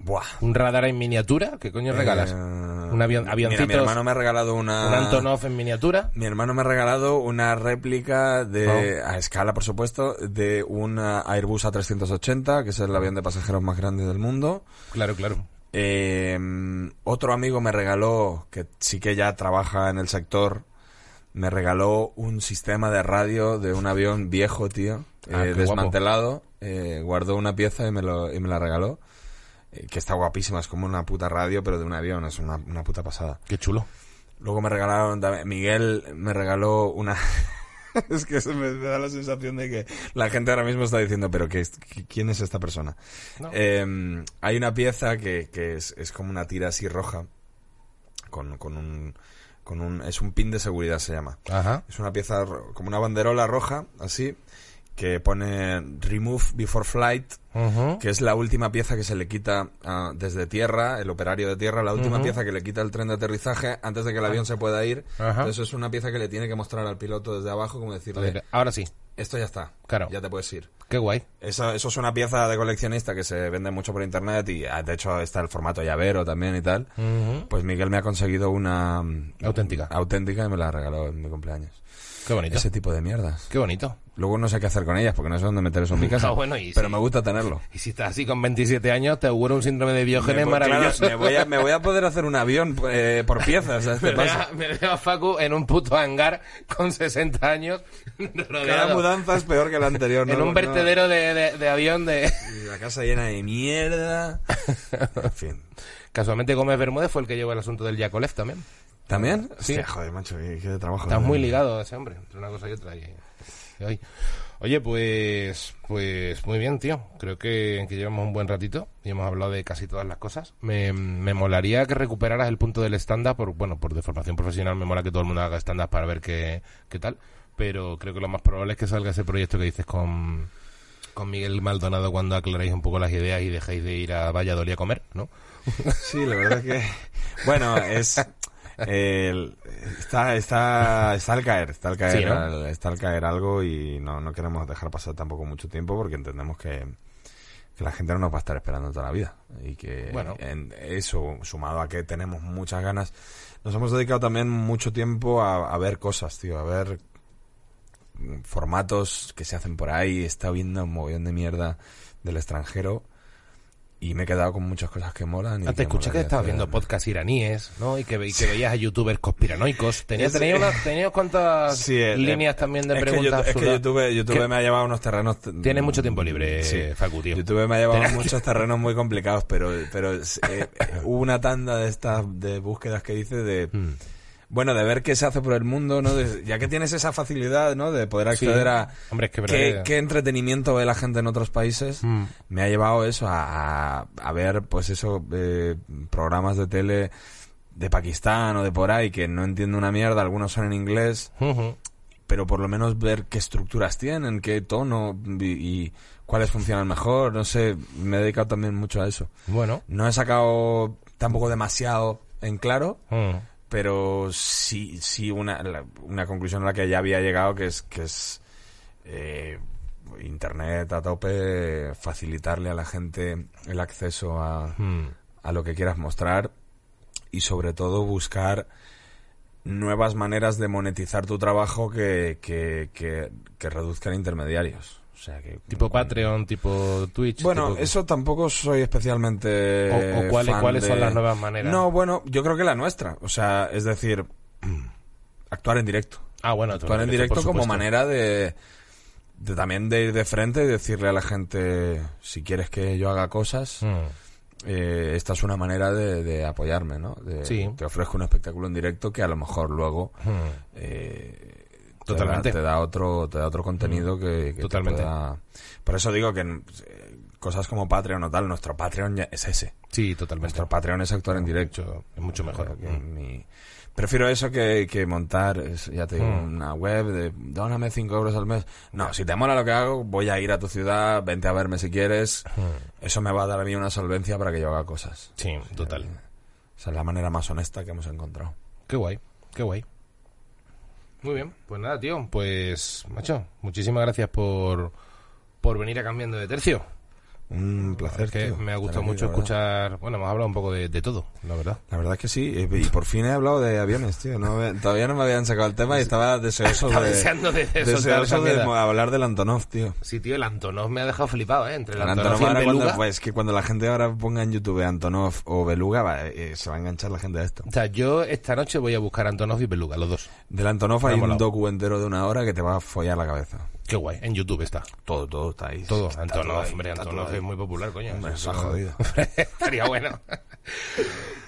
[SPEAKER 2] Buah.
[SPEAKER 1] ¿Un radar en miniatura? ¿Qué coño regalas?
[SPEAKER 2] Eh,
[SPEAKER 1] ¿Un avión,
[SPEAKER 2] Mira,
[SPEAKER 1] avioncitos?
[SPEAKER 2] mi hermano me ha regalado una...
[SPEAKER 1] ¿Un Antonov en miniatura?
[SPEAKER 2] Mi hermano me ha regalado una réplica de,
[SPEAKER 1] Oh.
[SPEAKER 2] a escala por supuesto, de un Airbus A380, que es el avión de pasajeros más grande del mundo.
[SPEAKER 1] Claro, claro.
[SPEAKER 2] Eh, otro amigo me regaló, que sí que ya trabaja en el sector, me regaló un sistema de radio de un avión viejo, tío,
[SPEAKER 1] Ah,
[SPEAKER 2] eh, desmantelado. Guardó una pieza y me, lo, y me la regaló. Eh, que está guapísima, es como una puta radio, pero de un avión, es una, una puta pasada.
[SPEAKER 1] Qué chulo.
[SPEAKER 2] Luego me regalaron también, Miguel me regaló una... es que se me, da la sensación de que la gente ahora mismo está diciendo, pero ¿qué, ¿quién es esta persona?
[SPEAKER 1] No.
[SPEAKER 2] Eh, hay una pieza que, que es, es como una tira así roja, con, con un... Con un, es un pin de seguridad se llama.
[SPEAKER 1] Ajá.
[SPEAKER 2] Es una pieza ro- como una banderola roja, así, que pone Remove Before Flight, que es la última pieza que se le quita ah, desde tierra, el operario de tierra, la última pieza que le quita el tren de aterrizaje antes de que el avión se pueda ir.
[SPEAKER 1] Ajá.
[SPEAKER 2] Entonces es una pieza que le tiene que mostrar al piloto desde abajo, como decirle,
[SPEAKER 1] ver, ahora sí.
[SPEAKER 2] Esto ya está.
[SPEAKER 1] Claro.
[SPEAKER 2] Ya te puedes ir.
[SPEAKER 1] Qué guay.
[SPEAKER 2] Eso, eso es una pieza de coleccionista que se vende mucho por internet y ah, de hecho está el formato llavero también y tal.
[SPEAKER 1] Ujú.
[SPEAKER 2] Pues Miguel me ha conseguido una mm,
[SPEAKER 1] Auténtica.
[SPEAKER 2] auténtica y me la regaló en mi cumpleaños.
[SPEAKER 1] Qué bonito.
[SPEAKER 2] Ese tipo de mierdas.
[SPEAKER 1] Qué bonito.
[SPEAKER 2] Luego no sé qué hacer con ellas porque no sé dónde meter eso en mi casa.
[SPEAKER 1] Ah, bueno, y
[SPEAKER 2] pero
[SPEAKER 1] sí.
[SPEAKER 2] me gusta tenerlo.
[SPEAKER 1] Y si estás así con 27 años, te auguro un síndrome de Diógenes
[SPEAKER 2] Me
[SPEAKER 1] maravilloso.
[SPEAKER 2] claro, me, voy a, me voy a poder hacer un avión eh, por piezas este
[SPEAKER 1] Me veo, me veo a Facu en un puto hangar con 60 años rodeado
[SPEAKER 2] mudanza es peor que la anterior.
[SPEAKER 1] en
[SPEAKER 2] ¿no?
[SPEAKER 1] un
[SPEAKER 2] No.
[SPEAKER 1] vertedero de, de- de avión de...
[SPEAKER 2] La casa llena de mierda. En fin.
[SPEAKER 1] Casualmente Gómez Bermúdez fue el que llevó el asunto del Yakolev también.
[SPEAKER 2] ¿También?
[SPEAKER 1] Sí.
[SPEAKER 2] Hostia, joder, macho, qué, qué trabajo.
[SPEAKER 1] Estás
[SPEAKER 2] ¿no?
[SPEAKER 1] muy ligado a ese hombre, entre una cosa y otra. y- y hoy. Oye, pues, pues muy bien, tío. Creo que, que llevamos un buen ratito y hemos hablado de casi todas las cosas. Me, me molaría que recuperaras el punto del stand-up, por, bueno, por de formación profesional me mola que todo el mundo haga stand-up para ver qué, qué tal. Pero creo que lo más probable es que salga ese proyecto que dices con, con Miguel Maldonado cuando aclaréis un poco las ideas y dejéis de ir a Valladolid a comer, ¿no?
[SPEAKER 2] Sí, la verdad que... Bueno, es... está, está, está al caer, está al caer,
[SPEAKER 1] Sí, ¿no?
[SPEAKER 2] está al caer algo y no, no queremos dejar pasar tampoco mucho tiempo porque entendemos que, que la gente no nos va a estar esperando toda la vida y que
[SPEAKER 1] Bueno.
[SPEAKER 2] en eso, sumado a que tenemos muchas ganas, nos hemos dedicado también mucho tiempo a, a ver cosas, tío, a ver formatos que se hacen por ahí, he estado viendo un mogollón de mierda del extranjero y me he quedado con muchas cosas que molan. y
[SPEAKER 1] Antes escuché que
[SPEAKER 2] molaría
[SPEAKER 1] estabas
[SPEAKER 2] hacer.
[SPEAKER 1] viendo podcasts iraníes, ¿no? Y que, y que veías a youtubers conspiranoicos. Tenía, tenía, unas, tenía cuantas
[SPEAKER 2] Sí, eh,
[SPEAKER 1] líneas también de
[SPEAKER 2] es que
[SPEAKER 1] preguntas.
[SPEAKER 2] YouTube- es que. YouTube, YouTube
[SPEAKER 1] Que-
[SPEAKER 2] me ha llevado unos terrenos... t-
[SPEAKER 1] Tienes mucho tiempo libre,
[SPEAKER 2] Sí.
[SPEAKER 1] Facu, tío.
[SPEAKER 2] YouTube me ha llevado muchos terrenos muy complicados, pero, pero eh, eh, hubo una tanda de estas de búsquedas que hice de...
[SPEAKER 1] Mm.
[SPEAKER 2] Bueno, de ver qué se hace por el mundo, ¿no? De- ya que tienes esa facilidad, ¿no? De poder acceder
[SPEAKER 1] Sí.
[SPEAKER 2] a...
[SPEAKER 1] Hombre, es que es
[SPEAKER 2] ¿Qué, entretenimiento ve la gente en otros países?
[SPEAKER 1] Mm.
[SPEAKER 2] Me ha llevado eso a, a, ver, pues eso, eh, programas de tele de Pakistán o de por ahí que no entiendo una mierda, algunos son en inglés, pero por lo menos ver qué estructuras tienen, qué tono y, y cuáles funcionan mejor, no sé, me he dedicado también mucho a eso.
[SPEAKER 1] Bueno.
[SPEAKER 2] No he sacado tampoco demasiado en claro,
[SPEAKER 1] Mm.
[SPEAKER 2] Pero sí, sí una, la- una conclusión a la que ya había llegado que es que es eh, internet a tope, facilitarle a la gente el acceso a,
[SPEAKER 1] Mm.
[SPEAKER 2] a lo que quieras mostrar y sobre todo buscar nuevas maneras de monetizar tu trabajo que, que, que, que reduzcan intermediarios. O sea que
[SPEAKER 1] Tipo Patreon, tipo Twitch.
[SPEAKER 2] bueno,
[SPEAKER 1] tipo-
[SPEAKER 2] eso tampoco soy especialmente.
[SPEAKER 1] O- o cuáles-
[SPEAKER 2] fan
[SPEAKER 1] cuáles son las nuevas maneras.
[SPEAKER 2] No, bueno, yo creo que la nuestra. O sea, es decir, actuar en directo.
[SPEAKER 1] Ah, bueno,
[SPEAKER 2] Actuar en directo como manera de, de también de ir de frente y decirle a la gente, si quieres que yo haga cosas,
[SPEAKER 1] Mm.
[SPEAKER 2] eh, esta es una manera de, de apoyarme, ¿no? De,
[SPEAKER 1] Sí.
[SPEAKER 2] Te ofrezco un espectáculo en directo que a lo mejor luego
[SPEAKER 1] Mm.
[SPEAKER 2] eh,
[SPEAKER 1] Totalmente.
[SPEAKER 2] Te, da, te da otro te da otro contenido que, que te
[SPEAKER 1] Totalmente.
[SPEAKER 2] pueda- por eso digo que eh, cosas como Patreon o tal nuestro Patreon ya es ese
[SPEAKER 1] Sí, totalmente.
[SPEAKER 2] nuestro Patreon es actuar en directo
[SPEAKER 1] es mucho mejor.
[SPEAKER 2] Que
[SPEAKER 1] Mm.
[SPEAKER 2] mi- prefiero eso que, que montar ya te digo
[SPEAKER 1] Mm.
[SPEAKER 2] una web de dóname 5 euros al mes no si te mola lo que hago voy a ir a tu ciudad vente a verme si quieres
[SPEAKER 1] Mm.
[SPEAKER 2] eso me va a dar a mí una solvencia para que yo haga cosas
[SPEAKER 1] Sí, total.
[SPEAKER 2] esa es la manera más honesta que hemos encontrado
[SPEAKER 1] Qué guay, qué guay. Muy bien, pues nada, tío, pues, macho, muchísimas gracias por, por venir a cambiando de tercio.
[SPEAKER 2] Un placer
[SPEAKER 1] Es que
[SPEAKER 2] tío,
[SPEAKER 1] me ha gustado mucho escuchar, bueno, hemos hablado un poco de, de todo, la verdad.
[SPEAKER 2] La verdad es que sí, eh, y por fin he hablado de aviones, tío. No todavía no me habían sacado el tema y estaba deseoso
[SPEAKER 1] Estaba
[SPEAKER 2] de,
[SPEAKER 1] deseando de-
[SPEAKER 2] deseoso de hablar del Antonov, tío.
[SPEAKER 1] Sí, tío, el Antonov me ha dejado flipado, ¿eh? Entre el,
[SPEAKER 2] El
[SPEAKER 1] Antonov,
[SPEAKER 2] Antonov
[SPEAKER 1] y el
[SPEAKER 2] ahora cuando,
[SPEAKER 1] Beluga.
[SPEAKER 2] pues que cuando la gente ahora ponga en YouTube Antonov o Beluga, va, eh, se va a enganchar la gente a esto.
[SPEAKER 1] O sea, yo esta noche voy a buscar Antonov y Beluga, los dos.
[SPEAKER 2] Del Antonov hay un docu entero de una hora que te va a follar la cabeza.
[SPEAKER 1] Qué guay, en YouTube está.
[SPEAKER 2] Todo, todo está ahí.
[SPEAKER 1] Todo,
[SPEAKER 2] Está
[SPEAKER 1] Antonov,
[SPEAKER 2] ahí,
[SPEAKER 1] hombre,
[SPEAKER 2] está
[SPEAKER 1] Antonov
[SPEAKER 2] todo
[SPEAKER 1] es muy popular, coño.
[SPEAKER 2] Hombre,
[SPEAKER 1] Eso
[SPEAKER 2] se ha
[SPEAKER 1] no-
[SPEAKER 2] jodido.
[SPEAKER 1] Estaría bueno.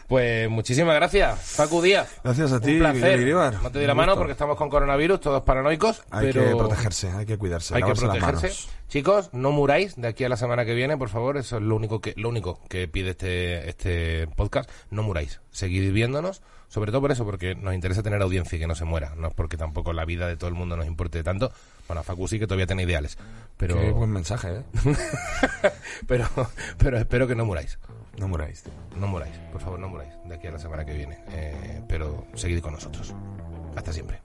[SPEAKER 1] Pues muchísimas gracias, Facu Díaz.
[SPEAKER 2] Gracias a ti,
[SPEAKER 1] Un placer. No te doy la mano porque estamos con coronavirus, todos paranoicos.
[SPEAKER 2] Hay
[SPEAKER 1] pero
[SPEAKER 2] que protegerse, hay que cuidarse.
[SPEAKER 1] Hay que protegerse. Chicos, no muráis de aquí a la semana que viene, por favor. Eso es lo único que, lo único que pide este, este podcast. No muráis. Seguid viéndonos. Sobre todo por eso, porque nos interesa tener audiencia y que no se muera. No es porque tampoco la vida de todo el mundo nos importe tanto. Bueno, a Facu sí que todavía tiene ideales. Pero,
[SPEAKER 2] Qué buen mensaje, ¿eh?
[SPEAKER 1] pero, pero espero que no muráis.
[SPEAKER 2] No muráis, tío.
[SPEAKER 1] No muráis. Por favor, no muráis de aquí a la semana que viene. Eh, pero seguid con nosotros. Hasta siempre.